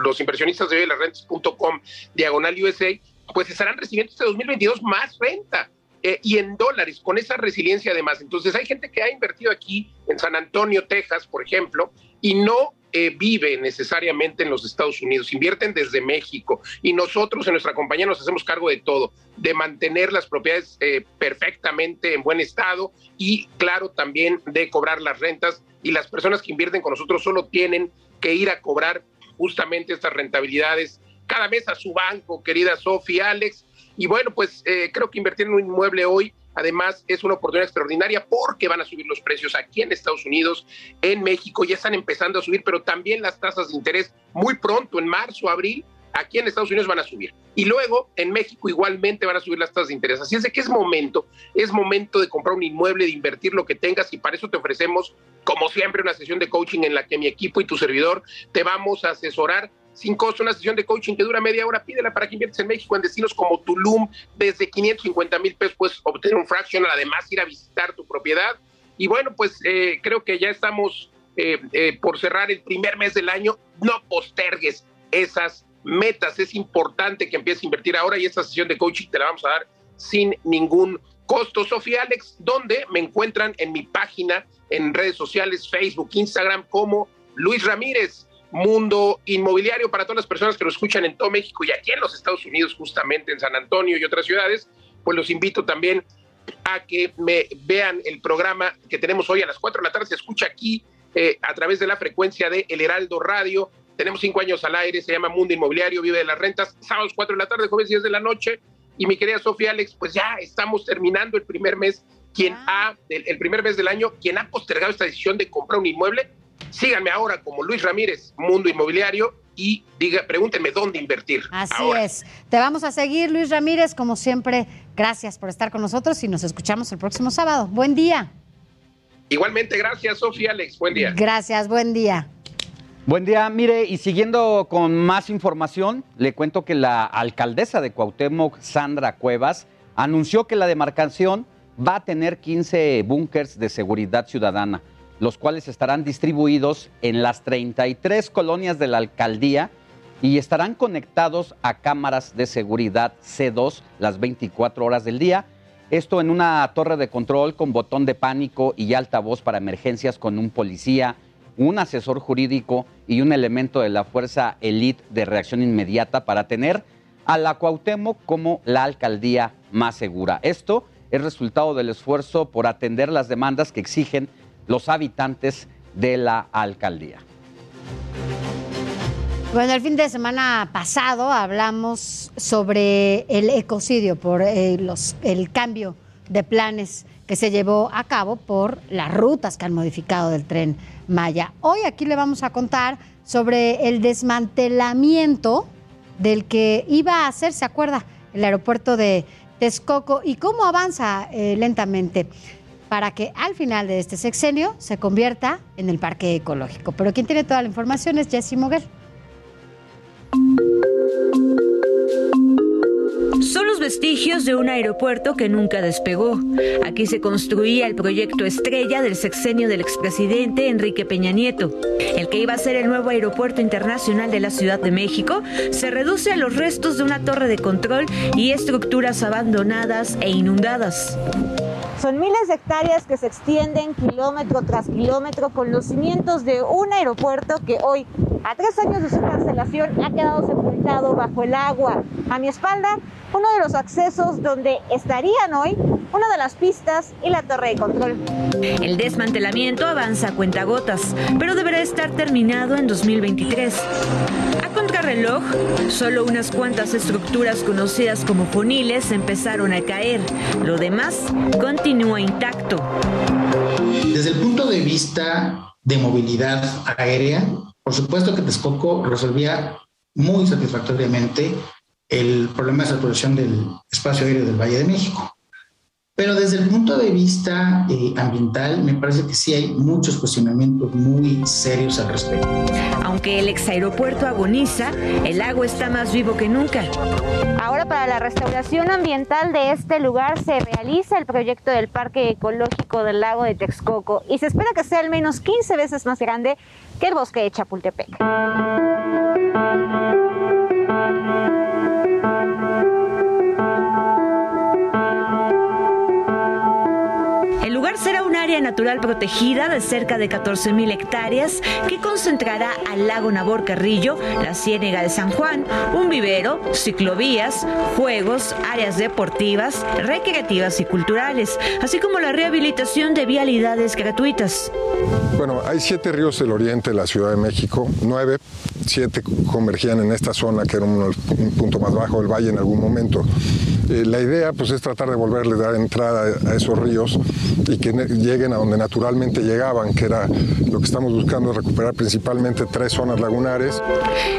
los inversionistas de rentas.com diagonal USA, pues estarán recibiendo este 2022 más renta. Eh, y en dólares, con esa resiliencia además. Entonces hay gente que ha invertido aquí en San Antonio, Texas, por ejemplo, y no eh, vive necesariamente en los Estados Unidos, invierten desde México y nosotros en nuestra compañía nos hacemos cargo de todo, de mantener las propiedades eh, perfectamente en buen estado y claro también de cobrar las rentas y las personas que invierten con nosotros solo tienen que ir a cobrar justamente estas rentabilidades cada mes a su banco, querida Sofía, Alex. Y bueno, pues eh, creo que invertir en un inmueble hoy Además, es una oportunidad extraordinaria porque van a subir los precios aquí en Estados Unidos, en México, ya están empezando a subir, pero también las tasas de interés muy pronto, en marzo, abril, aquí en Estados Unidos van a subir. Y luego en México igualmente van a subir las tasas de interés. Así es que es momento, es momento de comprar un inmueble, de invertir lo que tengas y para eso te ofrecemos, como siempre, una sesión de coaching en la que mi equipo y tu servidor te vamos a asesorar sin costo, una sesión de coaching que dura media hora, pídela para que inviertes en México en destinos como Tulum, desde 550 mil pesos puedes obtener un fractional, además ir a visitar tu propiedad. Y bueno, pues eh, creo que ya estamos eh, eh, por cerrar el primer mes del año, no postergues esas metas, es importante que empieces a invertir ahora y esta sesión de coaching te la vamos a dar sin ningún costo. Sofía Alex, ¿dónde me encuentran en mi página, en redes sociales, Facebook, Instagram, como Luis Ramírez? Mundo inmobiliario para todas las personas que lo escuchan en todo México y aquí en los Estados Unidos, justamente en San Antonio y otras ciudades, pues los invito también a que me vean el programa que tenemos hoy a las 4 de la tarde. Se escucha aquí eh, a través de la frecuencia de El Heraldo Radio. Tenemos cinco años al aire, se llama Mundo Inmobiliario, vive de las rentas, sábados 4 de la tarde, jueves 10 de la noche. Y mi querida Sofía Alex, pues ya estamos terminando el primer mes. Quien ha, el primer mes del año, quien ha postergado esta decisión de comprar un inmueble, Síganme ahora como Luis Ramírez, Mundo Inmobiliario, y diga, pregúntenme dónde invertir. Así es. Te vamos a seguir, Luis Ramírez, como siempre. Gracias por estar con nosotros y nos escuchamos el próximo sábado. Buen día. Igualmente, gracias, Sofía Alex. Buen día. Gracias, buen día. Buen día, mire, y siguiendo con más información, le cuento que la alcaldesa de Cuauhtémoc, Sandra Cuevas, anunció que la demarcación va a tener 15 búnkers de seguridad ciudadana los cuales estarán distribuidos en las 33 colonias de la alcaldía y estarán conectados a cámaras de seguridad C2 las 24 horas del día. Esto en una torre de control con botón de pánico y altavoz para emergencias con un policía, un asesor jurídico y un elemento de la fuerza elite de reacción inmediata para tener a la Cuauhtémoc como la alcaldía más segura. Esto es resultado del esfuerzo por atender las demandas que exigen los habitantes de la alcaldía. Bueno, el fin de semana pasado hablamos sobre el ecocidio por eh, el cambio de planes que se llevó a cabo por las rutas que han modificado del tren Maya. Hoy aquí le vamos a contar sobre el desmantelamiento del que iba a hacer, ¿se acuerda? El aeropuerto de Texcoco y cómo avanza eh, lentamente para que al final de este sexenio se convierta en el parque ecológico. Pero quien tiene toda la información es Jesse Moguel. Son los vestigios de un aeropuerto que nunca despegó. Aquí se construía el proyecto estrella del sexenio del expresidente Enrique Peña Nieto. El que iba a ser el nuevo aeropuerto internacional de la Ciudad de México se reduce a los restos de una torre de control y estructuras abandonadas e inundadas. Son miles de hectáreas que se extienden kilómetro tras kilómetro con los cimientos de un aeropuerto que hoy, a tres años de su cancelación, ha quedado sepultado bajo el agua. A mi espalda, uno de los accesos donde estarían hoy una de las pistas y la torre de control. El desmantelamiento avanza a cuentagotas, pero deberá estar terminado en 2023. Contrarreloj, solo unas cuantas estructuras conocidas como foniles empezaron a caer. Lo demás continúa intacto. Desde el punto de vista de movilidad aérea, por supuesto que Texcoco resolvía muy satisfactoriamente el problema de saturación del espacio aéreo del Valle de México. Pero desde el punto de vista eh, ambiental, me parece que sí hay muchos cuestionamientos muy serios al respecto. Aunque el exaeropuerto agoniza, el lago está más vivo que nunca. Ahora para la restauración ambiental de este lugar se realiza el proyecto del Parque Ecológico del Lago de Texcoco y se espera que sea al menos 15 veces más grande que el bosque de Chapultepec. Será un área natural protegida de cerca de 14.000 hectáreas que concentrará al lago Nabor Carrillo, la Ciénega de San Juan, un vivero, ciclovías, juegos, áreas deportivas, recreativas y culturales, así como la rehabilitación de vialidades gratuitas. Bueno, hay siete ríos del oriente de la Ciudad de México, nueve, siete convergían en esta zona que era un, un punto más bajo del valle en algún momento. Eh, la idea pues es tratar de volverle a dar entrada a esos ríos y que lleguen a donde naturalmente llegaban, que era lo que estamos buscando recuperar principalmente tres zonas lagunares.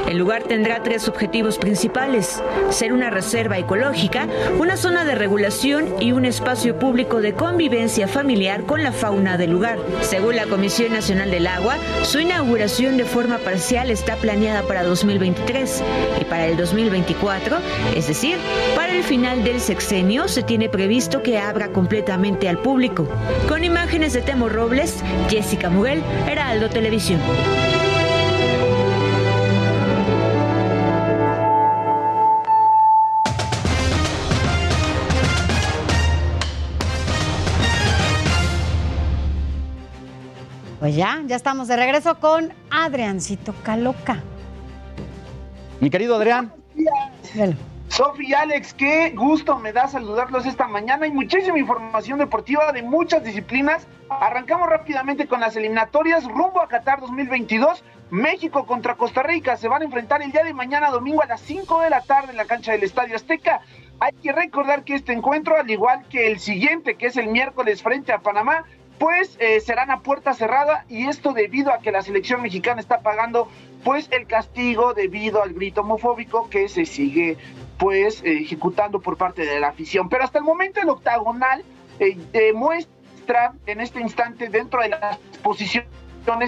El lugar tendrá tres objetivos principales, ser una reserva ecológica, una zona de regulación y un espacio público de convivencia familiar con la fauna del lugar. Según la Comisión Nacional del Agua, su inauguración de forma parcial está planeada para 2023 y para el 2024, es decir, para el final del sexenio, se tiene previsto que abra completamente al público. Con imágenes de Temo Robles, Jessica Muguel, Heraldo Televisión. Pues ya, ya estamos de regreso con Adriancito Caloca. Mi querido Adrián. Sofi Alex, qué gusto me da saludarlos esta mañana. Hay muchísima información deportiva de muchas disciplinas. Arrancamos rápidamente con las eliminatorias rumbo a Qatar 2022. México contra Costa Rica se van a enfrentar el día de mañana domingo a las 5 de la tarde en la cancha del Estadio Azteca. Hay que recordar que este encuentro, al igual que el siguiente, que es el miércoles frente a Panamá, pues eh, serán a puerta cerrada y esto debido a que la selección mexicana está pagando pues el castigo debido al grito homofóbico que se sigue pues ejecutando por parte de la afición. Pero hasta el momento el octagonal eh, demuestra en este instante dentro de las posiciones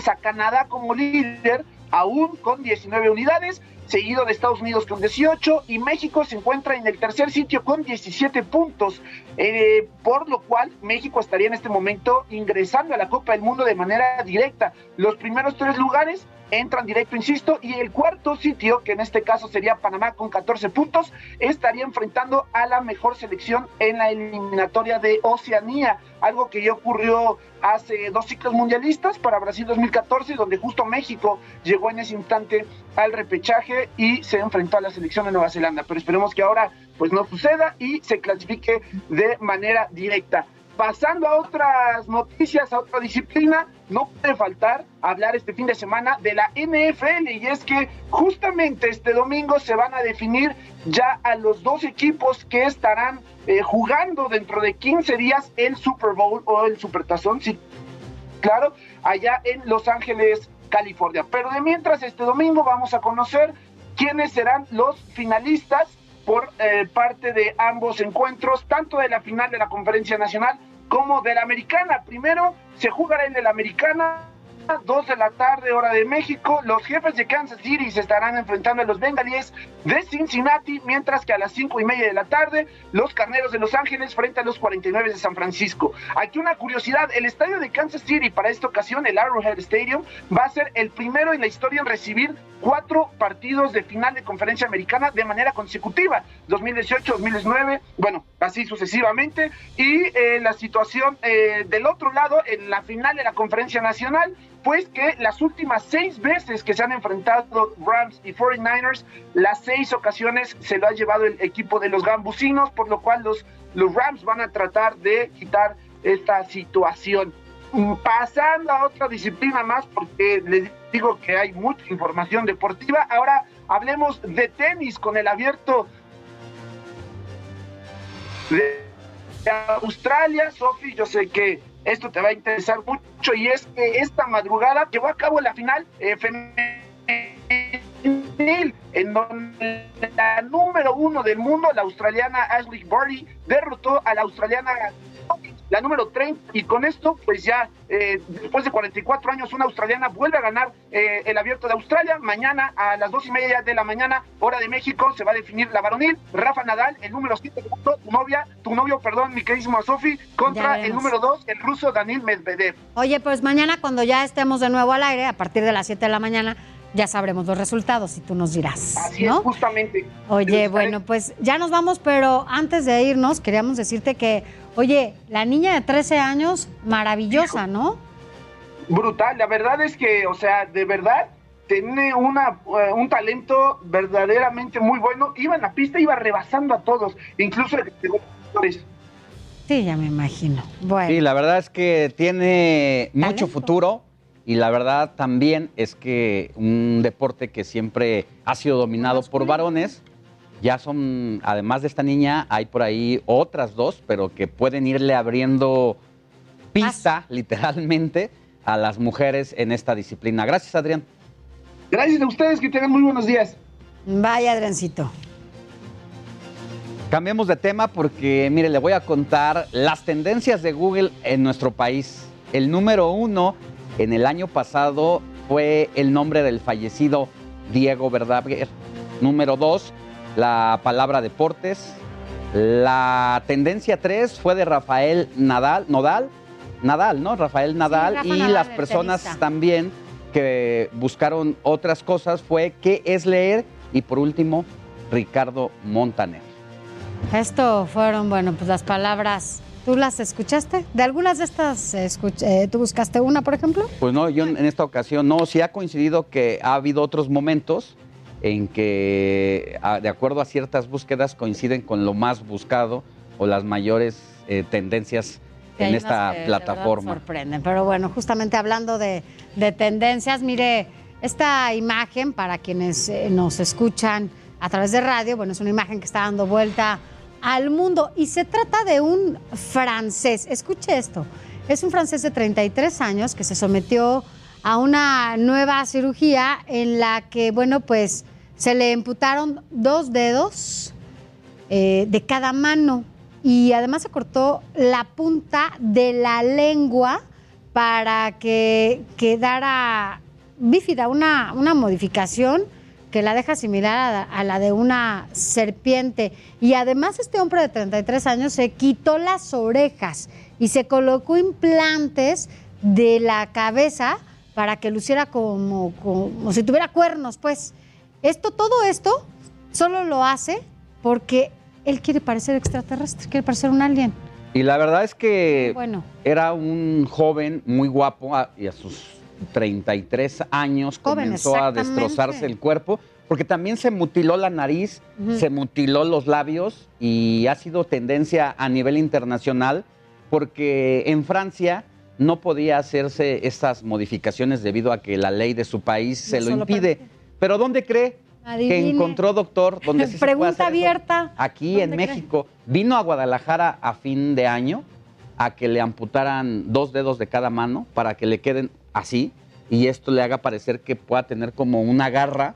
a Canadá como líder aún con 19 unidades, seguido de Estados Unidos con 18 y México se encuentra en el tercer sitio con 17 puntos, eh, por lo cual México estaría en este momento ingresando a la Copa del Mundo de manera directa. Los primeros tres lugares entran directo, insisto, y el cuarto sitio, que en este caso sería Panamá con 14 puntos, estaría enfrentando a la mejor selección en la eliminatoria de Oceanía, algo que ya ocurrió hace dos ciclos mundialistas para Brasil 2014, donde justo México llegó en ese instante al repechaje y se enfrentó a la selección de Nueva Zelanda. Pero esperemos que ahora pues no suceda y se clasifique de manera directa. Pasando a otras noticias, a otra disciplina, no puede faltar hablar este fin de semana de la NFL y es que justamente este domingo se van a definir ya a los dos equipos que estarán eh, jugando dentro de 15 días el Super Bowl o el Supertazón, sí, claro, allá en Los Ángeles, California. Pero de mientras este domingo vamos a conocer quiénes serán los finalistas por eh, parte de ambos encuentros, tanto de la final de la Conferencia Nacional como de la Americana. Primero se jugará en la Americana 2 de la tarde, hora de México. Los jefes de Kansas City se estarán enfrentando a los Bengalíes de Cincinnati, mientras que a las 5 y media de la tarde, los Carneros de Los Ángeles frente a los 49 de San Francisco. Aquí una curiosidad: el estadio de Kansas City para esta ocasión, el Arrowhead Stadium, va a ser el primero en la historia en recibir cuatro partidos de final de conferencia americana de manera consecutiva: 2018, 2019, bueno, así sucesivamente. Y eh, la situación eh, del otro lado, en la final de la conferencia nacional, pues que las últimas seis veces que se han enfrentado Rams y 49ers, las seis ocasiones se lo ha llevado el equipo de los gambusinos, por lo cual los, los Rams van a tratar de quitar esta situación. Pasando a otra disciplina más, porque les digo que hay mucha información deportiva, ahora hablemos de tenis con el abierto de Australia. Sofi, yo sé que esto te va a interesar mucho y es que esta madrugada llevó a cabo la final eh, femenil en donde la número uno del mundo, la australiana Ashley Barty, derrotó a la australiana la número 30, y con esto, pues ya eh, después de 44 años, una australiana vuelve a ganar eh, el abierto de Australia. Mañana a las dos y media de la mañana, hora de México, se va a definir la varonil. Rafa Nadal, el número 7 tu novia, tu novio, perdón, mi queridísimo Sofi, contra el número 2, el ruso Daniel Medvedev. Oye, pues mañana cuando ya estemos de nuevo al aire, a partir de las 7 de la mañana, ya sabremos los resultados y tú nos dirás. Así ¿no? es, justamente. Oye, bueno, pues ya nos vamos, pero antes de irnos, queríamos decirte que, oye, la niña de 13 años, maravillosa, ¿no? Brutal, la verdad es que, o sea, de verdad, tiene una, eh, un talento verdaderamente muy bueno. Iba en la pista, iba rebasando a todos, incluso Sí, ya me imagino. Bueno. Sí, la verdad es que tiene mucho futuro y la verdad también es que un deporte que siempre ha sido dominado por varones, ya son, además de esta niña, hay por ahí otras dos, pero que pueden irle abriendo pista, literalmente, a las mujeres en esta disciplina. Gracias, Adrián. Gracias a ustedes, que tengan muy buenos días. Vaya, Adriancito. Cambiemos de tema porque, mire, le voy a contar las tendencias de Google en nuestro país. El número uno en el año pasado fue el nombre del fallecido Diego Verdaguer. Número dos, la palabra deportes. La tendencia tres fue de Rafael Nadal, Nodal, Nadal, ¿no? Rafael Nadal Rafa y Nadal, las personas tenista. también que buscaron otras cosas fue qué es leer y por último Ricardo Montaner. Esto fueron, bueno, pues las palabras. ¿Tú las escuchaste? ¿De algunas de estas escuch- eh, tú buscaste una, por ejemplo? Pues no, yo en esta ocasión no, sí ha coincidido que ha habido otros momentos en que, de acuerdo a ciertas búsquedas, coinciden con lo más buscado o las mayores eh, tendencias en esta de plataforma. sorprenden. Pero bueno, justamente hablando de, de tendencias, mire, esta imagen para quienes eh, nos escuchan a través de radio, bueno, es una imagen que está dando vuelta al mundo y se trata de un francés. Escuche esto. Es un francés de 33 años que se sometió a una nueva cirugía en la que, bueno, pues se le amputaron dos dedos eh, de cada mano y además se cortó la punta de la lengua para que quedara bífida, una, una modificación que la deja similar a la, a la de una serpiente. Y además este hombre de 33 años se quitó las orejas y se colocó implantes de la cabeza para que luciera como, como si tuviera cuernos, pues. Esto, todo esto, solo lo hace porque él quiere parecer extraterrestre, quiere parecer un alien. Y la verdad es que Bueno. era un joven muy guapo a- y a sus 33 años Joven, comenzó a destrozarse el cuerpo porque también se mutiló la nariz, se mutiló los labios y ha sido tendencia a nivel internacional porque en Francia no podía hacerse estas modificaciones debido a que la ley de su país No se lo impide. Pero ¿dónde cree que encontró doctor donde sí se puede Pregunta hacer eso? abierta. Aquí en. México. Vino a Guadalajara a fin de año a que le amputaran dos dedos de cada mano para que le queden así y esto le haga parecer que pueda tener como una garra.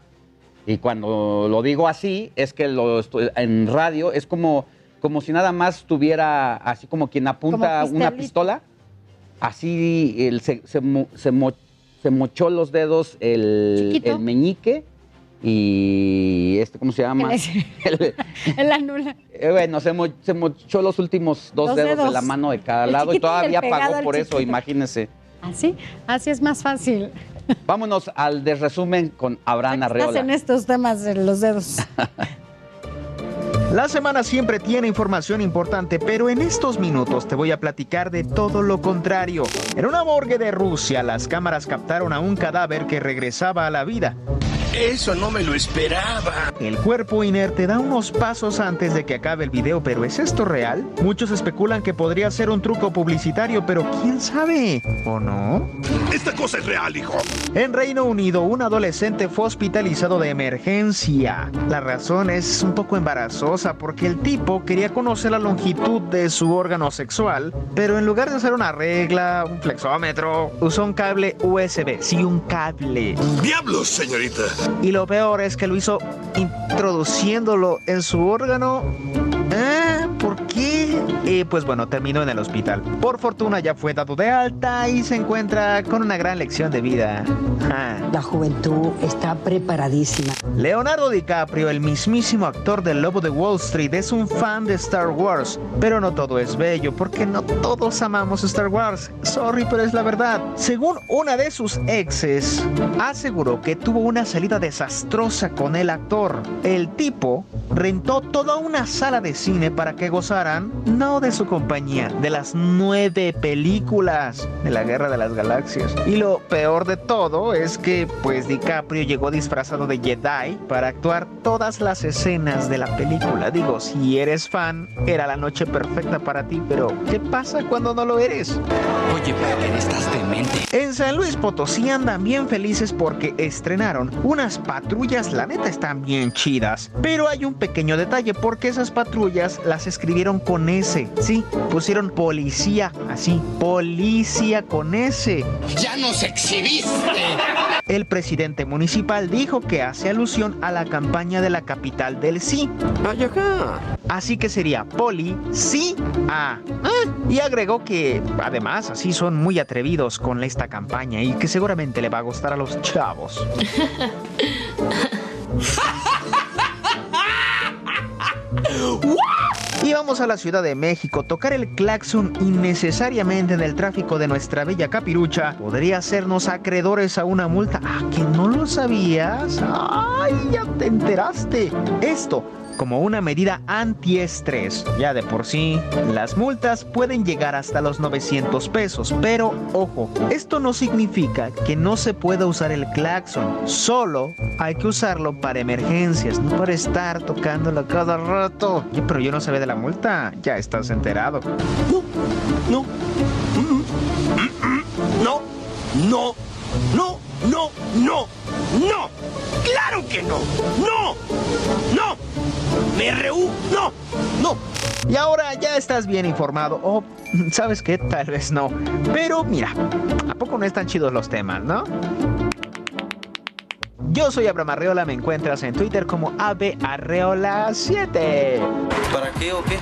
Y cuando lo digo así, es que lo estoy- en radio es como, como si nada más tuviera así como quien apunta Como una pistola. Así él se, se se mo- se mochó los dedos el, el meñique y este, ¿cómo se llama? El- Él anula. eh, bueno, se, mo- se mochó los últimos dos Dos dedos, de la mano de cada El lado y el todavía pagó por eso, imagínense. Así, así es más fácil. Vámonos al desresumen con Abraham Estás Arreola. en estos temas de los dedos. La semana siempre tiene información importante, pero en estos minutos te voy a platicar de todo lo contrario. En una morgue de Rusia, las cámaras captaron a un cadáver que regresaba a la vida. Eso no me lo esperaba. El cuerpo inerte da unos pasos antes de que acabe el video, pero ¿es esto real? Muchos especulan que podría ser un truco publicitario, pero ¿quién sabe? ¿O no? Esta cosa es real, hijo. En Reino Unido, un adolescente fue hospitalizado de emergencia. La razón es un poco embarazosa porque el tipo quería conocer la longitud de su órgano sexual, pero en lugar de usar una regla, un flexómetro, usó un cable USB. Sí, un cable. ¡Diablos, señorita! Y lo peor es que lo hizo introduciéndolo en su órgano. Y pues bueno, terminó en el hospital. Por fortuna ya fue dado de alta y se encuentra con una gran lección de vida. La juventud está preparadísima. Leonardo DiCaprio, el mismísimo actor del Lobo de Wall Street, es un fan de Star Wars. Pero no todo es bello, porque no todos amamos Star Wars. Sorry, pero es la verdad. Según una de sus exes, aseguró que tuvo una salida desastrosa con el actor. El tipo rentó toda una sala de cine para que gozaran, no de su compañía, de las nueve películas de la Guerra de las Galaxias. Y lo peor de todo es que, pues, DiCaprio llegó disfrazado de Jedi para actuar todas las escenas de la película. Digo, si eres fan, era la noche perfecta para ti, pero ¿qué pasa cuando no lo eres? Oye, Peter, estás demente. En San Luis Potosí andan bien felices porque estrenaron unas patrullas, la neta están bien chidas. Pero hay un pequeño detalle porque esas patrullas las escribieron con S. Sí, pusieron policía, así, policía con S. ¡Ya nos exhibiste! El presidente municipal dijo que hace alusión a la campaña de la capital del sí. Así que sería poli, sí, a. Ah, Y agregó que además así son muy atrevidos con esta campaña y que seguramente le va a gustar a los chavos. Y vamos a la Ciudad de México. Tocar el claxon innecesariamente en el tráfico de nuestra bella capirucha podría hacernos acreedores a una multa. ¿Ah, que no lo sabías? ¡Ay, ya te enteraste! Esto como una medida antiestrés. Ya de por sí, las multas pueden llegar hasta los 900 pesos, pero ojo, esto no significa que no se pueda usar el claxon, solo hay que usarlo para emergencias, no para estar tocándolo cada rato. Pero yo no sabía de la multa, ya estás enterado. No, no, no, no, no, no, no. ¡Claro que no! ¡No! ¡No! ¡Me reú! ¡No! ¡No! Y ahora ya estás bien informado. O, ¿sabes qué? Tal vez no. Pero mira, ¿a poco no están chidos los temas, no? Yo soy Abraham Arreola, me encuentras en Twitter como ABArreola7. ¿Para qué o qué?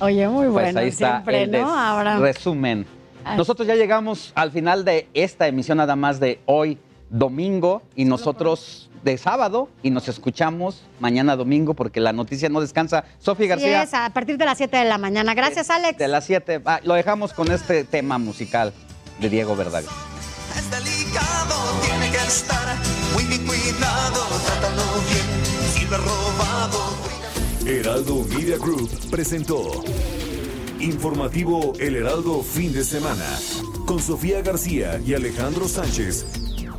Oye, muy Pues bueno ahí está siempre, el ¿no? Abraham? resumen. Ah. Nosotros ya llegamos al final de esta emisión nada más de hoy domingo y nosotros de sábado y nos escuchamos mañana domingo porque la noticia no descansa. Sofía García, es, a partir de las 7 de la mañana. Gracias, Alex. de las 7, lo dejamos con este tema musical de Diego Verdaguer. Hasta estar muy bien cuidado, trátalo bien, si lo robado. Heraldo Media Group presentó Informativo El Heraldo Fin de Semana con Sofía García y Alejandro Sánchez